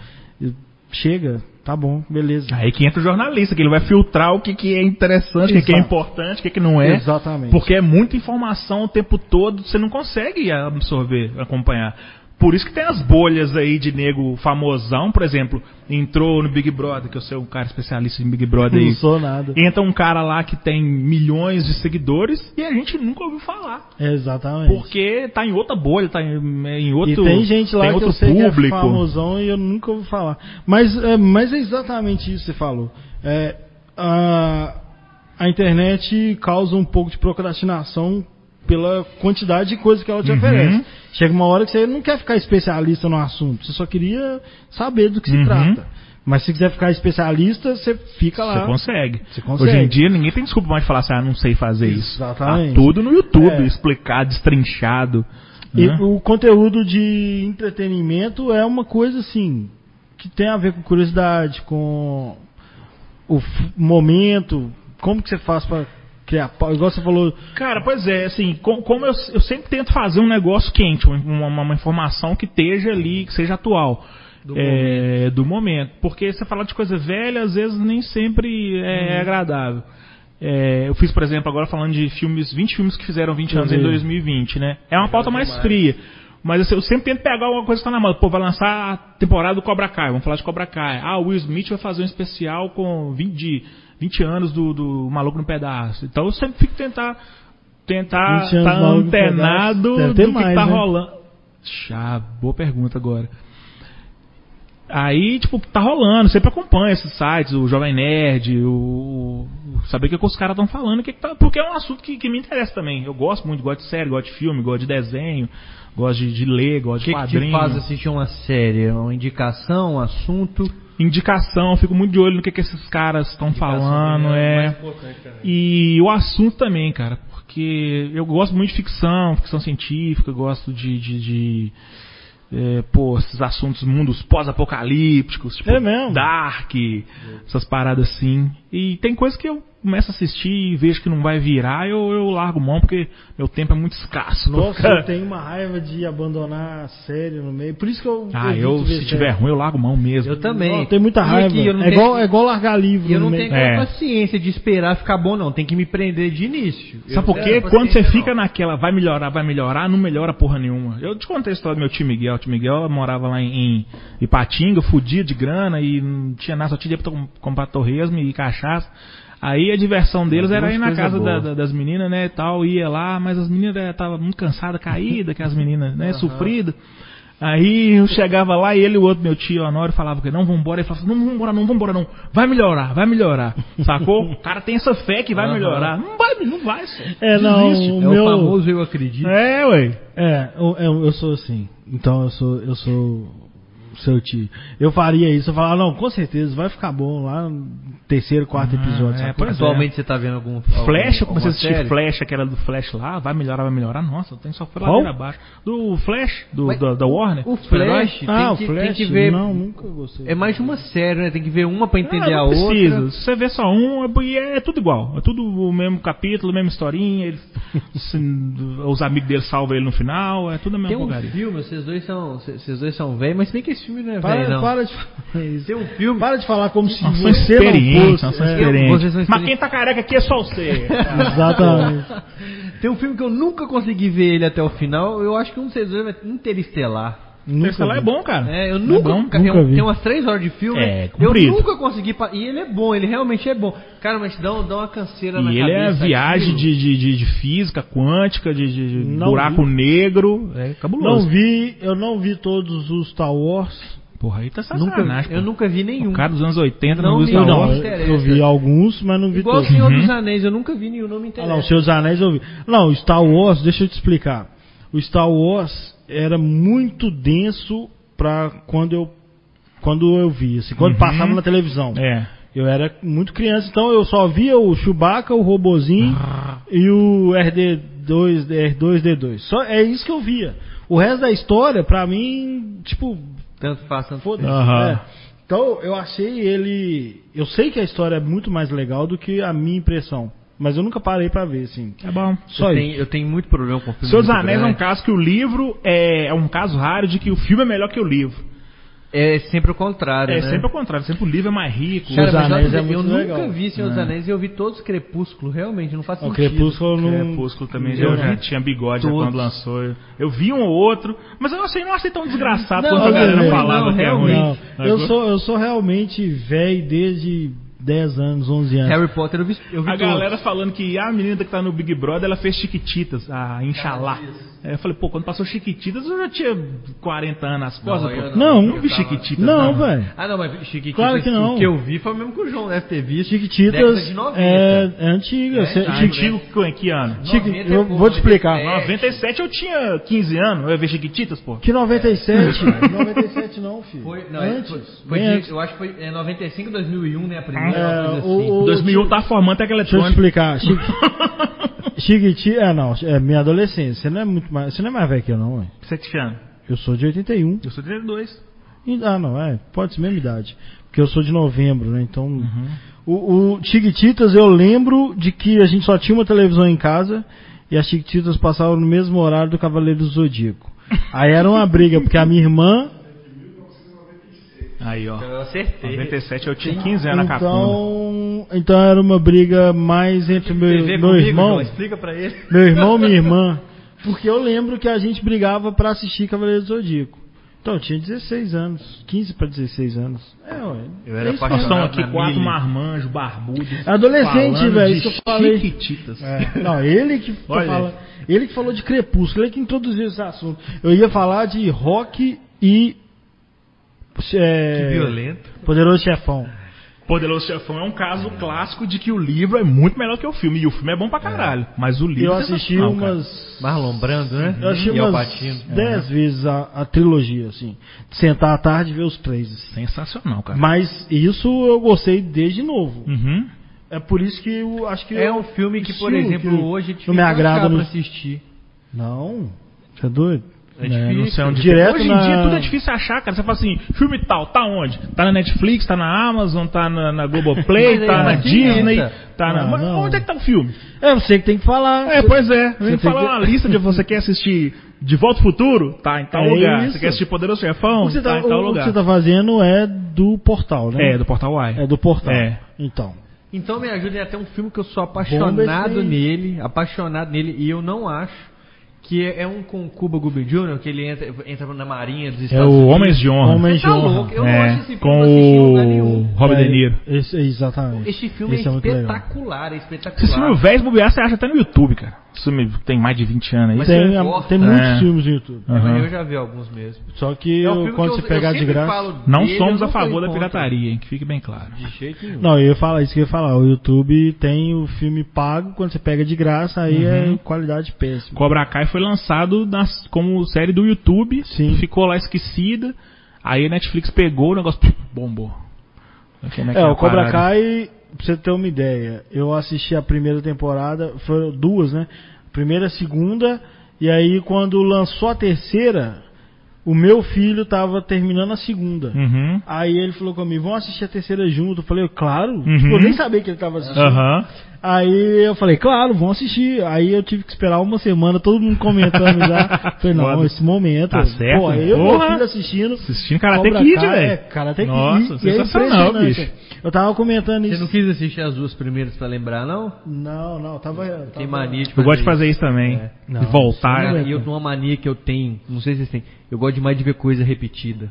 chega, tá bom, beleza. Aí que entra o jornalista, que ele vai filtrar o que, que é interessante, o que, que é importante, o que, que não é. Exatamente. Porque é muita informação o tempo todo, você não consegue absorver, acompanhar. Por isso que tem as bolhas aí de nego famosão, por exemplo, entrou no Big Brother, que eu sou um cara especialista em Big Brother não aí. sou nada. Entra um cara lá que tem milhões de seguidores e a gente nunca ouviu falar. Exatamente. Porque tá em outra bolha, tá em, em outro e tem gente lá tem que eu sei público. que é famosão e eu nunca ouvi falar. Mas é, mas é exatamente isso que você falou. É, a, a internet causa um pouco de procrastinação pela quantidade de coisas que ela te Uhum. oferece. Chega uma hora que você não quer ficar especialista no assunto, você só queria saber do que se Uhum. trata. Mas se quiser ficar especialista, você fica lá. Você consegue. Você consegue. Hoje em dia ninguém tem desculpa mais de falar assim, ah, não sei fazer isso. Exatamente. Tá tudo no YouTube, É. explicado, destrinchado. E né? o conteúdo de entretenimento é uma coisa assim que tem a ver com curiosidade, com o momento, como que você faz pra criar, pau- igual você falou, Cara, pois é, assim, com- como eu, eu sempre tento fazer um negócio quente, uma, uma- uma informação que esteja ali, que seja atual. Do é, do momento. Porque você falar de coisa velha, às vezes nem sempre é Uhum. agradável. É, eu fiz, por exemplo, agora falando de filmes, 20 filmes que fizeram 20 Eu anos em vi. 2020, né? É uma pauta mais fria. Mas assim, eu sempre tento pegar alguma coisa que tá na moda. Pô, vai lançar a temporada do Cobra Kai, vamos falar de Cobra Kai. Ah, o Will Smith vai fazer um especial com 20, de 20 anos do, do Maluco no Pedaço. Então eu sempre fico tentar tentar 20 anos estar no antenado do que mais, tá né? rolando. Chá, boa pergunta agora. Aí, tipo, tá rolando, sempre acompanha esses sites, o Jovem Nerd, o. o- saber o que, que os caras estão falando, o que que tá- porque é um assunto que, que me interessa também. Eu gosto muito, gosto de série, gosto de filme, gosto de desenho, gosto de, de ler, O gosto que, de que te quadrinho. faz assistir uma série? Uma indicação, um assunto? Indicação, eu fico muito de olho no que, que esses caras estão falando, é. E o assunto também, cara, porque eu gosto muito de ficção, ficção científica, gosto de, de, de é, pô, esses assuntos, mundos pós-apocalípticos, tipo É mesmo? Dark, essas paradas assim. E tem coisa que eu começo a assistir e vejo que não vai virar, eu, eu largo mão, porque meu tempo é muito escasso. Nossa, Cara, eu tenho uma raiva de abandonar a série no meio. Por isso que eu. Ah, eu, se série. tiver ruim, eu largo mão mesmo. Eu também. Não, tem muita raiva. aqui, eu não é, tenho- igual, é igual largar livro E eu não meio. tenho É. paciência de esperar ficar bom, não. Tem que me prender de início. Sabe por quê? Quando você fica não. naquela, vai melhorar, vai melhorar, não melhora porra nenhuma. Eu te contei a história do meu tio Miguel. O tio Miguel morava lá em, em Ipatinga, fudia de grana e não tinha nada, só tinha dinheiro pra com- comprar torresmo e cachaça. Aí a diversão deles era ir na casa da- da- das meninas, né, e tal, ia lá, mas as meninas estavam muito cansadas, caídas, que as meninas, né, sofridas. Aí eu chegava lá e ele e o outro, meu tio Honório, falava que não, vambora. Ele falava assim, não, vambora não, vambora não. Vai melhorar, vai melhorar. Sacou? O cara tem essa fé que vai Aham. melhorar. Não vai, não vai, só. É, não, o É meu. o famoso eu acredito. É, ué. É, eu, eu, eu sou assim. Então eu sou, eu sou seu tio. Eu faria isso, eu falava, não, com certeza, vai ficar bom lá no terceiro, quarto Ah, episódio. é, pois Atualmente você tá vendo algum. Flash, eu algum- comecei a assistir série? Flash, aquela do Flash lá, vai melhorar, vai melhorar. Nossa, tem só foi ladeira abaixo. Do Flash, do, Mas da, da Warner. O. Flash ah, tem, o que, Flash, tem que ver. não, nunca gostei. É mais de uma série, né? Tem que ver uma pra entender Ah, a não outra. precisa. Se você vê só um, é, e é tudo igual. É tudo o mesmo capítulo, a mesma historinha. Ele, se- os amigos dele salvam ele no final. É tudo a mesma Tem um porcaria. filme, vocês dois são. Vocês dois são velhos, mas se bem que esse filme não é Para, velho, para de falar isso. Tem um filme. Para de falar como se somos você não fosse. nós somos é, Mas quem tá careca aqui é só você. Exatamente. Tem um filme que eu nunca consegui ver ele até o final. Eu acho que um de vocês dois vai Interestelar. Lá é bom, cara. É, eu É nunca. bom. tem, nunca um- vi. tem umas três horas de filme. É, eu comprido. nunca consegui. pa- E ele é bom, ele realmente é bom. Cara, mas dá, dá uma canseira na E ele é cabeça. viagem aquilo. de, de, de, de física quântica, de, de- buraco vi. negro. É cabuloso. Não vi, eu não vi todos os Star Wars. Porra, aí tá Nunca, sacanagem. eu nunca vi nenhum. O cara dos anos 80 Não não viu Star Eu não, Wars. eu, eu vi alguns, mas não vi Igual o todos. Senhor Uhum. dos Anéis, eu nunca vi nenhum, não me Ah, interessa. não, Seus Anéis eu vi. Não, Star Wars, deixa eu te explicar. O Star Wars era muito denso pra quando eu quando eu vi, assim, quando Uhum. passava na televisão. É. Eu era muito criança, então eu só via o Chewbacca, o Robozinho e o RD2, R2D2. Só é isso que eu via. O resto da história, pra mim, tipo, Tanto faz, tanto foda-se. Aham. é. Então eu achei ele. Eu sei que a história é muito mais legal do que a minha impressão. Mas eu nunca parei pra ver, assim. É bom. Só eu, isso. tenho, eu tenho muito problema com filme. Seus Anéis é um caso que o livro é, é um caso raro de que o filme é melhor que o livro. É sempre o contrário, É né? sempre ao contrário, sempre o livro é mais rico. Cara, Os Anéis é muito eu legal. nunca vi Senhor dos É. Anéis e eu vi todos os Crepúsculo, realmente, não faz O sentido. Crepúsculo não. Crepúsculo também eu já, já vi. tinha bigode já quando lançou. Eu, eu vi um ou outro, mas eu achei, não achei tão desgraçado Não, quanto a não, galera não, falava não, que é ruim. eu sou, eu sou realmente velho desde 10 anos, 11 anos. Harry Potter eu vi, eu vi A todos. galera falando que a menina que tá no Big Brother, ela fez Chiquititas, a Inxalá. Aí eu falei, pô, quando passou Chiquititas eu já tinha 40 anos nas costas, pô. Não. não vi tava- Chiquititas. Não, velho. Ah, não, mas Chiquititas, Claro que não. o que eu vi foi o mesmo que o João deve ter visto. Chiquititas de 90. é, é antiga. É, tá, Chiqui- Antigo que, que ano? Chiqui- 90 eu é vou te explicar. É. 97 eu tinha 15 anos, eu ia ver Chiquititas, pô. Que 97? 97 [LAUGHS] não, filho. Foi, não, antes. foi, foi antes. eu acho que foi é, 95, 2001, né? A primeira, É, uma coisa o- assim. o- 2001 tá formando até Deixa eu explicar. Chiqui- [LAUGHS] Chiquiti, é não, é minha adolescência. Você não é muito mais, você não é mais velho que eu não, ué. 7 anos. Eu sou de 81. Eu sou de 32. E- Ah, não, é, pode ser mesma idade. Porque eu sou de novembro, né? Então, Uhum. o, o Chiquititas eu lembro de que a gente só tinha uma televisão em casa e as Chiquititas passavam no mesmo horário do Cavaleiro do Zodíaco. Aí era uma briga, porque a minha irmã Aí, ó. Eu acertei. 97 eu tinha 15 anos na. Então, então era uma briga mais entre meu, meu comigo, irmão, explica pra ele. meu irmão e minha [LAUGHS] irmã, porque eu lembro que a gente brigava pra assistir Cavaleiro do Zodíaco. Então eu tinha 16 anos, 15 pra 16 anos. É, ué. Eu era Nós estamos aqui quatro milha. marmanjos, barbudos. Adolescente, velho, isso que eu falei. Chiquititas. É, não, ele que [LAUGHS] Olha. fala, ele que falou de Crepúsculo, ele que introduziu esse assunto. Eu ia falar de rock e é, Que violento. Poderoso Chefão. Poderoso Chefão é um caso clássico de que o livro é muito melhor que o filme. E o filme é bom pra caralho. Mas o livro Eu é assisti cara. umas. Marlon Brando, né? Eu assisti e umas. 10 vezes a, a trilogia, assim. De sentar à tarde e ver os três. assim. Sensacional, cara. Mas isso eu gostei desde novo. Uhum. É por isso que eu acho que. É um filme que, por exemplo, que hoje não me agrada pra no- assistir. Não. Você é doido? É É, não difícil. sei onde Direto Hoje em na- dia tudo é difícil achar, cara. Você fala assim, filme tal, tá onde? Tá na Netflix, tá na Amazon, tá na, na Globoplay, [LAUGHS] aí, tá na Disney, tá na. Não, Mas onde é que tá o filme? É você que tem que falar. É, pois é. Vem tem falar que- uma lista de você quer assistir De Volta ao Futuro? Tá em tal É lugar. isso. Você quer assistir Poderoso Chefão? O que você tá, tá, em tal o que lugar. você tá fazendo é do portal, né? É, do Portal Y. É do portal. É. Então. Então me ajudem até um filme que eu sou apaixonado nele, apaixonado nele, e eu não acho que é, é um com Cuba Gooding Jr., que ele entra, entra na marinha dos É Estados o Unidos. Homens de Honra. Homens Você tá de Honra. louco? Eu não É, acho esse filme com nenhum. o Robert De Niro. Esse, exatamente. Esse filme Esse é, legal. espetacular, é espetacular. Esse filme velho, bobear, você acha até no YouTube, cara. Esse filme tem mais de 20 anos aí. Mas Tem, gosta, tem né? muitos É. filmes no YouTube. É, Aham. Eu já vi alguns mesmo. Só que É um quando que você eu- pegar eu de graça. Não dele, somos eu a favor da pirataria, hein? Que fique bem claro. De jeito nenhum. Não, eu ia falar isso que eu ia falar. O YouTube tem o filme pago, quando você pega de graça, aí Uhum. é qualidade péssima. Cobra Kai foi lançado nas- como série do YouTube, Sim. ficou lá esquecida. Aí a Netflix pegou o negócio, bombou. Como que É, a o Cobra? Kai, pra você ter uma ideia, eu assisti a primeira temporada, foram duas, né? Primeira, e segunda, e aí quando lançou a terceira, o meu filho tava terminando a segunda. Uhum. Aí ele falou comigo, vamos assistir a terceira junto. Eu falei, claro. Uhum. Tipo, eu nem sabia que ele tava assistindo. Aham. Aí eu falei, claro, vamos assistir. Aí eu tive que esperar uma semana, todo mundo comentando já. [LAUGHS] Falei, não, Foda. esse momento. Tá certo, Pô, eu porra. meu filho assistindo. Assistindo Karate Kid, velho. É, Karate Kid. Nossa, é sensacional, impressionante. bicho. Eu tava comentando Você isso. não quis assistir as duas primeiras pra lembrar, não? Não, não, tava. tava... Tem mania de Eu gosto de fazer isso também. É. Não, de voltar. é- E eu tenho uma mania que eu tenho, não sei se vocês têm, eu gosto demais de ver coisa repetida.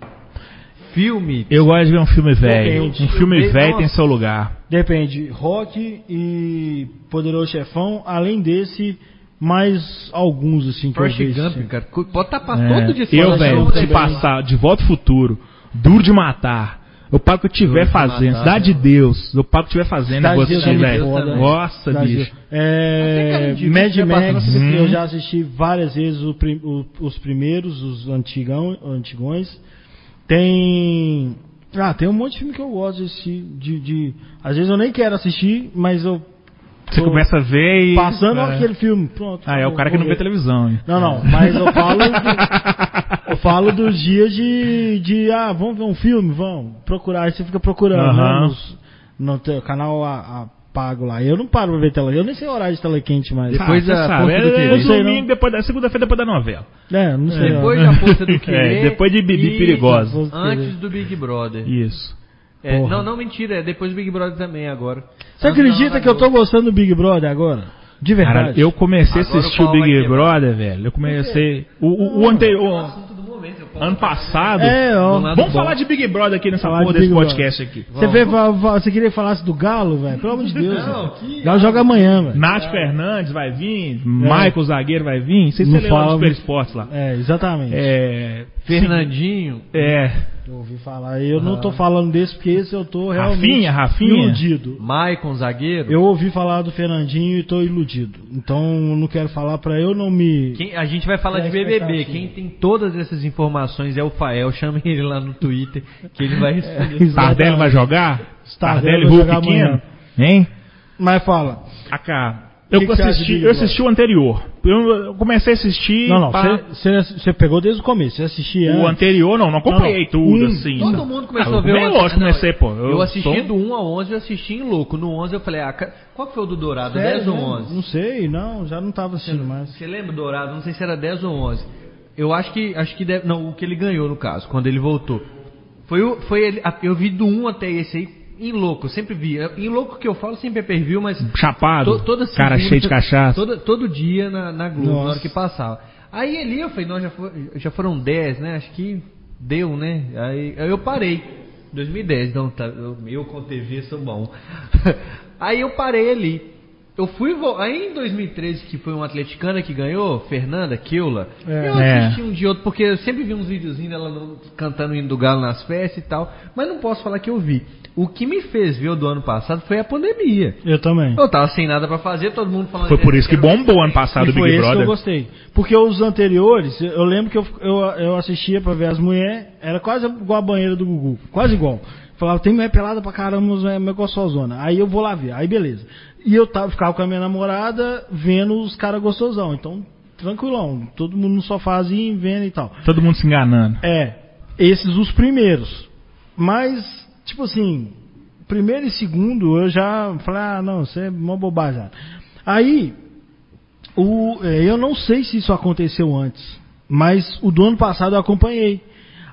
Filme. Eu gosto de ver um filme velho. Depende. Um filme velho tem seu lugar. Depende. Rock e Poderoso Chefão, além desse, mais alguns assim que Forrest eu vejo. Gump, assim. cara. Pode estar pra É. todo dia. eu, velho, se também. passar de volta ao futuro, duro de matar. Eu pago o que eu tiver Duro fazendo. Matar, Cidade de né? Deus. Eu pago o que eu tiver fazendo Cidade vou de é velho. foda. Nossa, bicho. É, gente Mad passou Max, na- eu Uhum. já assisti várias vezes o prim- o- os primeiros, os antigão, antigões. Tem. Ah, tem um monte de filme que eu gosto de assistir. De, de- às vezes eu nem quero assistir, mas eu. Você começa a ver e. Passando é. aquele filme. Pronto. Ah, é o cara que não vê televisão. hein? Não, não, mas eu falo. do- [LAUGHS] eu falo dos dias de, de. Ah, vamos ver um filme? Vamos. Procurar. Aí você fica procurando, Aham. né? Nos, no teu canal a, a pago lá. Eu não paro pra ver tela. Eu nem sei o horário de tela quente mais. Depois Ah, da sabe, é, do é Querer. domingo, Não. depois da segunda-feira, depois da novela. É, não sei. Depois da força do [LAUGHS] querer. É, depois de Bibi Perigosa. Antes do Big Brother. Isso. É, não, não, mentira, é depois do Big Brother também agora. Você Antes acredita que eu tô gostando do Big Brother agora? De verdade. Cara, eu comecei a assistir o Big quebrar. Brother, velho. Eu comecei. O, o, o anterior. Ano passado. É, ó. Vamos falar de Big Brother aqui nessa Falar porra de desse podcast aqui. Você, vê, você queria que falasse do Galo, velho? Pelo amor de Deus. Não, que- Galo joga amanhã, velho. Nath Fernandes vai vir, Michael Zagueiro vai vir. Vocês Não se lembram do Super Esportes lá. É, exatamente. É. Fernandinho. É. Eu ouvi falar. Eu não tô falando desse porque esse eu tô realmente Rafinha, Rafinha. iludido. Maicon, zagueiro. Eu ouvi falar do Fernandinho e tô iludido. Então eu não quero falar pra eu não me. Quem- a gente vai falar É, de BBB. Quem tem todas essas informações é o Fael. Chame ele lá no Twitter que ele vai responder. Exatamente. Tardelli vai jogar? Tardelli Tardelli vai jogar amanhã. Hein? Mas fala. Acá. Eu, Que que você assisti, Big eu assisti o anterior. Eu, eu comecei a assistir. Não, não. Você você pegou desde o começo. Você assistia. O anterior não, não acompanhei Não, não. tudo Um- assim. Todo mundo começou Ah, a ver o lógico, Não, comecei, pô. Eu, assisti sou- do 1 ao 11, eu assisti em louco. No 11 eu falei, ah, qual que foi o do Dourado? Sério, 10 ou né? 11? Não sei, não. Já não tava assistindo mais. Você lembra do Dourado? Não sei se era 10 ou 11. Eu acho que acho que deve, não, o que ele ganhou no caso, quando ele voltou. Foi o foi ele, eu vi do 1 até esse aí em louco, eu sempre vi. Em louco que eu falo sempre é per view, mas Chapado, to- toda cara segunda- cheio de cachaça. Toda, todo dia na, na Globo, Nossa. na hora que passava. Aí ali eu falei, não, já, foi- já foram 10, né? Acho que deu, né? Aí, aí eu parei. 2010, então tá, eu, eu com TV sou bom. [LAUGHS] aí eu parei ali. Eu fui aí em 2013, que foi uma atleticana que ganhou, Fernanda Keula. É. eu É. assisti um de outro, porque eu sempre vi uns videozinhos dela cantando o hino do Galo nas festas e tal. Mas não posso falar que eu vi. O que me fez ver o do ano passado foi a pandemia. Eu também. Eu tava sem nada pra fazer, todo mundo falando. Foi por isso que "Quero ver bombou ano também." passado E o foi Big esse que eu Brother. gostei. Porque os anteriores, eu lembro que eu, eu, eu assistia pra ver as mulheres, era quase igual a banheira do Gugu. Quase igual. Falava, tem mulher pelada pra caramba, mas é gostosona. Aí eu vou lá ver, aí beleza. E eu tava, ficava com a minha namorada vendo os caras gostosão. Então, tranquilão. Todo mundo no sofazinho vendo e tal. Todo mundo se enganando. É, esses os primeiros. Mas, tipo assim, primeiro e segundo eu já falei, ah, não, isso é uma bobagem. Aí, o, é, eu não sei se isso aconteceu antes, mas o do ano passado eu acompanhei.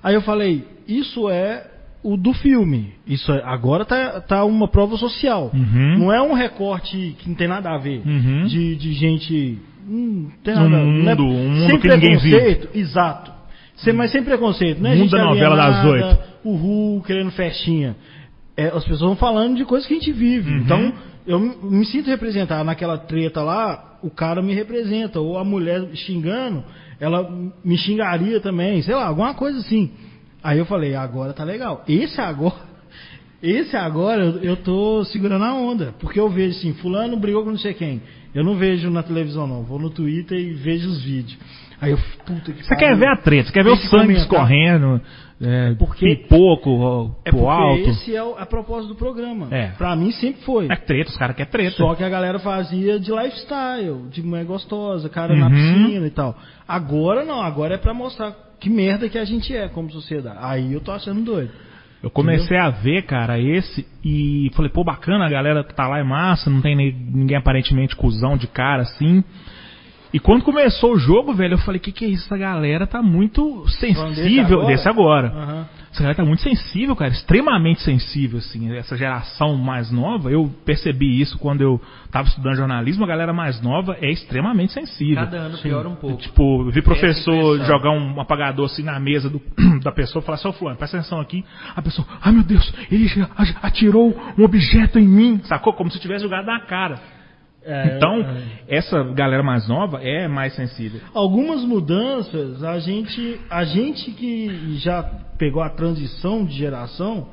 Aí eu falei, isso é o do filme. Isso é- agora tá, tá uma prova social. Uhum. Não é um recorte que não tem nada a ver. Uhum. De, de gente. Hum, tem nada não é- mundo- um mundo sem que ninguém preconceito, Exato. Sem, mas sem preconceito, né? Mundo da novela das oito. Ru querendo festinha. É, as pessoas vão falando de coisas que a gente vive. Uhum. Então, eu me- sinto representado naquela treta lá, o cara me representa. Ou a mulher xingando, ela me xingaria também, sei lá, alguma coisa assim. Aí eu falei, agora tá legal. Esse agora, [LAUGHS] esse agora eu, eu tô segurando a onda. Porque eu vejo assim, fulano brigou com não sei quem. Eu não vejo na televisão não, vou no Twitter e vejo os vídeos. Aí eu, puta que Você quer ver a treta, você quer ver o sangue escorrendo, é, Porque- pipoco É pro alto. esse é o- a propósito do programa. É. Pra mim sempre foi. É treta, os caras querem treta. Só que a galera fazia de lifestyle, de mulher gostosa, cara na Uhum. piscina e tal. Agora não, agora é pra mostrar que merda que a gente é como sociedade. Aí eu tô achando doido. Eu comecei a ver, cara, esse e falei, pô, bacana, a galera que tá lá é massa, não tem ninguém aparentemente cuzão de cara assim. E quando começou o jogo, velho, eu falei, que que é isso? Essa galera tá muito Falando desse sensível. agora? Desse agora. Aham. Essa galera tá muito sensível, cara, extremamente sensível, assim. Essa geração mais nova, eu percebi isso quando eu tava estudando jornalismo, a galera mais nova é extremamente sensível. Cada ano piora um pouco. Tipo, eu vi professor jogar um apagador assim na mesa do- [CLEARS THROAT] da pessoa e falar assim, ô fulano, presta atenção aqui. A pessoa, ai meu Deus, ele atirou um objeto em mim, sacou? Como se tivesse jogado na cara. É, então, é. essa galera mais nova é mais sensível. Algumas mudanças, a gente, a gente que já pegou a transição de geração,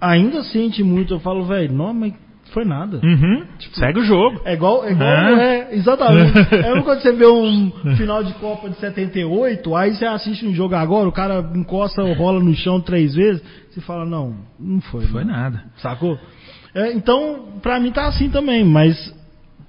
ainda sente muito. Eu falo, velho, não, mas foi nada. Uhum. Segue o jogo. É igual, é igual, Né? é, exatamente. [LAUGHS] É quando você vê um final de Copa de 78, aí você assiste um jogo agora, o cara encosta ou rola no chão três vezes, você fala, não, não foi. Foi não. nada. Sacou? É, então, pra mim tá assim também, mas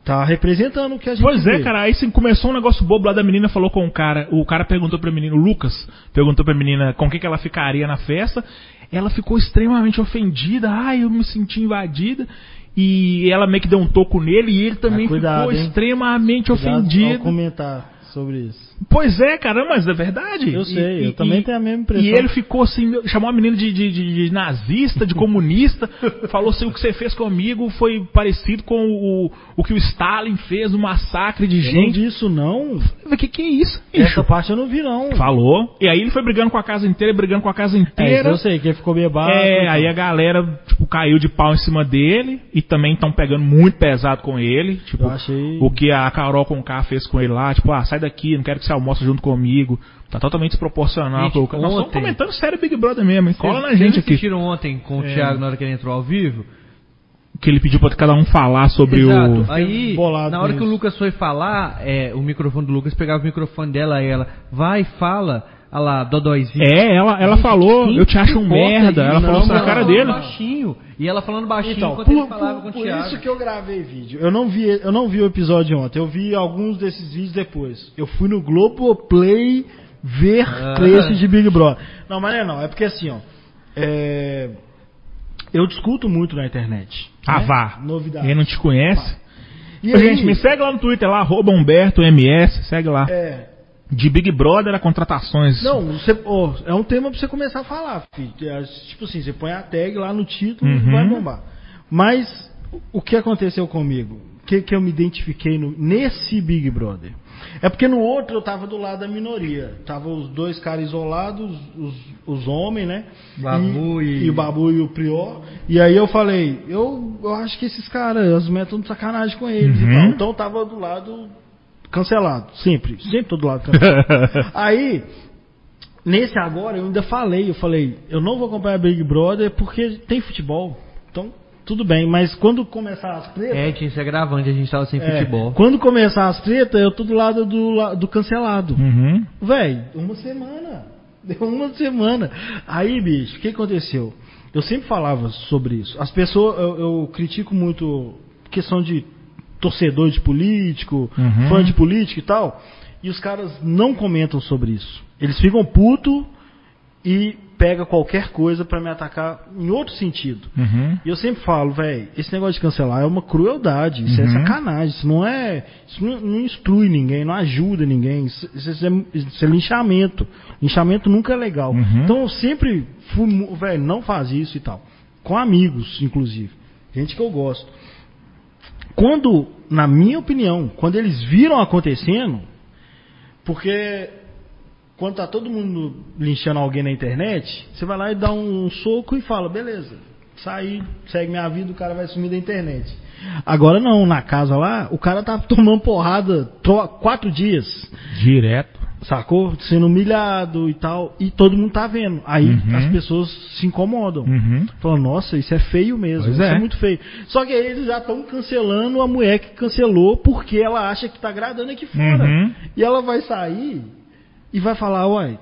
tá representando o que a gente Pois é, vê. cara, aí sim, começou um negócio bobo lá da menina, falou com o cara, o cara perguntou pra menina, o Lucas, perguntou pra menina com quem que ela ficaria na festa, ela ficou extremamente ofendida, ai, eu me senti invadida, e ela meio que deu um toco nele, e ele também Mas cuidado, ficou hein? extremamente Cuidado ao ofendido. comentar sobre isso. Pois é, cara, mas é verdade. Eu E- sei, e- eu também e- tenho a mesma impressão. E ele ficou assim, chamou a menina de, de- de- nazista, de comunista, [LAUGHS] falou assim, o que você fez comigo foi parecido com o, o que o Stalin fez, o massacre de Eu não gente. vi isso não. O que, que é isso, Essa bicho? parte eu não vi não. Falou. E aí ele foi brigando com a casa inteira, brigando com a casa É, inteira. eu sei, que ele ficou bebado. É, então. aí a galera, tipo, caiu de pau em cima dele e também estão pegando muito pesado com ele. Tipo, Eu achei- o que a Carol com K fez com ele lá, tipo, ah, sai daqui, não quero que você almoce junto comigo. Tá totalmente desproporcional. Gente, pro- Nós estamos comentando sério Big Brother mesmo, hein? Cola Vocês- na vocês gente aqui. assistiram ontem com o É. Thiago na hora que ele entrou ao vivo? Que ele pediu pra cada um falar sobre Exato. o. Aí, na hora que o isso. Lucas foi falar, é, o microfone do Lucas pegava o microfone dela e ela, vai, fala, a lá, Dodóizinho. É, ela, ela falou, eu te acho um merda. isso? Ela falou isso na cara dele. baixinho. E ela falando baixinho Então, enquanto por, ele falava por- com o por Thiago. isso que eu gravei vídeo. Eu não vi, eu não vi o episódio ontem. Eu vi alguns desses vídeos depois. Eu fui no Globoplay ver Ah. trechos de Big Brother. Não, mas não é não. É porque assim, ó. é, eu discuto muito na internet. Ah, né? vá. Novidades. Ele não te conhece? E Ô, aí, Gente, me segue lá no Twitter, lá, arroba Humberto MS, segue lá. é, De Big Brother a contratações. Não, você, ó, é um tema pra você começar a falar, filho. É, Tipo assim, você põe a tag lá no título e Uhum. vai bombar. Mas o que aconteceu comigo? O que, que eu me identifiquei no- nesse Big Brother? É porque no outro eu tava do lado da minoria. Tava os dois caras isolados, os, os homens, né? Babu e- e... o Babu e o Prior. E aí eu falei, eu, eu acho que esses caras, as mulheres estão de sacanagem com eles Uhum. e tal. Então eu tava do lado cancelado. Sempre. Sempre tô do lado cancelado. [LAUGHS] aí, nesse agora, eu ainda falei, eu falei, eu não vou acompanhar Big Brother porque tem futebol. Então, tudo bem. Mas quando começar as tretas. É, tinha esse agravante, a gente tava sem É, futebol. Quando começar as tretas, eu tô do lado do, do cancelado. Uhum. Véi, uma semana. [LAUGHS] Deu uma semana. Aí, bicho, o que aconteceu? Eu sempre falava sobre isso. As pessoas, eu, eu critico muito questão de torcedor de político, Uhum. fã de político e tal. E os caras não comentam sobre isso. Eles ficam puto e pega qualquer coisa pra me atacar em outro sentido. Uhum. E eu sempre falo, velho, esse negócio de cancelar é uma crueldade, isso é Uhum. sacanagem, isso não é. Isso não, não instrui ninguém, não ajuda ninguém, isso, isso é, isso é linchamento. Linchamento nunca é legal. Uhum. Então eu sempre fui, velho, não faz isso e tal. Com amigos, inclusive. Gente que eu gosto. Quando, na minha opinião, quando eles viram acontecendo, porque quando tá todo mundo linchando alguém na internet, você vai lá e dá um soco e fala, beleza, saí, segue minha vida, o cara vai sumir da internet. Agora não, na casa lá, o cara tá [LAUGHS] tomando porrada tro- quatro dias, Direto. Sacou? Sendo humilhado e tal, e todo mundo tá vendo. Aí Uhum. as pessoas se incomodam. Uhum. Falam, nossa, isso é feio mesmo, Pois isso é. é. muito feio. Só que aí eles já estão cancelando a mulher que cancelou porque ela acha que tá agradando aqui fora. Uhum. E ela vai sair e vai falar, uai,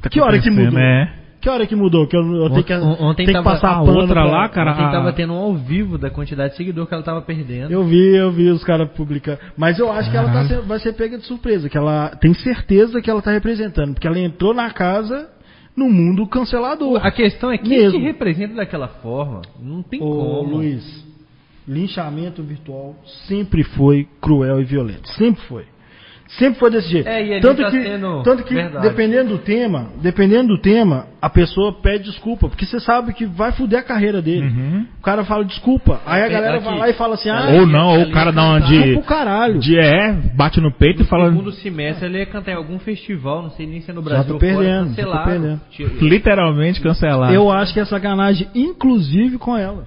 tá que hora que mudou? É. Que hora que mudou? Que eu, eu tenho que, On- ontem tenho que tava passar a outra pra- lá, cara, Ontem a- tava tendo um ao vivo da quantidade de seguidor que ela tava perdendo. Eu vi, eu vi os caras publicando. Mas eu acho que ela tá Caralho. sendo- vai ser pega de surpresa, que ela tem certeza que ela tá representando, porque ela entrou na casa no mundo cancelador. A questão é quem Mesmo. te representa daquela forma. Não tem Ô, como. Luiz, linchamento virtual sempre foi cruel e violento. Sempre foi. Sempre foi desse jeito. É, e tanto, tá que, sendo tanto que, verdade. dependendo do tema, dependendo do tema, a pessoa pede desculpa, porque você sabe que vai fuder a carreira dele. Uhum. O cara fala desculpa, aí a Aqui- galera aqui. vai lá e fala assim, ah, Ou não, ou o cara dá uma de. pro caralho. De é, bate no peito No e fala. segundo semestre ele ia cantar em algum festival, não sei nem se é no Já Brasil tô ou fora, perdendo, já tô perdendo. Literalmente cancelar. Eu acho que é sacanagem, inclusive com ela.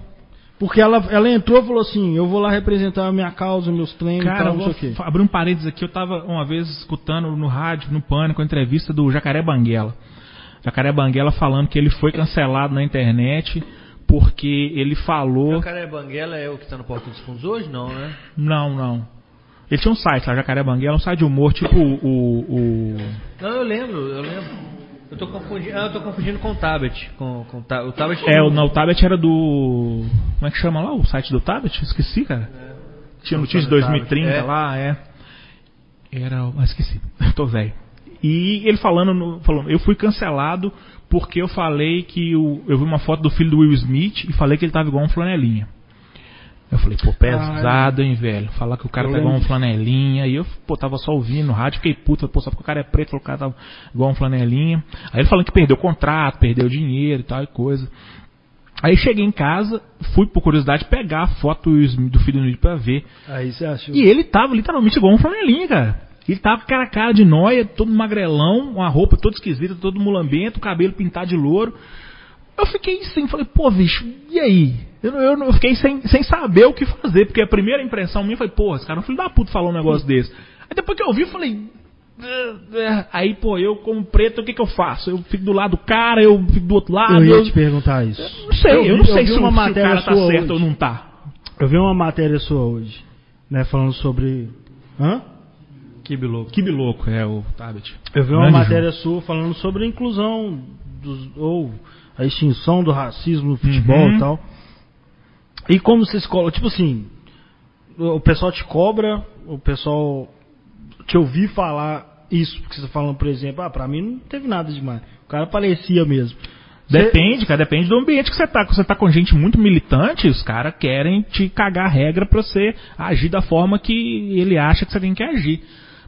Porque ela, ela entrou e falou assim, eu vou lá representar a minha causa, meus treinos Cara, tal, não sei o quê. abrir um parênteses aqui. Eu tava uma vez escutando no rádio, no Pânico, a entrevista do Jacaré Banguela. Jacaré Banguela falando que ele foi cancelado na internet porque ele falou. Jacaré Banguela é o que tá no Porto dos Fundos hoje? Não, né? Não, não. Ele tinha um site lá, Jacaré Banguela, um site de humor, tipo o. o, Não, eu lembro, eu lembro. Eu tô confundindo, ah, eu tô confundindo com o Tablet. Com, com o Ta- o Tablet É, o, não, o Tablet era do. Como é que chama lá? O site do Tablet? Esqueci, cara. Tinha notícia de do Tablet. 2030 É. lá, é. Era. o- Ah, esqueci. [LAUGHS] Tô velho. E ele falando, no, falando, eu fui cancelado porque eu falei que o, eu vi uma foto do filho do Will Smith e falei que ele tava igual um flanelinha. Eu falei, pô, pesado, hein, velho. Falar que o cara Eu tá igual um lembro. flanelinha. E eu, pô, tava só ouvindo no rádio, fiquei puto. Pô, só porque o cara é preto, falou que o cara tava igual um flanelinha. Aí ele falando que perdeu o contrato, perdeu dinheiro e tal e coisa. Aí cheguei em casa, fui por curiosidade pegar a foto do filho do Smith pra ver. Aí você achou. E ele tava literalmente igual um flanelinha, cara. Ele tava com aquela cara de noia, todo magrelão, uma roupa toda esquisita, todo mulambento, cabelo pintado de louro. Eu fiquei assim, falei, pô, bicho, e aí? Eu, eu, eu fiquei sem, sem saber o que fazer, porque a primeira impressão minha foi, porra, esse cara é um filho da puta falou um negócio desse. Aí depois que eu vi, eu falei. "Eh, eh." Aí, pô, eu como preto, o que que eu faço? Eu fico do lado do cara, eu fico do outro lado. Eu ia eu- te perguntar isso. não sei, eu, vi- não sei se, uma se o matéria cara tá certo hoje. ou não tá. Eu vi uma matéria sua hoje, né, falando sobre. Hã? Que louco é o Tabet. Eu vi uma Grande matéria sua falando sobre a inclusão dos, ou a extinção do racismo no futebol Uhum. e tal. E como vocês colocam, tipo assim, o pessoal te cobra, o pessoal te ouvir falar isso, porque você tá falando, por exemplo, ah, pra mim não teve nada demais. O cara parecia mesmo. Depende, cara, depende do ambiente que você tá. Quando você tá com gente muito militante, os caras querem te cagar a regra pra você agir da forma que ele acha que você tem que agir.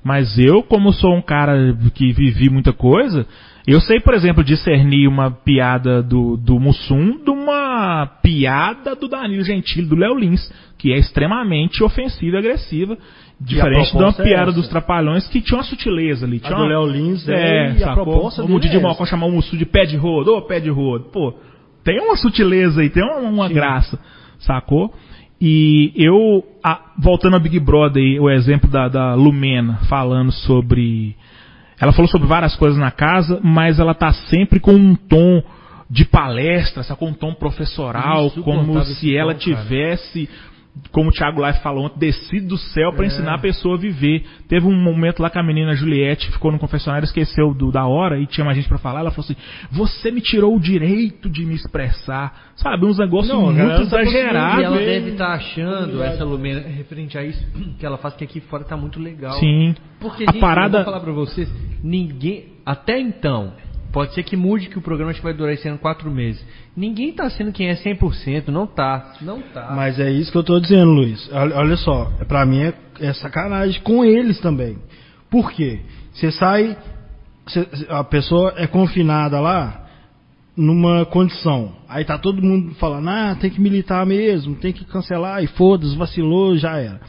Mas eu, como sou um cara que vivi muita coisa, eu sei, por exemplo, discernir uma piada do, do Mussum de uma piada do Danilo Gentili, do Léo Lins, que é extremamente ofensiva e agressiva. Diferente de uma é piada essa. dos Trapalhões que tinha uma sutileza ali. A Tinha do uma... Léo Lins é, É, e a sacou? proposta Como o Didi é chamar o Mussu de pé de rodo, ô pé de rodo. Pô, tem uma sutileza aí, tem uma, uma graça, sacou? E eu, a- voltando ao Big Brother, aí, o exemplo da, da Lumena falando sobre. Ela falou sobre várias coisas na casa, mas ela tá sempre com um tom de palestra, sacou? Um tom professoral, como se ela tom, cara. Como o Thiago Life falou ontem, descido do céu É. pra ensinar a pessoa a viver. Teve um momento lá que a menina Juliette ficou no confessionário, esqueceu do- da hora e tinha mais gente pra falar. Ela falou assim: Você me tirou o direito de me expressar. Sabe, uns negócios Não, muito tá exagerados. E ela bem, deve estar achando, essa Lumena, referente a isso, [CLEARS THROAT] que ela faz que aqui fora tá muito legal. Sim. Porque, a gente, parada. eu vou falar pra vocês, ninguém, até então, pode ser que mude que o programa acho que vai durar esse ano quatro meses. Ninguém tá sendo quem é 100%, não tá, não tá. Mas é isso que eu tô dizendo, Luiz. Olha, olha só, pra mim é, é sacanagem com eles também. Por quê? Você sai, você- a pessoa é confinada lá numa condição. Aí tá todo mundo falando, ah, tem que militar mesmo, tem que cancelar, e foda-se, vacilou, já era.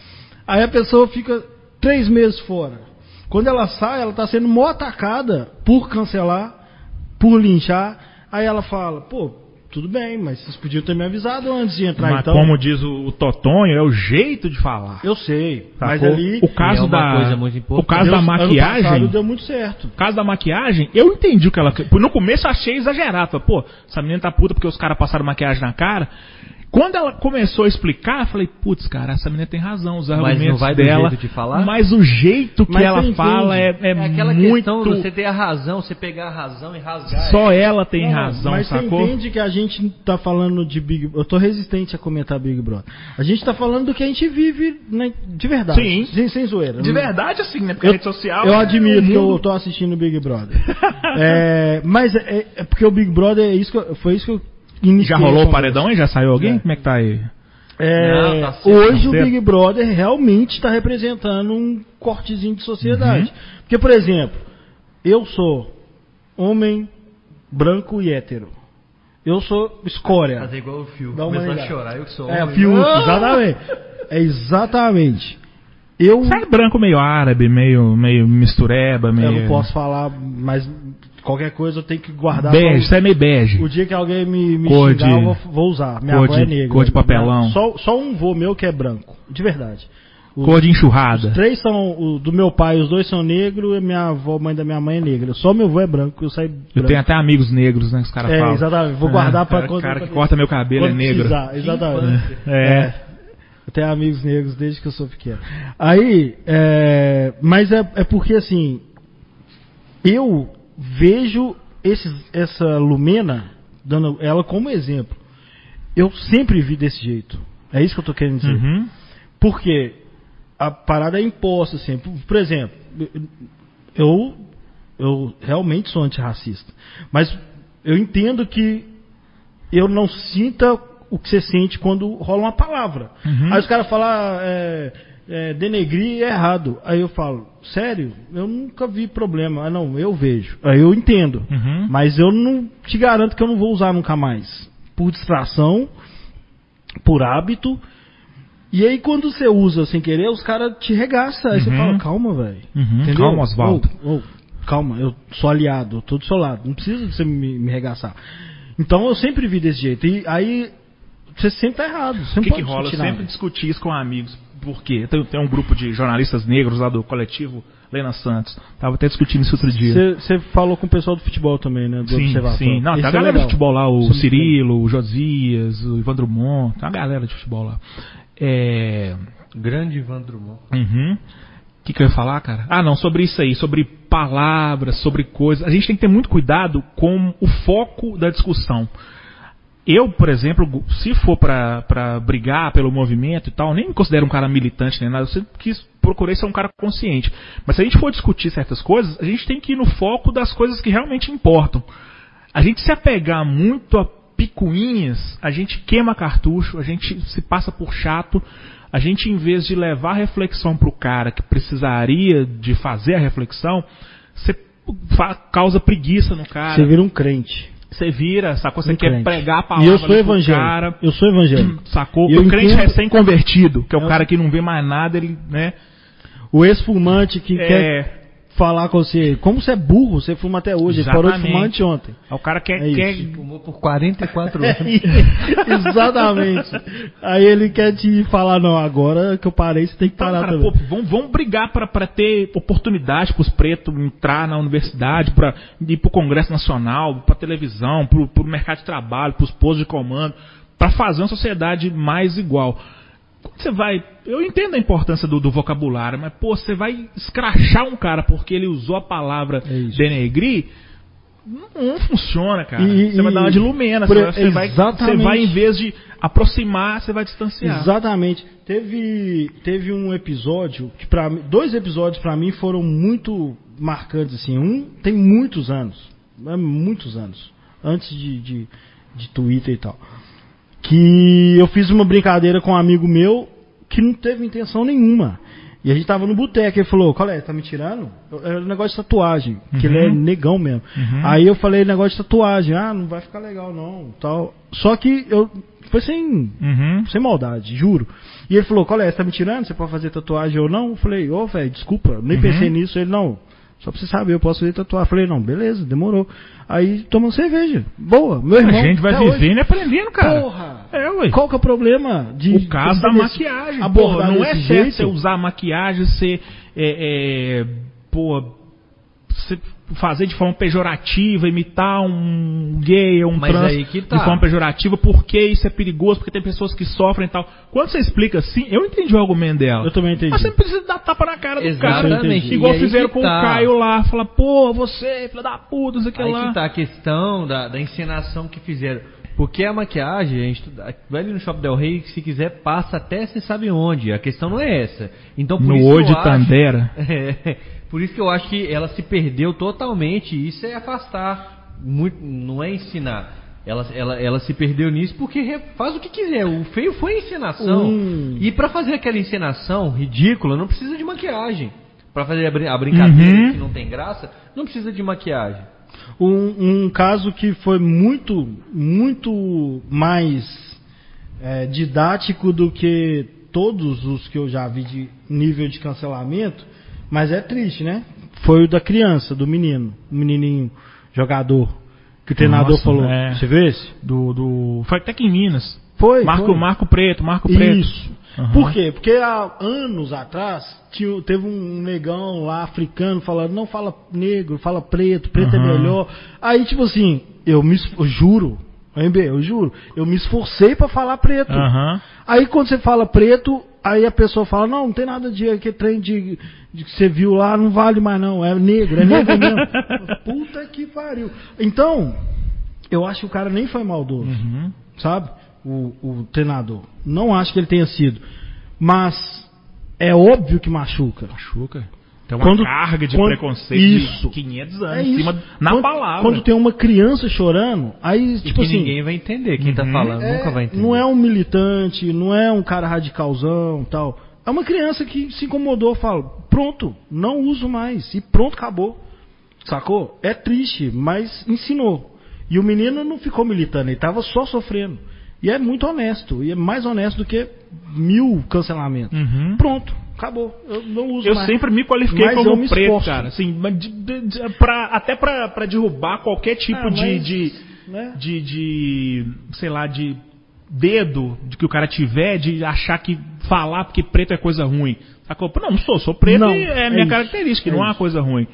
Aí a pessoa fica três meses fora. Quando ela sai, ela tá sendo mó atacada por cancelar, por linchar. Aí ela fala, pô, tudo bem, mas vocês podiam ter me avisado antes de entrar, Mas então. como diz o, o Totonho, é o jeito de falar. Eu sei, mas ali. o caso é da coisa muito importante. o caso Deus- da maquiagem, deu muito certo. O caso da maquiagem, eu entendi o que ela. No começo eu achei exagerado. Falei, pô, essa menina tá puta porque os caras passaram maquiagem na cara. Quando ela começou a explicar, eu falei, putz, cara, essa menina tem razão, os Mas não argumentos vai do dela. jeito de falar? Mas o jeito que Mas ela fala é, é, é aquela muito. questão de você ter a razão, você pegar a razão e rasgar. Só ela tem Não, razão, mas sacou? você entende que a gente tá falando de Big Eu tô resistente a comentar Big Brother. A gente tá falando do que a gente vive né, de verdade. Sim. Sem, sem zoeira. De verdade, assim, né? Porque Eu, a rede social. eu é admiro que eu tô assistindo Big Brother. [LAUGHS] É, mas é, é porque o Big Brother é isso que eu- foi isso que eu. Já rolou o paredão e já saiu alguém? Já. Como é que tá aí? É, Não, tá hoje o. Big Brother realmente está representando um cortezinho de sociedade. Uhum. Porque, por exemplo, eu sou homem branco e hétero. Eu sou escória. Fazer igual o Fio. Dá uma a chorar, eu que sou É, homem. Fiuk, Ah! exatamente. É exatamente. Eu, Sai branco meio árabe, meio, meio mistureba, meio. eu não posso falar, mas qualquer coisa eu tenho que guardar. Bege, pra- sai meio bege. O dia que alguém me, me Cor xingar, de- eu vou, vou usar. Minha cor avó é de- negra. cor de papelão. Só, só um vô meu que é branco. De verdade. Os- Cor de enxurrada. Os três são o, do meu pai, os dois são negros e minha avó, mãe da minha mãe é negra. Só meu avô é branco, eu saio branco. Eu tenho até amigos negros, né? que Os caras É, falam. exatamente. Vou guardar pra cara, quando- cara que corta meu cabelo é negro. precisar, Exatamente. infância. É. Eu tenho amigos negros desde que eu sou pequeno. Aí, é, mas é, é porque assim, eu vejo esses, essa Lumena, dando ela como exemplo. Eu sempre vi desse jeito. É isso que eu tô querendo dizer. Uhum. Porque a parada é imposta, assim. Por, por exemplo, eu, eu realmente sou antirracista. Mas eu entendo que eu não sinta o que você sente quando rola uma palavra. Uhum. Aí os caras falam, ah, é, é, denegrir é errado. Aí eu falo, sério? Eu nunca vi problema. Ah, não, eu vejo. Aí eu entendo. Uhum. Mas eu não te garanto que eu não vou usar nunca mais. Por distração, por hábito. E aí quando você usa sem querer, os caras te regaçam. Aí você Uhum. fala, calma, velho. Uhum. Calma, Oswaldo. Ô, ô, calma, eu sou aliado, eu tô do seu lado. Não precisa de você me, me regaçar. Então eu sempre vi desse jeito. E aí você sempre tá errado. Você O que, que rola? Eu discutir sempre nada. discuti isso com amigos. Por quê? Tem, tem um grupo de jornalistas negros lá do coletivo Lena Santos. Tava até discutindo isso outro dia. Você falou com o pessoal do futebol também, né? Do Sim, Observatório. sim. Não, tem a é galera legal. de futebol lá, o muito Cirilo, o Josias, o Ivan Drummond, tem uma galera de futebol lá. É. Grande Ivan Drummond. Uhum. O que, que eu ia falar, cara? Ah, não, sobre isso aí, sobre palavras, sobre coisas. A gente tem que ter muito cuidado com o foco da discussão. Eu, por exemplo, se for pra brigar pelo movimento e tal, nem me considero um cara militante nem nada, eu sempre quis, procurei ser um cara consciente. Mas se a gente for discutir certas coisas, a gente tem que ir no foco das coisas que realmente importam. A gente se apegar muito a picuinhas, a gente queima cartucho, a gente se passa por chato, a gente em vez de levar a reflexão pro cara que precisaria de fazer a reflexão, você causa preguiça no cara. Você vira um crente. Você vira, sacou? Você quer pregar a E palavra eu sou evangélico. cara. Eu sou evangélico. Sacou? E eu o crente recém-convertido, que é o Eu- cara que não vê mais nada, ele, né? O ex-fumante que É. quer falar com você, como você é burro, você fuma até hoje, ele parou de fumar anteontem. O cara quer, É quer isso. Fumou por 44 anos. [LAUGHS] Exatamente. Aí ele quer te falar, não, agora que eu parei, você tem que Então, parar cara, também. pô, vamos, vamos brigar pra pra ter oportunidade pros pretos entrar na universidade, pra ir pro Congresso Nacional, pra televisão, pro, pro mercado de trabalho, pros postos de comando, pra fazer uma sociedade mais igual. Você vai. Eu entendo a importância do, do vocabulário, mas, pô, você vai escrachar um cara porque ele usou a palavra É denegrir. Não, não funciona, cara. E- você vai e- dar uma de lumena. por- Você, vai- você vai, vai, em vez de aproximar, você vai distanciar. Exatamente. Teve, teve um episódio que para dois episódios pra mim foram muito marcantes assim. Um tem muitos anos, é, muitos anos antes de, de, de Twitter e tal. Que eu fiz uma brincadeira com um amigo meu que não teve intenção nenhuma. E a gente tava no boteco, ele falou, qual é, tá me tirando? Era um negócio de tatuagem, que ele é Uhum. negão mesmo. Uhum. Aí eu falei, negócio de tatuagem, ah, não vai ficar legal não, tal. Só que eu, foi sem, Uhum. sem maldade, juro. E ele falou, qual é, você tá me tirando? Você pode fazer tatuagem ou não? Eu falei, ô, velho, desculpa, nem Uhum. pensei nisso. Ele, não, só pra você saber, eu posso fazer tatuagem. Falei, não, beleza, demorou. Aí tomando cerveja, boa, meu irmão. A gente vai vivendo e aprendendo, cara. Porra! É, ué. Qual que é o problema de O caso da maquiagem. Pô, não é certo você usar maquiagem, você. É, é, pô, você fazer de forma pejorativa, imitar um gay ou um Mas trans aí que tá. de forma pejorativa, porque isso é perigoso, porque tem pessoas que sofrem e tal. Quando você explica assim, eu entendi o argumento dela. Eu também entendi. Mas você não precisa dar tapa na cara do cara. Exatamente. Igual E aí fizeram com tá. o Caio lá. Fala, pô, você, filha da puta, isso aqui Aí lá. que tá a questão da, da encenação que fizeram. Porque a maquiagem, a gente vai ali no Shopping Del Rey, se quiser, passa até você sabe onde. A questão não é essa. Então, por No isso acho- Tandera. [LAUGHS] É, por isso que eu acho que ela se perdeu totalmente. Isso é afastar, muito, não é ensinar. Ela, ela, ela se perdeu nisso porque faz o que quiser. O feio foi a encenação. Hum. E pra fazer aquela encenação ridícula, não precisa de maquiagem. Pra fazer a, brin- a brincadeira Uhum. que não tem graça, não precisa de maquiagem. Um, um caso que foi muito, muito mais é, didático do que todos os que eu já vi de nível de cancelamento, mas é triste, né? Foi o da criança, do menino, o menininho jogador, que o treinador Nossa, falou. é. Você viu esse? Do, do... Foi até que em Minas. Foi. Marco, foi. Marco Preto, Marco Preto. Isso. Aham. Por quê? Porque há anos atrás tinha, teve um negão lá africano falando, não fala negro, fala preto, preto é Aham. melhor. Aí, tipo assim, eu me eu juro, MB, eu juro, eu me esforcei pra falar preto. Aham. Aí quando você fala preto, aí a pessoa fala, não, não tem nada de aquele trem de, de que você viu lá, não vale mais não, é negro, é negro mesmo. [LAUGHS] Puta que pariu. Então, eu acho que o cara nem foi maldoso Uhum. sabe? O, o treinador. Não acho que ele tenha sido. Mas é óbvio que machuca. Machuca. Tem uma Quando- carga de quando- preconceito Isso. de 500 anos É em isso. cima, na quando, palavra. Quando tem uma criança chorando, aí, tipo assim. ninguém vai entender. Quem tá Uhum. falando é- nunca vai entender. não é um militante, não é um cara radicalzão tal. É uma criança que se incomodou, fala, pronto, não uso mais. E pronto, acabou. Sacou? É triste, mas ensinou. E o menino não ficou militando, ele tava só sofrendo. E é muito honesto, e é mais honesto do que mil cancelamentos. Uhum. Pronto, acabou. Eu não uso Eu mais. sempre me qualifiquei Mas eu como me preto, esforço. cara. Assim, mas de- de- de- pra- até pra, pra derrubar qualquer tipo Ah, de, mas, de, né? de, de, sei lá, de dedo de que o cara tiver de achar que falar porque preto é coisa ruim. Sacou? Não, não sou, sou preto Não, e é é minha isso, característica, é não é uma coisa ruim.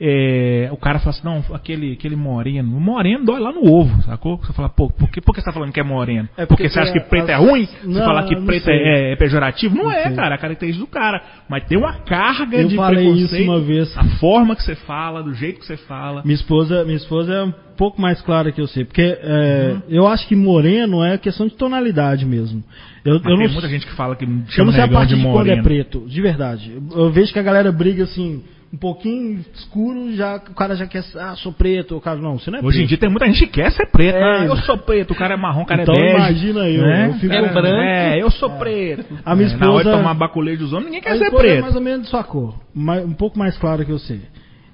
É, o cara fala assim, não, aquele, aquele moreno. O moreno dói lá no ovo, sacou? Você fala, pô, por que, por que você tá falando que é moreno? É porque, porque você acha que preto é as- ruim? Você Não, falar que não preto é, é pejorativo? Não, Não é, sei. cara, a característica do cara. Mas tem uma carga Eu de falei isso uma vez. A forma que você fala, do jeito que você fala. Minha esposa, minha esposa é um pouco mais clara que eu sei, porque é, Uhum. eu acho que moreno é questão de tonalidade mesmo. Eu, Mas eu tem não, muita gente que fala que eu chama não sei a partir de de quando é moreno. preto, de verdade. Eu, eu vejo que a galera briga assim, um pouquinho escuro, já o cara já quer, ah, sou preto, o cara não, você não é Hoje em dia tem muita gente que quer ser preto. É, Ah, eu sou preto, o cara é marrom, o cara Então é bege. imagina eu, né? eu fico- É branco. É, eu sou preto. A minha É, Na hora de esposa- tomar baculejo dos homens, ninguém quer ser esposa é preto. mais ou menos de sua cor, mais- um pouco mais clara que eu sei.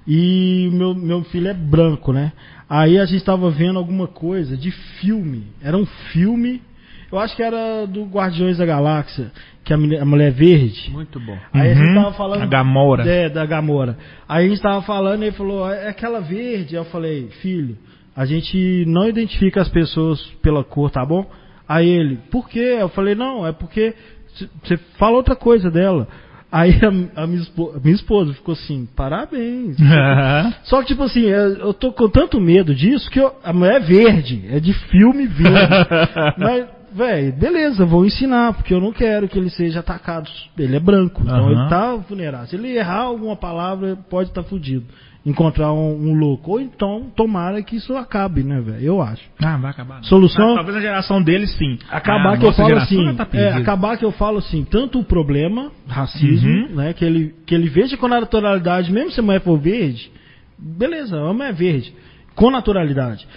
E meu, meu filho é branco, né? Aí a gente tava vendo alguma coisa de filme. Era um filme, eu acho que era do Guardiões da Galáxia, que a mulher, a mulher verde. Muito bom. Aí a gente Uhum. tava falando. A Gamora. É, da Gamora. Aí a gente tava falando e ele falou, é aquela verde. Eu falei, filho, a gente não identifica as pessoas pela cor, tá bom? Aí ele, por quê? Eu falei, não, é porque você fala outra coisa dela. Aí a, a minha, esposa, minha esposa ficou assim, parabéns. [LAUGHS] [LAUGHS] Só que, tipo assim, eu eu tô com tanto medo disso que eu- a mulher é verde, é de filme verde. [LAUGHS] Mas, velho, beleza, vou ensinar, porque eu não quero que ele seja atacado. Ele é branco, então ele tá vulnerável. Se ele errar alguma palavra, pode estar fudido. Encontrar um, um louco. Ou então, tomara que isso acabe, né, velho? Eu acho. Ah, vai acabar. não. Solução? Mas talvez na geração dele, sim. Acabar Ah, que eu falo assim, tá é, acabar que eu falo assim, tanto o problema, racismo, Uhum. né, que ele que ele veja com naturalidade, mesmo se a mulher for verde, beleza, a mulher é verde, com naturalidade.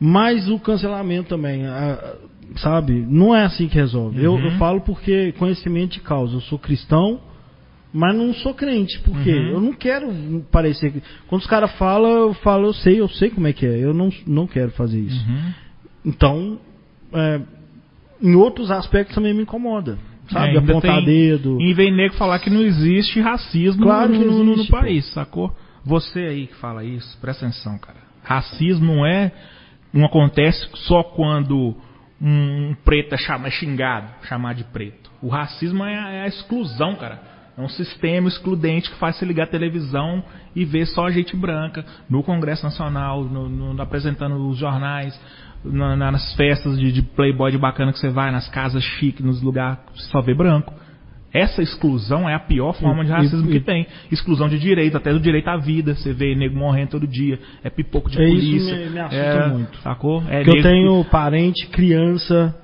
Mas o cancelamento também, a- sabe, não é assim que resolve. Eu, Uhum. eu falo porque conhecimento de causa, eu sou cristão, mas não sou crente, porque Uhum. eu não quero parecer quando os caras falam, eu falo, eu sei, eu sei como é que é, eu não não quero fazer isso. Uhum. Então, é, em outros aspectos também me incomoda. Sabe? É, Apontar tem- dedo. E vem nego falar que não existe racismo Claro no, que no- no existe, país, sacou? Você aí que fala isso, presta atenção, cara. Racismo não é. Não acontece só quando um preto é chama- é xingado, chamar de preto. O racismo é a, é a exclusão, cara. É um sistema excludente que faz você ligar a televisão e ver só gente branca no Congresso Nacional, no- no- apresentando os jornais, na- na- nas festas de, de playboy de bacana que você vai, nas casas chiques, nos lugares que só vê branco. Essa exclusão é a pior forma de racismo e- que tem. Exclusão de direito, até do direito à vida. Você vê nego morrendo todo dia. É pipoco de É isso polícia. me- me assusta é, muito. Sacou? É eu tenho parente, criança,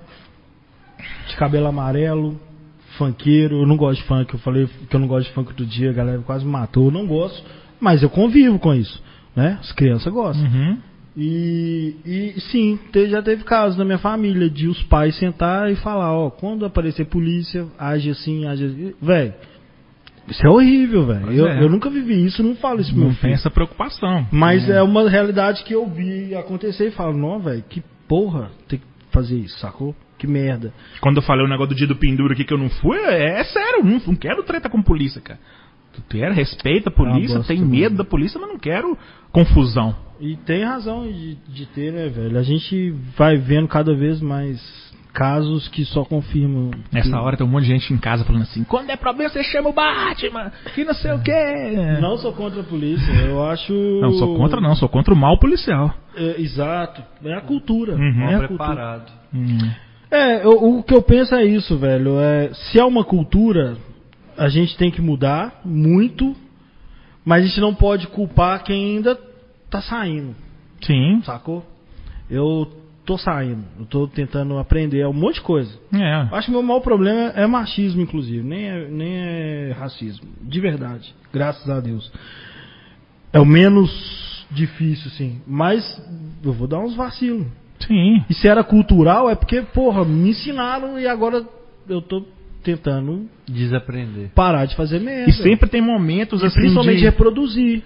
de cabelo amarelo, funkeiro. Eu não gosto de funk. Eu falei que eu não gosto de funk outro dia, a galera quase me matou. Eu não gosto, mas eu convivo com isso. Né? As crianças gostam. Uhum. E, e sim, te- já teve casos na minha família de os pais sentar e falar, ó, quando aparecer polícia, age assim, age assim. Véi, isso é horrível, velho. Eu, é. eu nunca vivi isso, não falo isso pro Não meu tem filho. essa preocupação. Mas é uma realidade que eu vi acontecer e falo, não, velho, que porra tem que fazer isso, sacou? Que merda. Quando eu falei o negócio do dia do pendura aqui que eu não fui, é, é sério, não, não quero treta com polícia, cara. Tu quer, respeita a polícia, É bosta tem mesmo. medo da polícia, mas não quero confusão. E tem razão de, de ter, né, velho? A gente vai vendo cada vez mais casos que só confirmam. Nessa que- hora tem um monte de gente em casa falando assim: quando é problema você chama o Batman, que não sei o quê. Não sou contra a polícia, eu acho. Não, sou contra não, sou contra o mal policial. É, exato. É a cultura. Uhum. É a cultura. preparado. Hum. É, eu- o que eu penso é isso, velho. É, se é uma cultura, a gente tem que mudar muito, mas a gente não pode culpar quem ainda tá saindo, Sim, sacou? Eu tô saindo, eu tô tentando aprender um monte de coisa. é. Acho que o meu maior problema é machismo, inclusive, nem é, nem é racismo. De verdade, graças a Deus. É o menos difícil, sim. Mas eu vou dar uns vacilos. Sim. E se era cultural, é porque, porra, me ensinaram e agora eu tô tentando Desaprender. parar de fazer merda. E sempre tem momentos E assim principalmente de, reproduzir.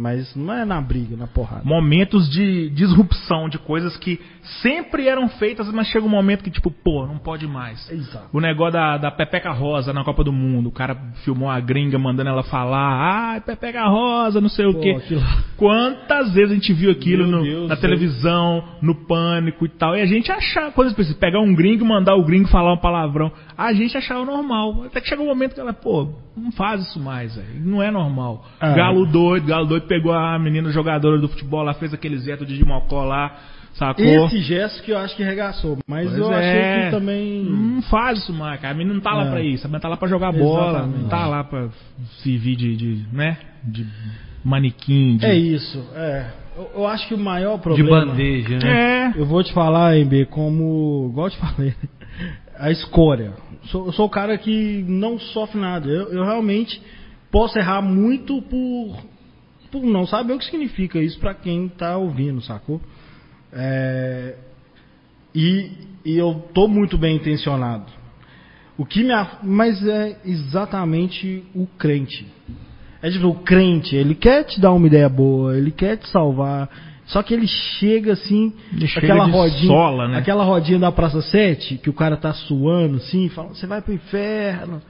Mas não é na briga, na porrada. momentos de disrupção de coisas que sempre eram feitas, mas chega um momento que tipo, pô, não pode mais. Exato. O negócio da, da Pepeca Rosa na Copa do Mundo. O cara filmou a gringa mandando ela falar, ai, Pepeca Rosa, não sei o Pô, quê. aquilo- Quantas vezes a gente viu aquilo no- Deus, na velho. televisão, no pânico e tal. E a gente achava, coisas assim, pegar um gringo e mandar o gringo falar um palavrão. A gente achava normal. Até que chegou um momento que ela, pô, não faz isso mais, velho. Não é normal. Ah. Galo doido, Galo doido pegou a menina jogadora do futebol lá, fez aquele Zeto de Mocó lá, sacou? Esse gesto que eu acho que regaçou. Mas Pois eu é. achei que também. Não faz isso mais, cara. A menina não tá lá É. pra isso. A menina tá lá pra jogar bola. Exatamente. Não tá lá pra servir de, de né? De manequim. De... É isso. É. Eu, eu acho que o maior De problema. bandeja, né? É. Eu vou te falar, MB, como. Igual eu te falei, a escória. Sou- eu sou o cara que não sofre nada. Eu, eu realmente posso errar muito por, por não saber o que significa isso pra quem tá ouvindo, sacou? É, e, e eu tô muito bem intencionado. O que me, af- mas é exatamente o crente. É tipo, o crente, ele quer te dar uma ideia boa, ele quer te salvar. Só que ele chega assim, Ele chega aquela de rodinha, sola, né? aquela rodinha da Praça 7, que o cara tá suando assim, fala, você vai pro inferno.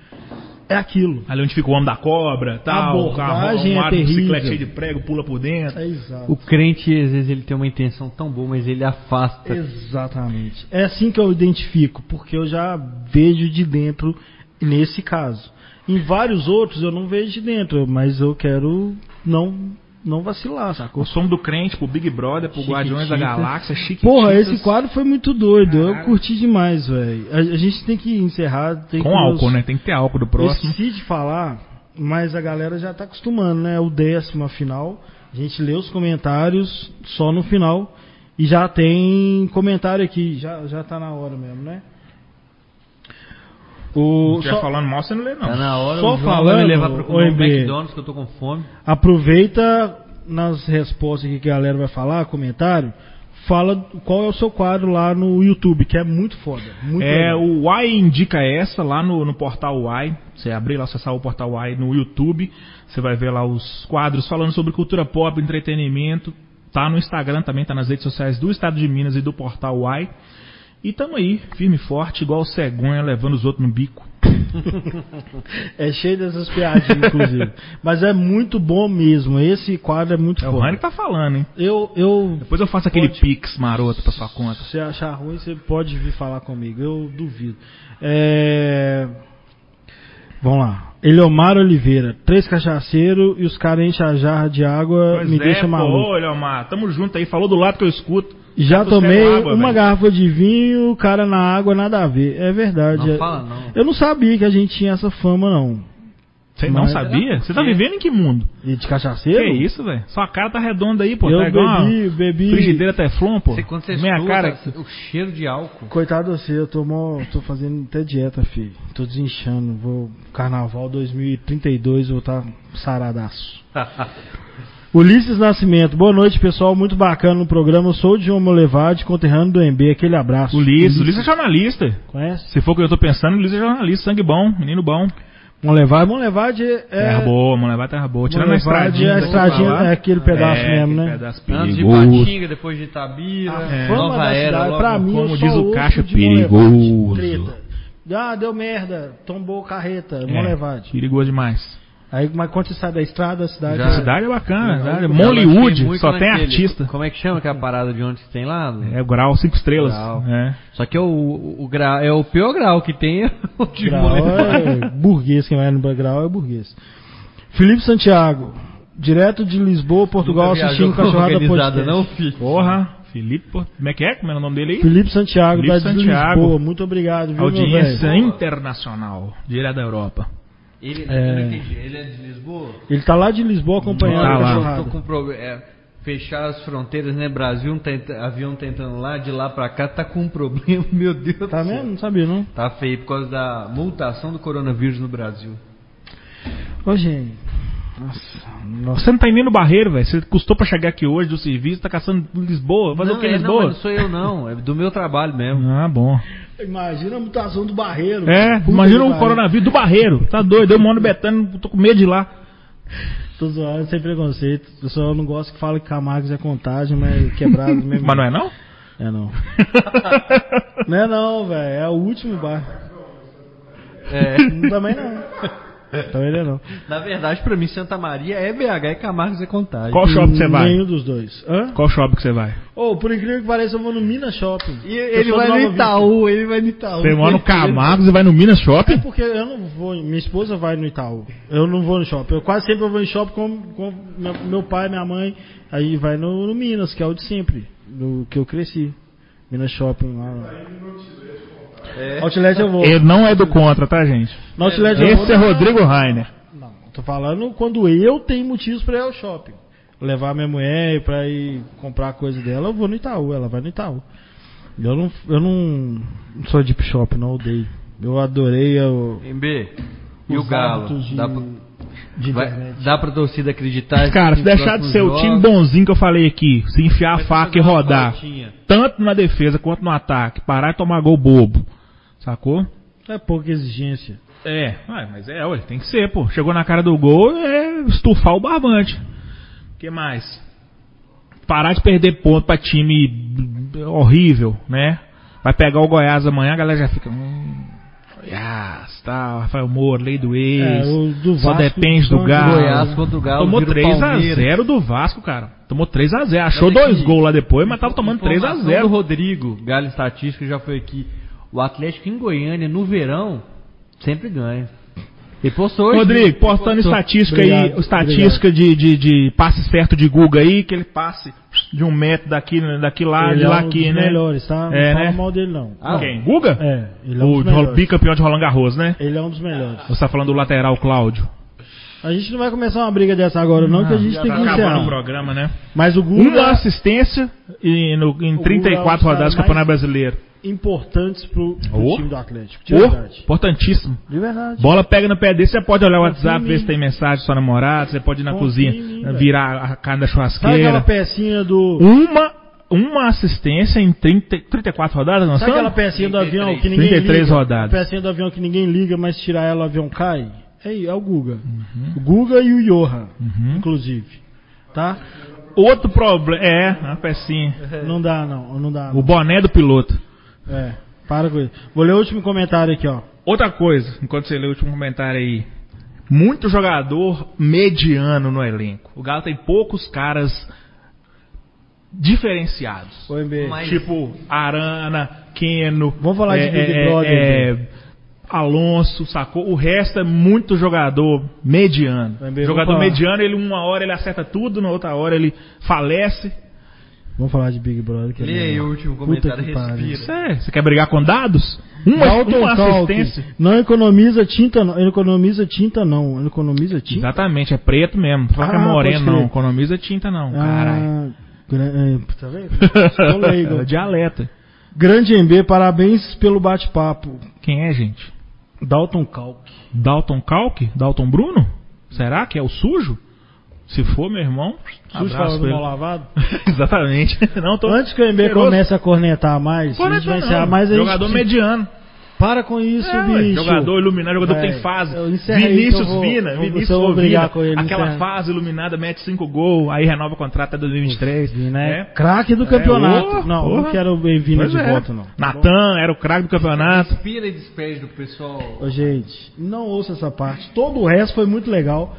É aquilo. Ali onde fica o homem da cobra, tal, o carro, abordagem um é bicicleta terrível. cheio de prego, pula por dentro. É exato. O crente, às vezes, ele tem uma intenção tão boa, mas ele afasta. Exatamente. É assim que eu identifico, porque eu já vejo de dentro nesse caso. Em vários outros eu não vejo de dentro, mas eu quero não não vacilar, sacou? O som do crente pro Big Brother, pro Guardiões da. Galáxia, chique. Porra, esse quadro foi muito doido. Eu Caralho. curti demais, velho. A, a gente tem que encerrar. Tem Com que álcool, nos- né? Tem que ter álcool do Eu próximo. esqueci de falar, mas a galera já tá acostumando, né? O décimo final. A gente lê os comentários só no final. E já tem comentário aqui. Já, já tá na hora mesmo, né? O, Se só- estiver falando mal, você não lê, não. Tá na hora, Só o João vai falando, me levar pra comer um. McDonald's que eu tô com fome. Aproveita nas respostas que a galera vai falar, comentário. Fala qual é o seu quadro lá no YouTube, que é muito foda. Muito É, legal. o Y indica essa lá no, no portal Y. Você abrir lá, acessar o portal Y no YouTube. Você vai ver lá os quadros falando sobre cultura pop, entretenimento. Tá no Instagram também, tá nas redes sociais do Estado de Minas e do portal Y. E tamo aí, firme e forte, igual o cegonha, levando os outros no bico. [LAUGHS] É cheio dessas piadinhas, inclusive. Mas é muito bom mesmo. Esse quadro é muito É o. Rani que tá falando, hein? Eu, eu, Depois eu faço aquele Pode. pix maroto pra sua conta. se você achar ruim, você pode vir falar comigo. Eu duvido. É... Vamos lá. Eliomar Oliveira, três cachaceiros e os caras enchem a jarra de água, Pois me é, deixa maluco. olha, Omar, tamo junto aí, falou do lado que eu escuto. Já tomei água, uma velho. garrafa de vinho, o cara na água, nada a ver. É verdade. Não é- fala não. Eu não sabia que a gente tinha essa fama, não. Você não Mas- sabia? Você tá vivendo em que mundo? E de cachaceiro? Que isso, velho? Sua cara tá redonda aí, pô. Eu tá igual uma bebi, bebi. frigideira Teflon, pô. Você, quando você Minha escuta cara... o cheiro de álcool. Coitado de você, eu tô, mó- tô fazendo até dieta, filho. Tô desinchando. Vou. Carnaval 2032 eu vou estar saradaço. [LAUGHS] Ulisses Nascimento, boa noite pessoal, muito bacana no programa. Eu sou o Diogo Molevade, conterrâneo do MB, aquele abraço. Ulisses, Ulisses é jornalista. Conhece? Se for o que eu tô pensando, Ulisses é jornalista, sangue bom, menino bom. Molevade, Molevade é. Terra boa, mano, levar terra boa. Tirando a Molevade estradinha. a daqui estradinha, é aquele pedaço É, mesmo, né? pedaço Antes de. Patinga, depois de Itabira, A É. fama Nova da Era, cidade, pra mim, como diz o Caixa, perigoso. Molevade. Ah, deu merda, tombou carreta, É, Molevade. perigoso demais. Aí, mas quando você sai da estrada, a cidade. Já. A cidade é bacana, a cidade é Eu Mollywood, só tem naquele- artista. Como é que chama aquela parada de onde que tem lá? É o grau, cinco estrelas. Grau. É. Só que é o, o grau, é o pior grau que tem [LAUGHS] é o de Grau é burguês, quem vai no grau é burguês. Felipe Santiago, direto de Lisboa, Portugal, assistindo Cachorrada Podcast. não, filho? Porra, Felipe, como é que é? Como é o nome dele aí? Felipe Santiago, Felipe da de Santiago. Lisboa, muito obrigado, viu, Audiência internacional, direto da Europa. Ele, É. eu não entendi, ele é de Lisboa? Ele tá lá de Lisboa acompanhando Tá lá. Tô com. É, fechar as fronteiras, né? Brasil, um tenta- avião tentando lá, de lá pra cá, tá com um problema, [LAUGHS] meu Deus Tá do céu. vendo? Não sabia, não? Tá feio por causa da multação do coronavírus no Brasil. Ô, gente. Nossa, nossa. Você não tá indo no barreiro, velho. Você custou pra chegar aqui hoje do serviço, tá caçando Lisboa. Fazer não, o que em é, não, Lisboa? mas não sou eu não, é do meu trabalho mesmo. Ah, bom. Imagina a mutação do barreiro. É, imagina que um coronavírus do barreiro. Tá doido, eu moro no Betânia, tô com medo de ir lá. Tô zoando, sem preconceito. Eu só não gosto que fala que Camargos é contagem, mas quebrado mesmo. [LAUGHS] Mas não é não? É não. [LAUGHS] Não é não, velho. É o último bar. É, Também não. [LAUGHS] Também não é não. na verdade, pra mim, Santa Maria é BH e Camargos é contagem. Qual shopping você vai? Nenhum dos dois. Hã? Qual shopping que você vai? Ô, por incrível que pareça, eu vou no Minas Shopping. E ele vai no Itaú, ele vai no Itaú. Você mora no [LAUGHS] Camargos e vai no Minas É Shopping? porque eu não vou, minha esposa vai no Itaú. Eu não vou no shopping. Eu quase sempre vou em shopping com, com meu, pai, minha mãe. Aí vai no, no Minas, que é o de sempre, do que eu cresci. Minas Shopping lá. É. Outlet eu vou. Ele não é do contra, tá, gente? No Outlet eu vou. Esse é Rodrigo Rainer. Não, tô falando quando eu tenho motivos pra ir ao shopping. Levar minha mulher pra ir comprar coisa dela, eu vou no Itaú, ela vai no Itaú. Eu não, eu não sou deep shop, não odeio. Eu adorei o, MB, e o Galo? de, Dá pra, de vai- dá pra torcida acreditar? Cara, se deixar de ser o time bonzinho que eu falei aqui, se enfiar a faca e rodar, tanto na defesa quanto no ataque, parar e tomar gol bobo, sacou? É pouca exigência. É, mas é, ué, tem que ser, pô. Chegou na cara do gol, é estufar o barbante. O que mais? Parar de perder ponto pra time horrível, né? Vai pegar o Goiás amanhã, a galera já fica. Hum, Goiás, tal, Rafael Moura, lei do ex. É, o do Só Vasco depende do o Galo. Goiás contra o Galo. Tomou vira o 3x0 Palmeiras. do Vasco, cara. Tomou 3x0. Achou Olha dois gols lá depois, mas tava tomando informação 3x0. do Rodrigo, Galo Estatística, já foi aqui. O Atlético em Goiânia, no verão, sempre ganha. Ele postou hoje. Rodrigo, postando Postou. estatística aí, Obrigado, estatística de, de, de passe certo de Guga aí, que ele passe de um metro daqui, daqui lá, ele de é lá um aqui, dos né? melhores, tá? É, não fala né? mal dele, não. Ah, Quem? Guga? É, ele é um O dos melhores. bicampeão de Roland Garros, né? Ele é um dos melhores. Você tá falando do lateral Cláudio. A gente não vai começar uma briga dessa agora, não, que a gente Já tem tá que o encerrar. programa, né? Mas o Guga Uma assistência e no, em Guga 34 é rodadas do Campeonato mais- Brasileiro. Importantes pro, pro Oh. time do Atlético. De Oh, verdade. importantíssimo. De verdade. Bola pega no pé dele, você pode olhar o Confia WhatsApp, ver se tem mensagem do seu namorado, você pode ir na Confia cozinha, mim, velho. virar a carne da Sabe aquela churrasqueira. pecinha do. Uma, uma assistência em 30, 34 rodadas, nós Sabe aquela pecinha do avião que 33. ninguém 33 liga? rodadas. Pecinha do avião que ninguém liga, mas tirar ela o avião cai? É, é o Guga. O Guga e o Johan, Uhum. inclusive. Tá? Outro problema, é, a pecinha. Não dá, não. Não dá. O Não. boné do piloto. É, para com isso. Vou ler o último comentário aqui, ó. Outra coisa, enquanto você lê o último comentário aí. Muito jogador mediano no elenco. O Galo tem poucos caras diferenciados. Mas- Tipo Arana, Keno. Vamos falar de é, Big é, Brother, é, Alonso, sacou? O resto é muito jogador mediano. Jogador mediano, ele uma hora ele acerta tudo, na outra hora ele falece. Vamos falar de Big Brother. Que é aí o último comentário, respira. Isso é, você quer brigar com dados? Uma, Dalton uma assistência. Não economiza tinta, não. Ele economiza tinta, não. Ele economiza tinta. Exatamente, é preto mesmo. Não fala que é Ah, moreno, não. Economiza tinta, não. Caralho. Ah, gra- é, tá vendo? [LAUGHS] Leigo. É dialeta. Grande MB, parabéns pelo bate-papo. Quem é, gente? Dalton Kalk. Dalton Calque? Dalton Bruno? Será que é o sujo? Se for, meu irmão, Sujo abraço mal ele. lavado. [LAUGHS] Exatamente. Não, tô Antes que o MB comece a cornetar mais, gente encerrar mais. a gente Jogador se- mediano. Para com isso, É, bicho. jogador iluminado, jogador que Vai, tem fase. Vinícius então vou- Vina, vou- Vinícius vou Vina, com ele, aquela encerra. fase iluminada, mete 5 gols, aí renova o contrato até 2023. Vina é né? craque do campeonato. ô, não, porra. não quero o Vina Pois de é. volta, não. Natan era o craque do campeonato. Respira e despede do pessoal. Ô, gente, não ouça essa parte. Todo o resto foi muito legal.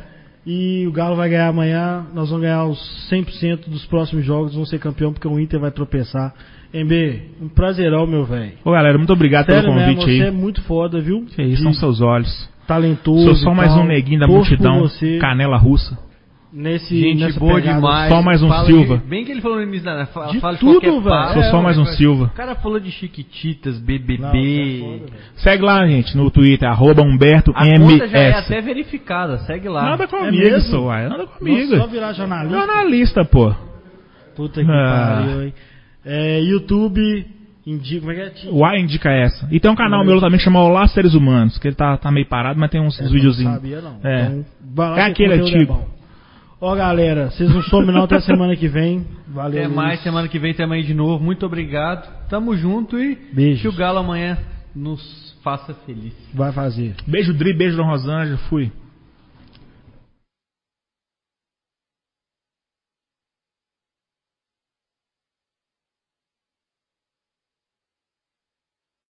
E o Galo vai ganhar amanhã. Nós vamos ganhar os 100% dos próximos jogos. Vamos ser campeão porque o Inter vai tropeçar. MB, um prazerão, meu velho. Ô galera, muito obrigado Sério pelo mesmo, convite você é aí. muito foda, viu? Que isso, são seus olhos. talentoso. Sou só mais um neguinho da multidão, canela russa. Nesse, Gente nessa boa pegada. demais. Só mais um Fala Silva. de- bem que ele falou no início da fala, De fala tudo, velho. Sou só mais um mas- Silva. O cara falou de Chiquititas, BBB. Não, é foda. Segue lá, gente, no Twitter, arroba Humberto a MS. conta já é até verificada, segue lá. Nada É comigo, mesmo? sou, uai. Nada comigo. Nossa, só virar jornalista. Jornalista, pô. Puta que Ah. pariu, hein? É, YouTube, indica, como é que é? O A indica essa. E tem um canal meu também que chama Olá Seres Humanos, que ele tá, tá meio parado, mas tem uns Essa eu videozinhos. Não sabia, não. É. Então, É aquele conteúdo antigo. bom. Ó, galera, vocês não somem não até semana que vem. Valeu. Até Luiz. mais, semana que vem tamo aí de novo. Muito obrigado. Tamo junto e Beijos. que o Galo amanhã nos faça feliz. Vai fazer. Beijo, Dri, beijo, Dom Rosângela. Fui.